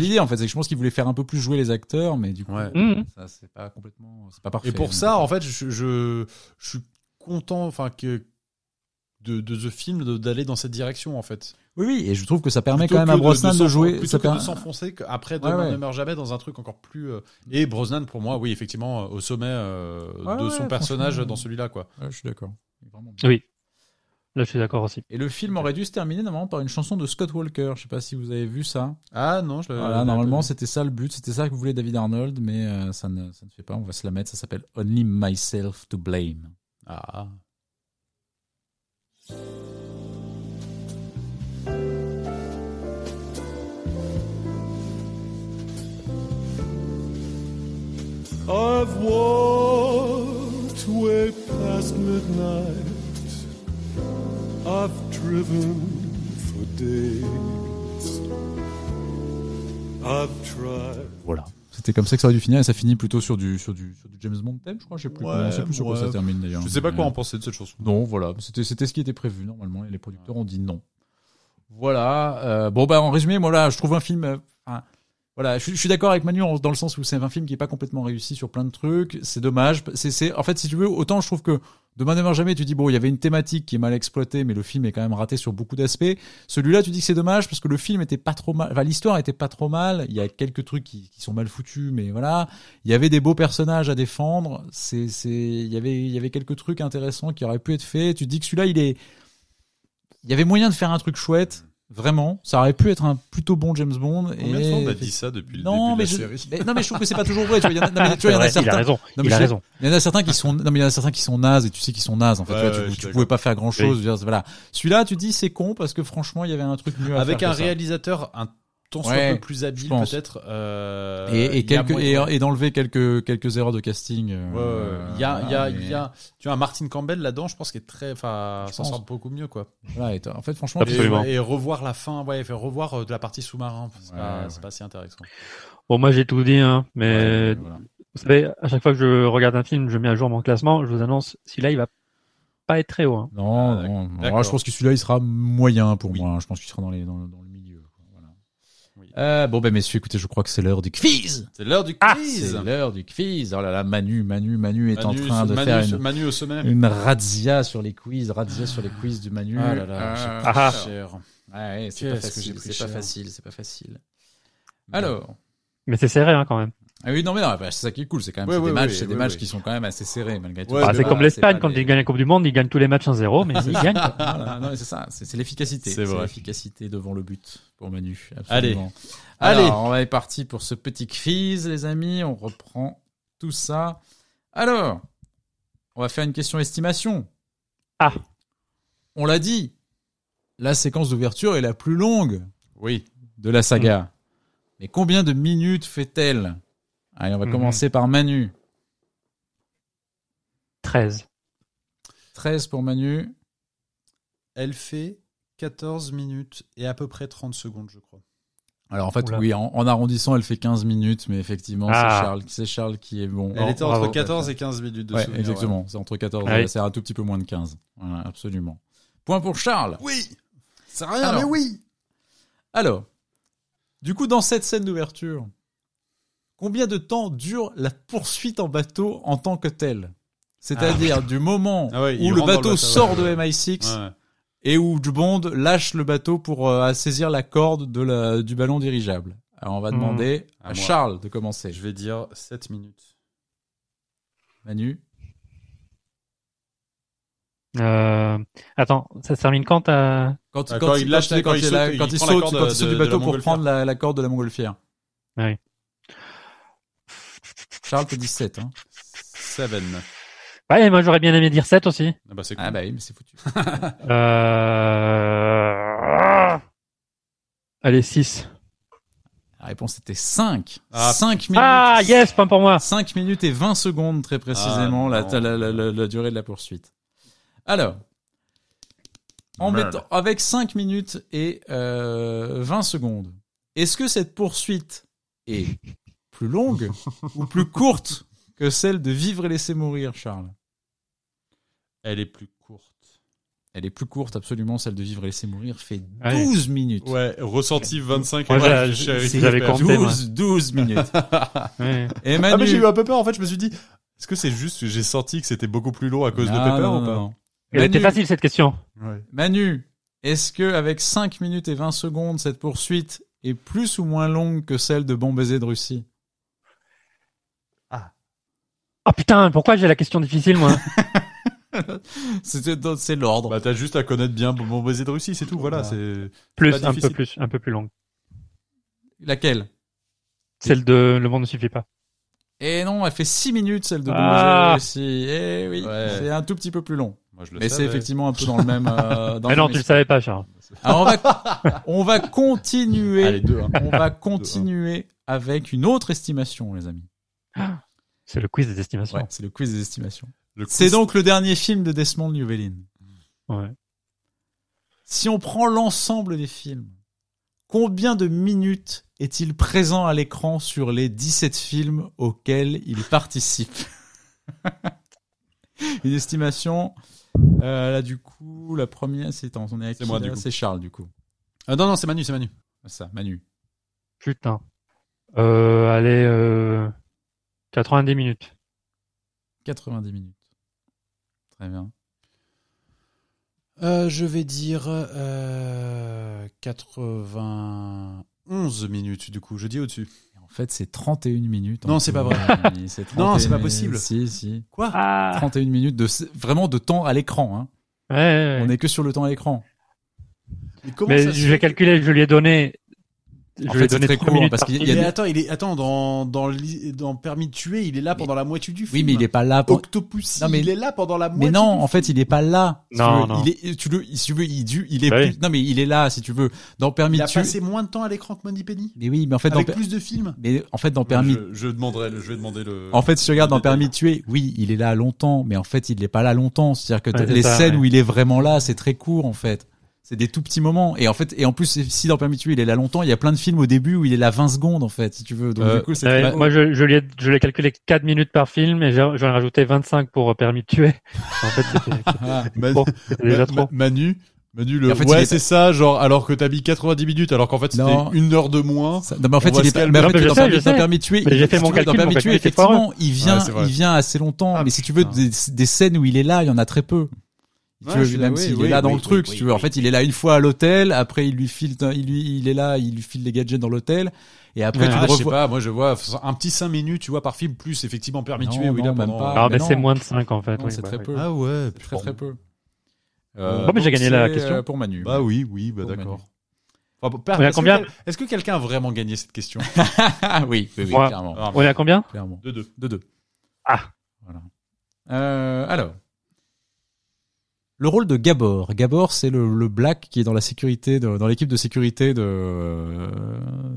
l'idée en fait. C'est que je pense qu'il voulait faire un peu plus jouer les acteurs, mais du coup, Ouais. Mhm. ça c'est pas complètement, c'est pas parfait. Et pour ça, en fait, je, je, je suis content, enfin que de, de The Film d'aller dans cette direction en fait. oui, oui, et je trouve que ça permet Plutôt quand même à de- Brosnan de, jouer. plutôt ça que de s'enfoncer après Ouais, Demain ouais. ne meurt jamais dans un truc encore plus euh, et Brosnan pour moi oui effectivement euh, au sommet euh, Ouais, de ouais, son personnage dans celui-là quoi Ouais, je suis d'accord. Vraiment bien. Oui. Là, je suis d'accord aussi. Et le film aurait dû se terminer normalement par une chanson de Scott Walker. Je sais pas si vous avez vu ça. ah non je l'ai- Voilà, normalement pas vu. c'était ça le but, c'était ça que voulait David Arnold, mais euh, ça ne ça ne fait pas. On va se la mettre. Ça s'appelle Only Myself to Blame. ah I've walked way past midnight. I've driven for days. I've tried. Voilà. C'était comme ça que ça aurait dû finir et ça finit plutôt sur du sur du sur du James Bond theme, je crois. Je sais plus. Ouais, comment- je sais plus sur quoi ça termine d'ailleurs. je sais pas quoi en penser de cette chanson Non, voilà, c'était c'était ce qui était prévu normalement et les producteurs ont dit non. Voilà. euh, bon bah en résumé, moi là, je trouve un film. euh, voilà, je, suis- je suis d'accord avec Manu dans le sens où c'est un film qui est pas complètement réussi sur plein de trucs. C'est dommage. C'est en fait si tu veux, autant je trouve que Demain meurt jamais, tu dis bon, il y avait une thématique qui est mal exploitée, mais le film est quand même raté sur beaucoup d'aspects. Celui-là, tu dis que c'est dommage parce que le film était pas trop mal, enfin l'histoire était pas trop mal. Il y a quelques trucs qui, qui sont mal foutus, mais voilà. Il y avait des beaux personnages à défendre. C'est, c'est, il y avait, il y avait quelques trucs intéressants qui auraient pu être faits. Tu dis que celui-là, il est, il y avait moyen de faire un truc chouette. Vraiment, ça aurait pu être un plutôt bon James Bond. combien de et... fois on a dit ça depuis le non, début mais de je, la série mais- non, mais je trouve que c'est pas toujours vrai. Tu vois, il y en a, non, mais tu vois, il y en a vrai, il a certains. raison. Non, il je a raison. Il y en a certains qui sont, non, mais il y en a certains qui sont nazes et tu sais qu'ils sont nazes en fait. Ouais, tu vois, ouais, tu, je tu pouvais pas faire grand chose. Voilà. Celui-là, tu dis c'est con parce que franchement, il y avait un truc mieux à avec faire un que ça. réalisateur un tant soit Ouais, peu plus habile peut-être euh, et, et il y a quelques moyen- et, et d'enlever quelques quelques erreurs de casting. euh, Ouais, ouais. il y a, il y a, voilà, il y a, tu vois, un Martin Campbell là-dedans, je pense qu'il est très, enfin, s'en sort beaucoup mieux, quoi. voilà, et en fait, franchement, Et, revoir la fin, ouais, faire revoir euh, de la partie sous-marin, c'est Ouais, pas, ouais. c'est pas si intéressant. Bon, moi, j'ai tout dit, hein, mais voilà. vous savez, à chaque fois que je regarde un film, je mets à jour mon classement, je vous annonce, celui-là, il va pas être très haut, hein. Non, Ah, non, non. Alors, je pense que celui-là, il sera moyen pour Oui. moi. hein. Je pense qu'il sera dans, les, dans, dans. Oui. Euh, bon, ben, messieurs, écoutez, je crois que c'est l'heure du quiz. C'est l'heure du Ah, quiz. c'est l'heure du quiz. Oh là là, Manu, Manu, Manu est en train de Manu, faire une, Manu au sommet. une razzia sur les quiz, razzia sur les quiz du Manu. Ah là là, Ah. cher. ouais, ouais, c'est pas facile, c'est pas facile, c'est pas facile. Alors, Mais c'est serré, hein, quand même. Ah oui, non mais non, bah, c'est ça qui est cool, c'est quand même Ouais, c'est ouais, des matchs, ouais, c'est des matchs qui sont quand même assez serrés malgré tout. Ouais, Ah, de c'est comme l'Espagne, quand des- ils gagnent la Coupe du Monde, ils gagnent tous les matchs 1-0, mais ils gagnent. Voilà, non, mais c'est ça, c'est c'est l'efficacité. C'est vrai. l'efficacité devant le but pour Manu. Allez. Absolument. Allez. Alors, on est parti pour ce petit quiz, les amis. On reprend tout ça. Alors, on va faire une question estimation. Ah. On l'a dit, la séquence d'ouverture est la plus longue Oui. de la saga. Mais combien de minutes fait-elle? Allez, on va Mhm. commencer par Manu. 13. 13 pour Manu. Elle fait 14 minutes et à peu près 30 secondes, je crois. Alors en fait, Oula. oui, en, en arrondissant, elle fait 15 minutes, mais effectivement, Ah. c'est Charles, c'est Charles qui est bon. Elle Oh, était bravo. entre 14 et 15 minutes de Ouais, souvenir, exactement. C'est entre 14 Ah et c'est un tout petit peu moins de 15. Voilà, absolument. Point pour Charles. Oui. C'est rien, Alors. mais oui. Alors, du coup, dans cette scène d'ouverture, combien de temps dure la poursuite en bateau en tant que telle C'est-à-dire du moment Ah ouais, où le bateau sort ouais, de ouais. MI6 Ouais. et où Bond lâche le bateau pour euh, saisir la corde de la, du ballon dirigeable. Alors on va Hmm. demander À. Charles de commencer. Je vais dire 7 minutes. Manu Euh, attends, ça se termine quand t'as- Quand, Ah, quand quand il, lâche- quand il saute, quand il il prend la saute, corde quand il saute de- du bateau pour prendre la, la corde de la montgolfière. Oui. Charles te dit 7. Hein. 7. Ouais, moi j'aurais bien aimé dire 7 aussi. Ah bah c'est cool. Ah bah oui, mais c'est foutu. Euh... Allez, 6. La réponse était 5. Ah, 5 minutes. Ah, yes, point pour moi. 5 minutes et 20 secondes très précisément Ah, la, non. la, la- la- la durée de la poursuite. Alors, en mettant, avec 5 minutes et euh, 20 secondes, est-ce que cette poursuite est plus longue ou plus courte que celle de Vivre et laisser mourir, Charles? Elle est plus courte. Elle est plus courte, absolument. Celle de Vivre et laisser mourir fait Allez. 12 minutes. Ouais, ressenti 25 Moi, ouais, j'avais compté, moi. 12, 12 minutes. Ouais. Et Manu, Ah mais j'ai eu un peu peur en fait, je me suis dit est-ce que c'est juste que j'ai senti que c'était beaucoup plus long à cause de Pepper non, ou pas? non. Elle était Manu. facile cette question. Ouais. Manu, est-ce que avec 5 minutes et 20 secondes, cette poursuite est plus ou moins longue que celle de Bon baiser de Russie? Oh putain, pourquoi j'ai la question difficile moi C'était dans- C'est l'ordre. Bah t'as juste à connaître bien mon baiser de Russie, c'est tout, voilà, Voilà. c'est Plus, Pas un peu difficile. plus, un peu plus longue. Laquelle? Celle de Le monde ne suffit pas. Eh non, elle fait 6 minutes celle de Bon Ah. baiser de Russie. Eh oui, Ouais. c'est un tout petit peu plus long. Moi je le Mais c'est savais. effectivement un peu dans le même. euh, dans Mais le non, même tu le savais pas, Charles. Alors on va, on va continuer. Allez, deux, hein. On va continuer avec une autre estimation, les amis. C'est le quiz des estimations. Ouais, c'est le quiz des estimations. C'est donc le dernier film de Desmond Llewellyn. Ouais. Si on prend l'ensemble des films, combien de minutes est-il présent à l'écran sur les 17 films auxquels il participe Une estimation. Euh, là, du coup, la première, c'est on est. C'est Charles, du coup. Ah non non, c'est Manu, c'est Manu. Ça, Manu. Putain. Euh, allez, euh, 90 minutes. 90 minutes. Très bien. Euh, je vais dire euh, 91 minutes du coup, je dis au-dessus. En fait, c'est 31 minutes. Non, en c'est pas vrai. Non, 31 c'est pas minutes. possible. Si, si. Quoi? Ah 31 minutes de vraiment de temps à l'écran. Hein. Ouais, ouais, On ouais. est que sur le temps à l'écran. Mais comment Mais ça se je l'ai calculé, je lui ai donné. Je En ai fait, donné très 3 court, minutes parce par qu'il y a Il est, attends, il est attends dans dans dans permis de tuer, il est là pendant la moitié du film. Oui, mais il est pas là. Pour... Octopussy, Non, mais- il est là pendant la moitié. Mais non, du en fait, il est pas là. Si Non, tu veux. non. Il est, tu le, si tu veux, il, du- il est Bah plus- non, mais il est là, si tu veux. Dans Permis il de a tuer. passé moins de temps à l'écran que Money Penny. Mais oui, mais en fait, dans, Avec Per- plus de films. mais en fait, dans Permis, Je, je demanderai, le- je vais demander le. en fait, si tu regardes dans. Permis de tuer, oui, il est là longtemps, mais en fait, il n'est pas là longtemps. C'est-à-dire que Ouais, les ça, scènes ouais. où il est vraiment là, c'est très court, en fait. C'est des tout petits moments. Et en fait, et en plus, si dans Permis de tuer, il est là longtemps, il y a plein de films au début où il est là 20 secondes, en fait, si tu veux. Donc, Euh, du coup, c'est Ouais, très- moi, je, je lui ai, je l'ai calculé 4 minutes par film et j'en ai rajouté 25 pour euh, permis de tuer. En fait, c'était Ah. Man- bon, c'était déjà Ma- trop. Ma- Manu, Manu, le. En fait, ouais, est- c'est ça, genre, alors que t'as mis 90 minutes, alors qu'en fait c'était une heure de moins. Ça- non, mais en fait, il est mais en fait, dans sais, Permis- dans de tuer, j'ai fait mon dans calcul, Permis de tuer, effectivement, il vient, il vient assez longtemps. Ah, mais si tu veux, des scènes où il est là, il y en a très peu. Ouais, tu veux, même s'il oui, est là oui, dans oui, le truc, oui, si tu oui, veux. En oui. fait, il est là une fois à l'hôtel, après il lui file, il lui, il est là, il lui file des gadgets dans l'hôtel, et après Ouais. tu Ah, le je sais revois. pas, moi je vois un petit 5 minutes, tu vois, par film, plus effectivement permis de Non, tuer, où il a même pas. Ah, mais c'est moins de 5 en fait. C'est bah, très peu. Ah ouais, Très très peu. Bon, mais j'ai donc gagné la question. euh, pour Manu. Bah oui, oui, bah d'accord. Enfin, On est à est-ce que combien Est-ce que quelqu'un a vraiment gagné cette question Ah oui, oui, oui, clairement. On est à combien clairement. De deux. De deux. Ah. Voilà. Euh, alors. Le rôle de Gabor. Gabor, c'est le, le black qui est dans la sécurité, de- dans l'équipe de sécurité de,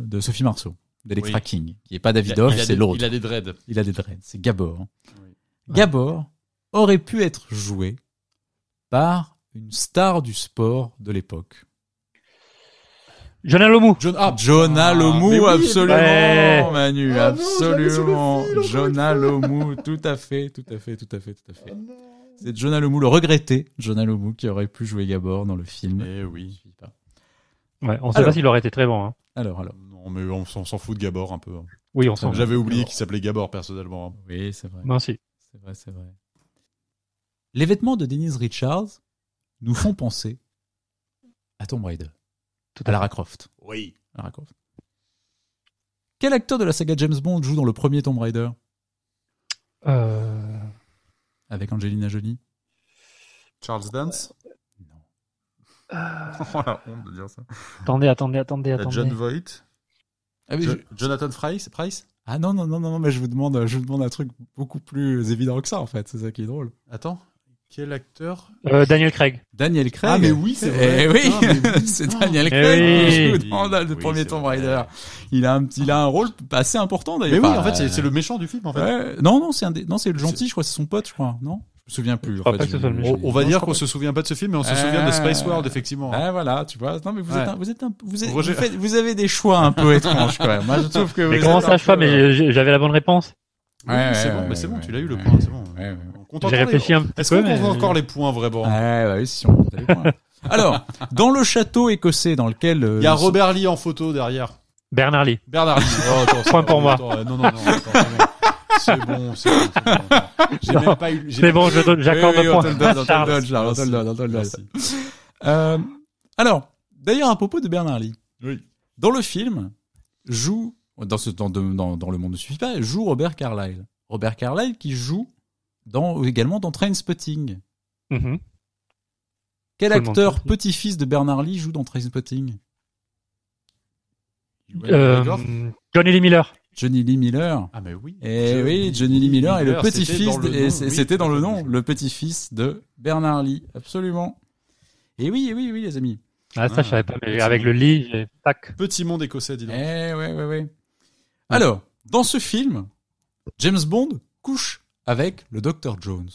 de Sophie Marceau, d'Electra Oui. King, qui est pas Davidoff, il a c'est des- l'autre. Il a des dreads. Il a des dreads, c'est Gabor. Oui. Gabor aurait pu être joué par une star du sport de l'époque. Jonah Lomu. John, ah, Jonah ah, oui, absolument, Ouais. Manu, Ah non, absolument. fil, encore Jonah. Lomu, tout à fait, tout à fait, tout à fait, tout à Oh fait. C'est Jonah Lomu, le regretté Jonah Lomu, qui aurait pu jouer Gabor dans le film. Eh oui. Je sais pas. Ouais, on sait Alors. pas s'il aurait été très bon. Hein. Alors, alors. Non, mais on, s'en- on s'en fout de Gabor un peu. hein. Oui, on s'en J'avais oublié qu'il s'appelait Gabor personnellement. hein. Oui, c'est vrai. Moi aussi. C'est vrai, c'est vrai. Les vêtements de Denise Richards nous font penser à Tomb Raider. Tout à à Lara Croft. Oui. Lara Croft. Quel acteur de la saga James Bond joue dans le premier Tomb Raider? Euh... avec Angelina Jolie? Charles Dance? euh, Oh la honte de dire ça. Attendez, attendez, attendez, a attendez. John Voight? ah, je- Jonathan Price. Price? ah non, non, non, non, non, mais je vous demande, je vous demande un truc beaucoup plus évident que ça, en fait. C'est ça qui est drôle. Attends. Quel acteur Euh, Daniel Craig. Daniel Craig. Ah, mais oui, c'est vrai. Eh oui, mais oui. c'est. Daniel Eh Craig oui. qui joue dans le Oui, premier Tomb. Raider. Il a un petit, il a un rôle assez important Mais d'ailleurs. oui, Enfin, en fait, c'est euh, le méchant du film, en fait. ouais, non, non, c'est un des- non, c'est le gentil, je crois, c'est son pote, je crois, non? Je me souviens plus. Je crois en pas fait, que ce soit le je- méchant. On, on va Non, dire qu'on se souvient pas de ce film, mais on se Ah. souvient de Space World, effectivement. Ah voilà, tu vois. Non mais vous Ouais. êtes un, vous êtes un, vous, êtes, vous, êtes- Roger- vous faites- vous avez des choix un peu étranges quand même. Moi je trouve que Mais vous comment êtes ça, peu- mais j'ai- j'avais la bonne réponse. Oui, Ouais, c'est bon, mais c'est bon, tu l'as eu le point, c'est bon. J'ai réfléchi un petit Est-ce peu, qu'on compte encore les points vraiment Ouais, bah oui, si on compte les points. Alors, dans le château écossais dans lequel euh, Il y a Robert Lee en photo derrière. Bernard Lee. Bernard Lee. Oh, attends, Point pour moi. attends, non, non, non, attends, c'est bon. C'est bon, c'est bon. c'est bon, attends. J'ai même pas eu. j'ai C'est même- bon, je donne, Oui, j'accorde oui, le point. te le. Euh, alors, d'ailleurs, à propos de Bernard Lee, Oui. dans le film, joue, dans, ce, dans, dans, dans Le Monde ne suffit pas, joue Robert Carlyle. Robert Carlyle qui joue dans, également dans Trainspotting. Mhm. Quel acteur petit-fils de Bernard Lee joue dans Trainspotting Euh, Johnny Lee Miller. Johnny Lee Miller. Ah, mais oui. Et oui, Johnny Lee Miller est le c'était petit-fils, dans le de- et nom, oui, c'était dans le nom, le petit-fils de Bernard Lee, absolument. Et oui, et oui, oui, les amis. Ah, ça, Ah, je savais pas, mais avec le lit, j'ai, tac. Petit monde écossais, dis Eh donc. ouais, ouais, ouais. Alors, dans ce film, James Bond couche avec le Dr Jones.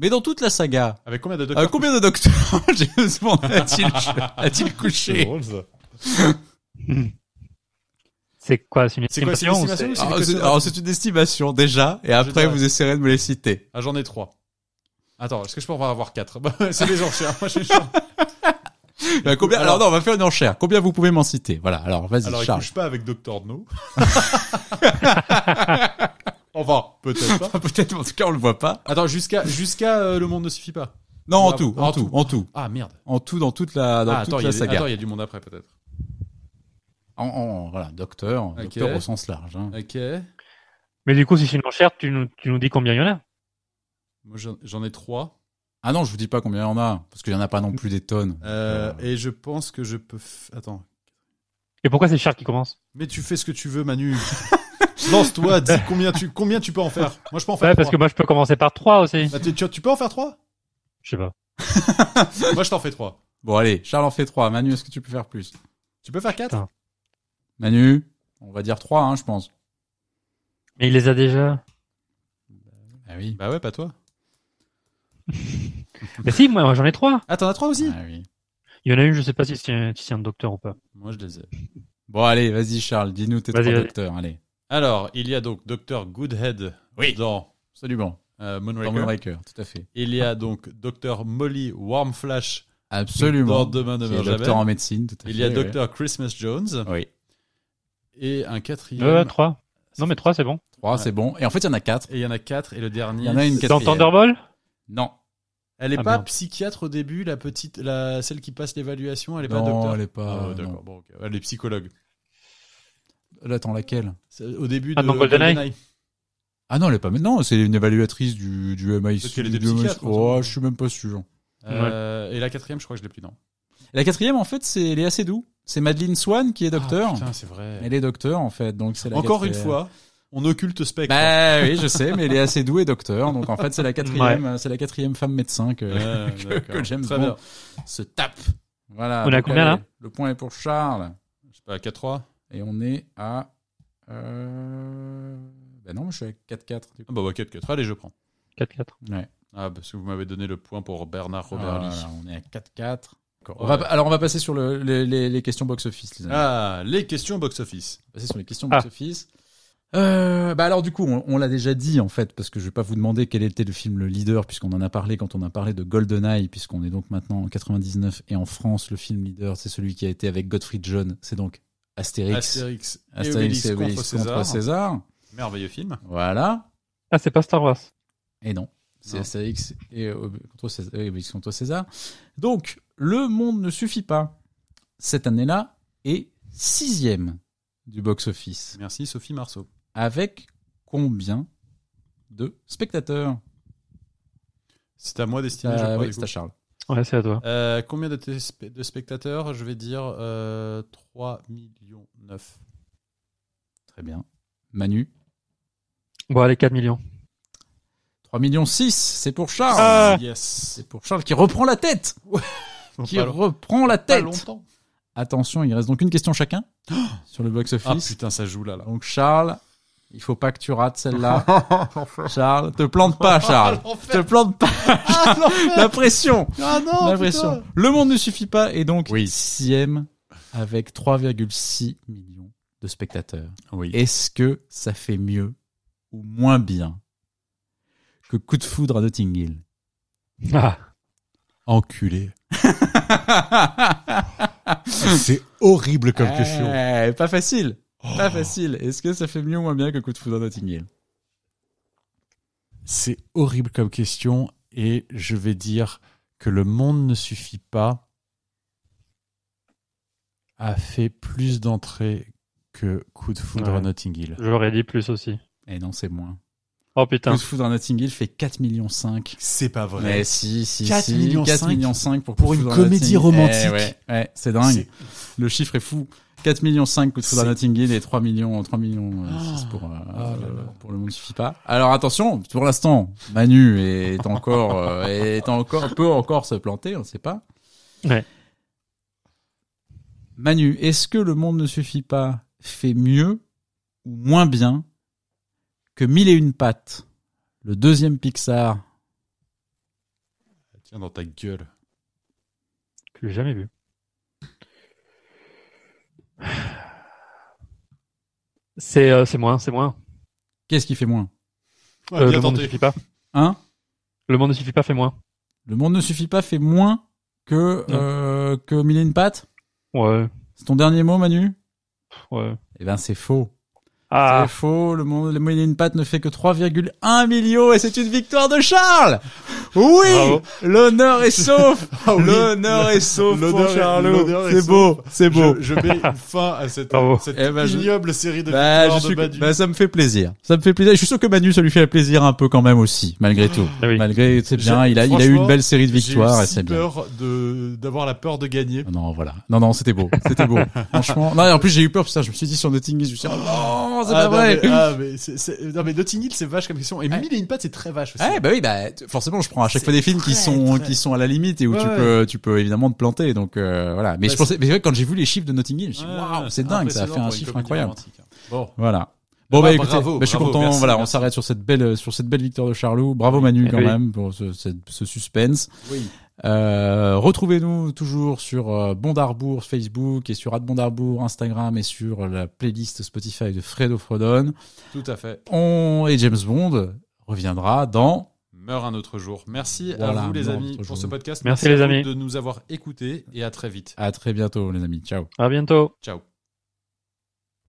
Mais dans toute la saga, Avec combien de euh, docteurs combien de docteurs James Bond a-t-il a-t-il couché. C'est quoi, c'est une C'est quoi, c'est une estimation ou estimation ou c'est- c'est- Alors, c'est- alors, c'est une estimation déjà, et après dirais. vous essayerez de me les citer. Ah, j'en ai trois. Attends, est-ce que je peux en avoir quatre? Bah, C'est des enchères. Moi, je suis chiant. Euh, combien alors, Alors- non, on va faire une enchère. Combien vous pouvez m'en citer? Voilà. Alors vas-y, Alors, il Charles. couche pas avec Dr. No. Enfin, peut-être pas. Peut-être, en tout cas, on le voit pas. Attends, jusqu'à jusqu'à euh, le monde ne suffit pas. Non, en Ah, tout, en en tout, tout. en tout, Ah merde. en tout, dans toute la, dans ah, toute attends, il y, la a des- saga. attends, il y a du monde après peut-être. En, en- voilà, docteur, docteur au sens large. hein. Ok. Mais du coup, si c'est une enchère, tu nous, tu nous dis combien il y en a? Moi, j'en j'en ai trois. Ah non, je vous dis pas combien il y en a, parce qu'il y en a pas non plus des tonnes. Euh, Euh, Et je pense que je peux. f- Attends. Et pourquoi c'est Charles qui commence? Mais tu fais ce que tu veux, Manu. Lance-toi, dis combien tu combien tu peux en faire. Moi, je peux en faire Ouais, parce que moi, je peux commencer par 3 aussi. Bah, tu, peux en faire trois? Je sais pas. Moi, je t'en fais trois. Bon, allez, Charles en fait trois. Manu, est-ce que tu peux faire plus? Tu peux faire quatre? Putain. Manu, on va dire trois, hein, je pense. Mais il les a déjà. Ah oui. Bah ouais, pas toi. Mais si, moi, j'en ai 3. Ah, t'en as trois aussi? Ah oui. Il y en a une, je sais pas si c'est un, si c'est un docteur ou pas. Moi, je les ai. Bon, allez, vas-y, Charles, dis-nous tes trois docteurs. Allez. Alors, il y a donc Dr. Goodhead Oui. dans Absolument. euh, Dans Moonraker. Moonraker, tout à fait. Il y a donc Dr. Molly Warmflash Absolument. dans Demain est meurt docteur jamais. en médecine, tout à Il y a fait, ouais. Dr. Christmas Jones Oui. et un quatrième. Euh, 3. Non, mais 3, c'est bon. Trois, Ouais. c'est bon. Et en fait, il y en a quatre. Et il y en a quatre et le dernier. Il y en a une c'est- Dans quatrième. Thunderball? Non. Elle est Ah, pas merde. psychiatre au début, la petite, la celle qui passe l'évaluation. Elle est pas Non, docteur? elle est pas. Non. d'accord. Bon, ok. Elle est psychologue. Là, attends, laquelle Au début Ah, de dans GoldenEye Ah non, elle est pas. mais Non, c'est une évaluatrice du, du MI6. Peut-être qu'elle était du MI6. psychiatre, hein, Oh, je suis même pas sûr. Euh, Et la quatrième, je crois que je l'ai plus non. La quatrième, en fait, c'est Léa Seydoux. C'est Madeleine Swan qui est docteur. Ah, putain, c'est vrai. Elle est docteur, en fait. Donc c'est la Encore une fois, on occulte Spectre. Bah oui, je sais, mais Seydoux est docteur. Donc en fait, c'est la quatrième, c'est la quatrième femme médecin que, Ouais, que, que James Très Bond bien. se tape. Voilà. On est à Donc, combien, là? Le point est pour Charles. Je sais pas, 4-3. Et on est à. Euh... Ben non, je suis à 4-4. Du coup. Ah bah, bah 4-4. Allez, je prends. 4-4. Ouais. Ah, parce que vous m'avez donné le point pour Bernard Robert Voilà, Lee. on est à 4-4. On Ouais. va, alors on va passer sur le, les, les, les questions box-office, les amis. Ah, les questions box-office. passer sur les questions Ah. box-office. Euh, bah alors du coup, on, on l'a déjà dit en fait, parce que je vais pas vous demander quel était le film le leader, puisqu'on en a parlé quand on a parlé de GoldenEye, puisqu'on est donc maintenant en 99 et en France, le film leader, c'est celui qui a été avec Gottfried John, c'est donc Astérix, Astérix, et Astérix Obélix et contre Obélix César. contre César. Merveilleux film. Voilà. Ah, c'est pas Star Wars. Et non, c'est. Astérix et contre César, Obélix contre César. Donc, le monde ne suffit pas. Cette année-là est sixième du box-office. Merci Sophie Marceau. Avec combien de spectateurs? C'est à moi je Ah, crois, oui, c'est à Charles. Ouais, c'est à toi. Euh, combien de, spectateurs? Je vais dire euh, 3 millions 9. Très bien. Manu? Bon, allez, 4 millions. 3 millions 6, c'est pour Charles. Ah. Yes. C'est pour Charles qui reprend la tête. Qui Pas, reprend la pas tête. longtemps. Attention, il reste donc une question chacun sur le Ah box-office. putain, ça joue là. là. donc Charles, il faut pas que tu rates celle-là. Charles, te plante pas Charles. te plante pas. la pression. Ah non, la putain. pression. Le monde ne suffit pas et donc Oui. sixième avec 3,6 millions de spectateurs. Oui. Est-ce que ça fait mieux ou moins bien que Coup de foudre à Notting Hill? Ah, Enculé. C'est horrible comme question. Eh, Pas facile. Pas facile. Est-ce que ça fait mieux ou moins bien que Coup de foudre à Notting Hill C'est horrible comme question et je vais dire que le monde ne suffit pas a fait plus d'entrées que Coup de foudre à. Notting Hill. je l'aurais dit plus aussi. Eh non, c'est moins. Oh Coup putain. de foudre à Notting Hill fait 4 millions 5. C'est pas vrai. Mais si, si, 4 si. millions 4 cinq millions 5 pour, Coup une comédie Hill. romantique. Eh ouais, ouais, c'est dingue. Le chiffre est fou. 4 millions 5 coup de foudre à C'est- Notting Hill et 3 millions, 3 millions euh, Ah. 6 pour, euh, Ah là euh, là. pour le monde suffit pas. Alors attention, pour l'instant, Manu est encore, euh, est encore, peut encore se planter, on ne sait pas. Ouais. Manu, est-ce que le monde ne suffit pas fait mieux ou moins bien que Mille et une pattes, le deuxième Pixar? Tiens dans ta gueule. Que j'ai jamais vu. C'est euh, c'est moins, c'est moins. Qu'est-ce qui fait moins Ouais, Euh, bien le monde ne suffit pas. Hein Le monde ne suffit pas, fait moins. Le monde ne suffit pas fait moins que euh, que Mille et une pattes Ouais, C'est ton dernier mot, Manu ouais. Eh ben, c'est faux. Ah, C'est faux. Le monde, le moyen une patte ne fait que 3,1 millions et c'est une victoire de Charles. Oui, l'honneur est sauf. Ah oui. L'honneur est sauf pour L'honneur est- Charlot. C'est beau, c'est beau. Je, je mets une fin à cette, cette Eh je- ignoble série de Bah, victoires je suis, de Badu. bah, ça me fait plaisir. Ça me fait plaisir. Je suis sûr que Manu, ça lui fait plaisir un peu quand même aussi, malgré tout. Ah oui. Malgré, c'est bien. J'ai- Il a, il a eu une belle série de J'ai victoires et c'est bien. peur de d'avoir la peur de gagner. Non, voilà. Non, non, c'était beau. C'était beau. Franchement. Non, et en plus, j'ai eu peur, putain, je me suis dit sur Notting Hill, je me suis dit, oh non, c'est ah, pas non, vrai. Mais, ah, mais c'est, c'est- non, mais Notting Hill, c'est vache comme question. Et Ouais. Mille et une pattes, c'est très vache aussi. Ouais, bah oui, bah t- forcément, je prends à chaque C'est fois des films qui sont très- qui sont à la limite et où Ouais, tu ouais. peux tu peux évidemment te planter. Donc euh, voilà. Mais Bah, je pensais, mais c'est vrai que quand j'ai vu les chiffres de Notting Hill, je me suis dit waouh, c'est dingue, ça a fait un chiffre incroyable. hein. Bon. Voilà. Bon bah, bah, écoutez, bravo, bah, je suis bravo, content. merci, voilà, on merci. s'arrête sur cette belle sur cette belle victoire de Charlot. Bravo Manu Eh quand oui. même pour ce, ce, ce suspense. Oui. Euh, Retrouvez-nous toujours sur euh, Bondarbourg Facebook et sur Adbondarbourg Instagram et sur la playlist Spotify de Fredo Frodon. Tout à fait. On et James Bond reviendra dans Meurt un autre jour. Merci Voilà, à vous les amis pour jour. ce podcast. Merci, à les amis. de nous avoir écoutés et à très vite. à très bientôt les amis. Ciao. à bientôt. Ciao.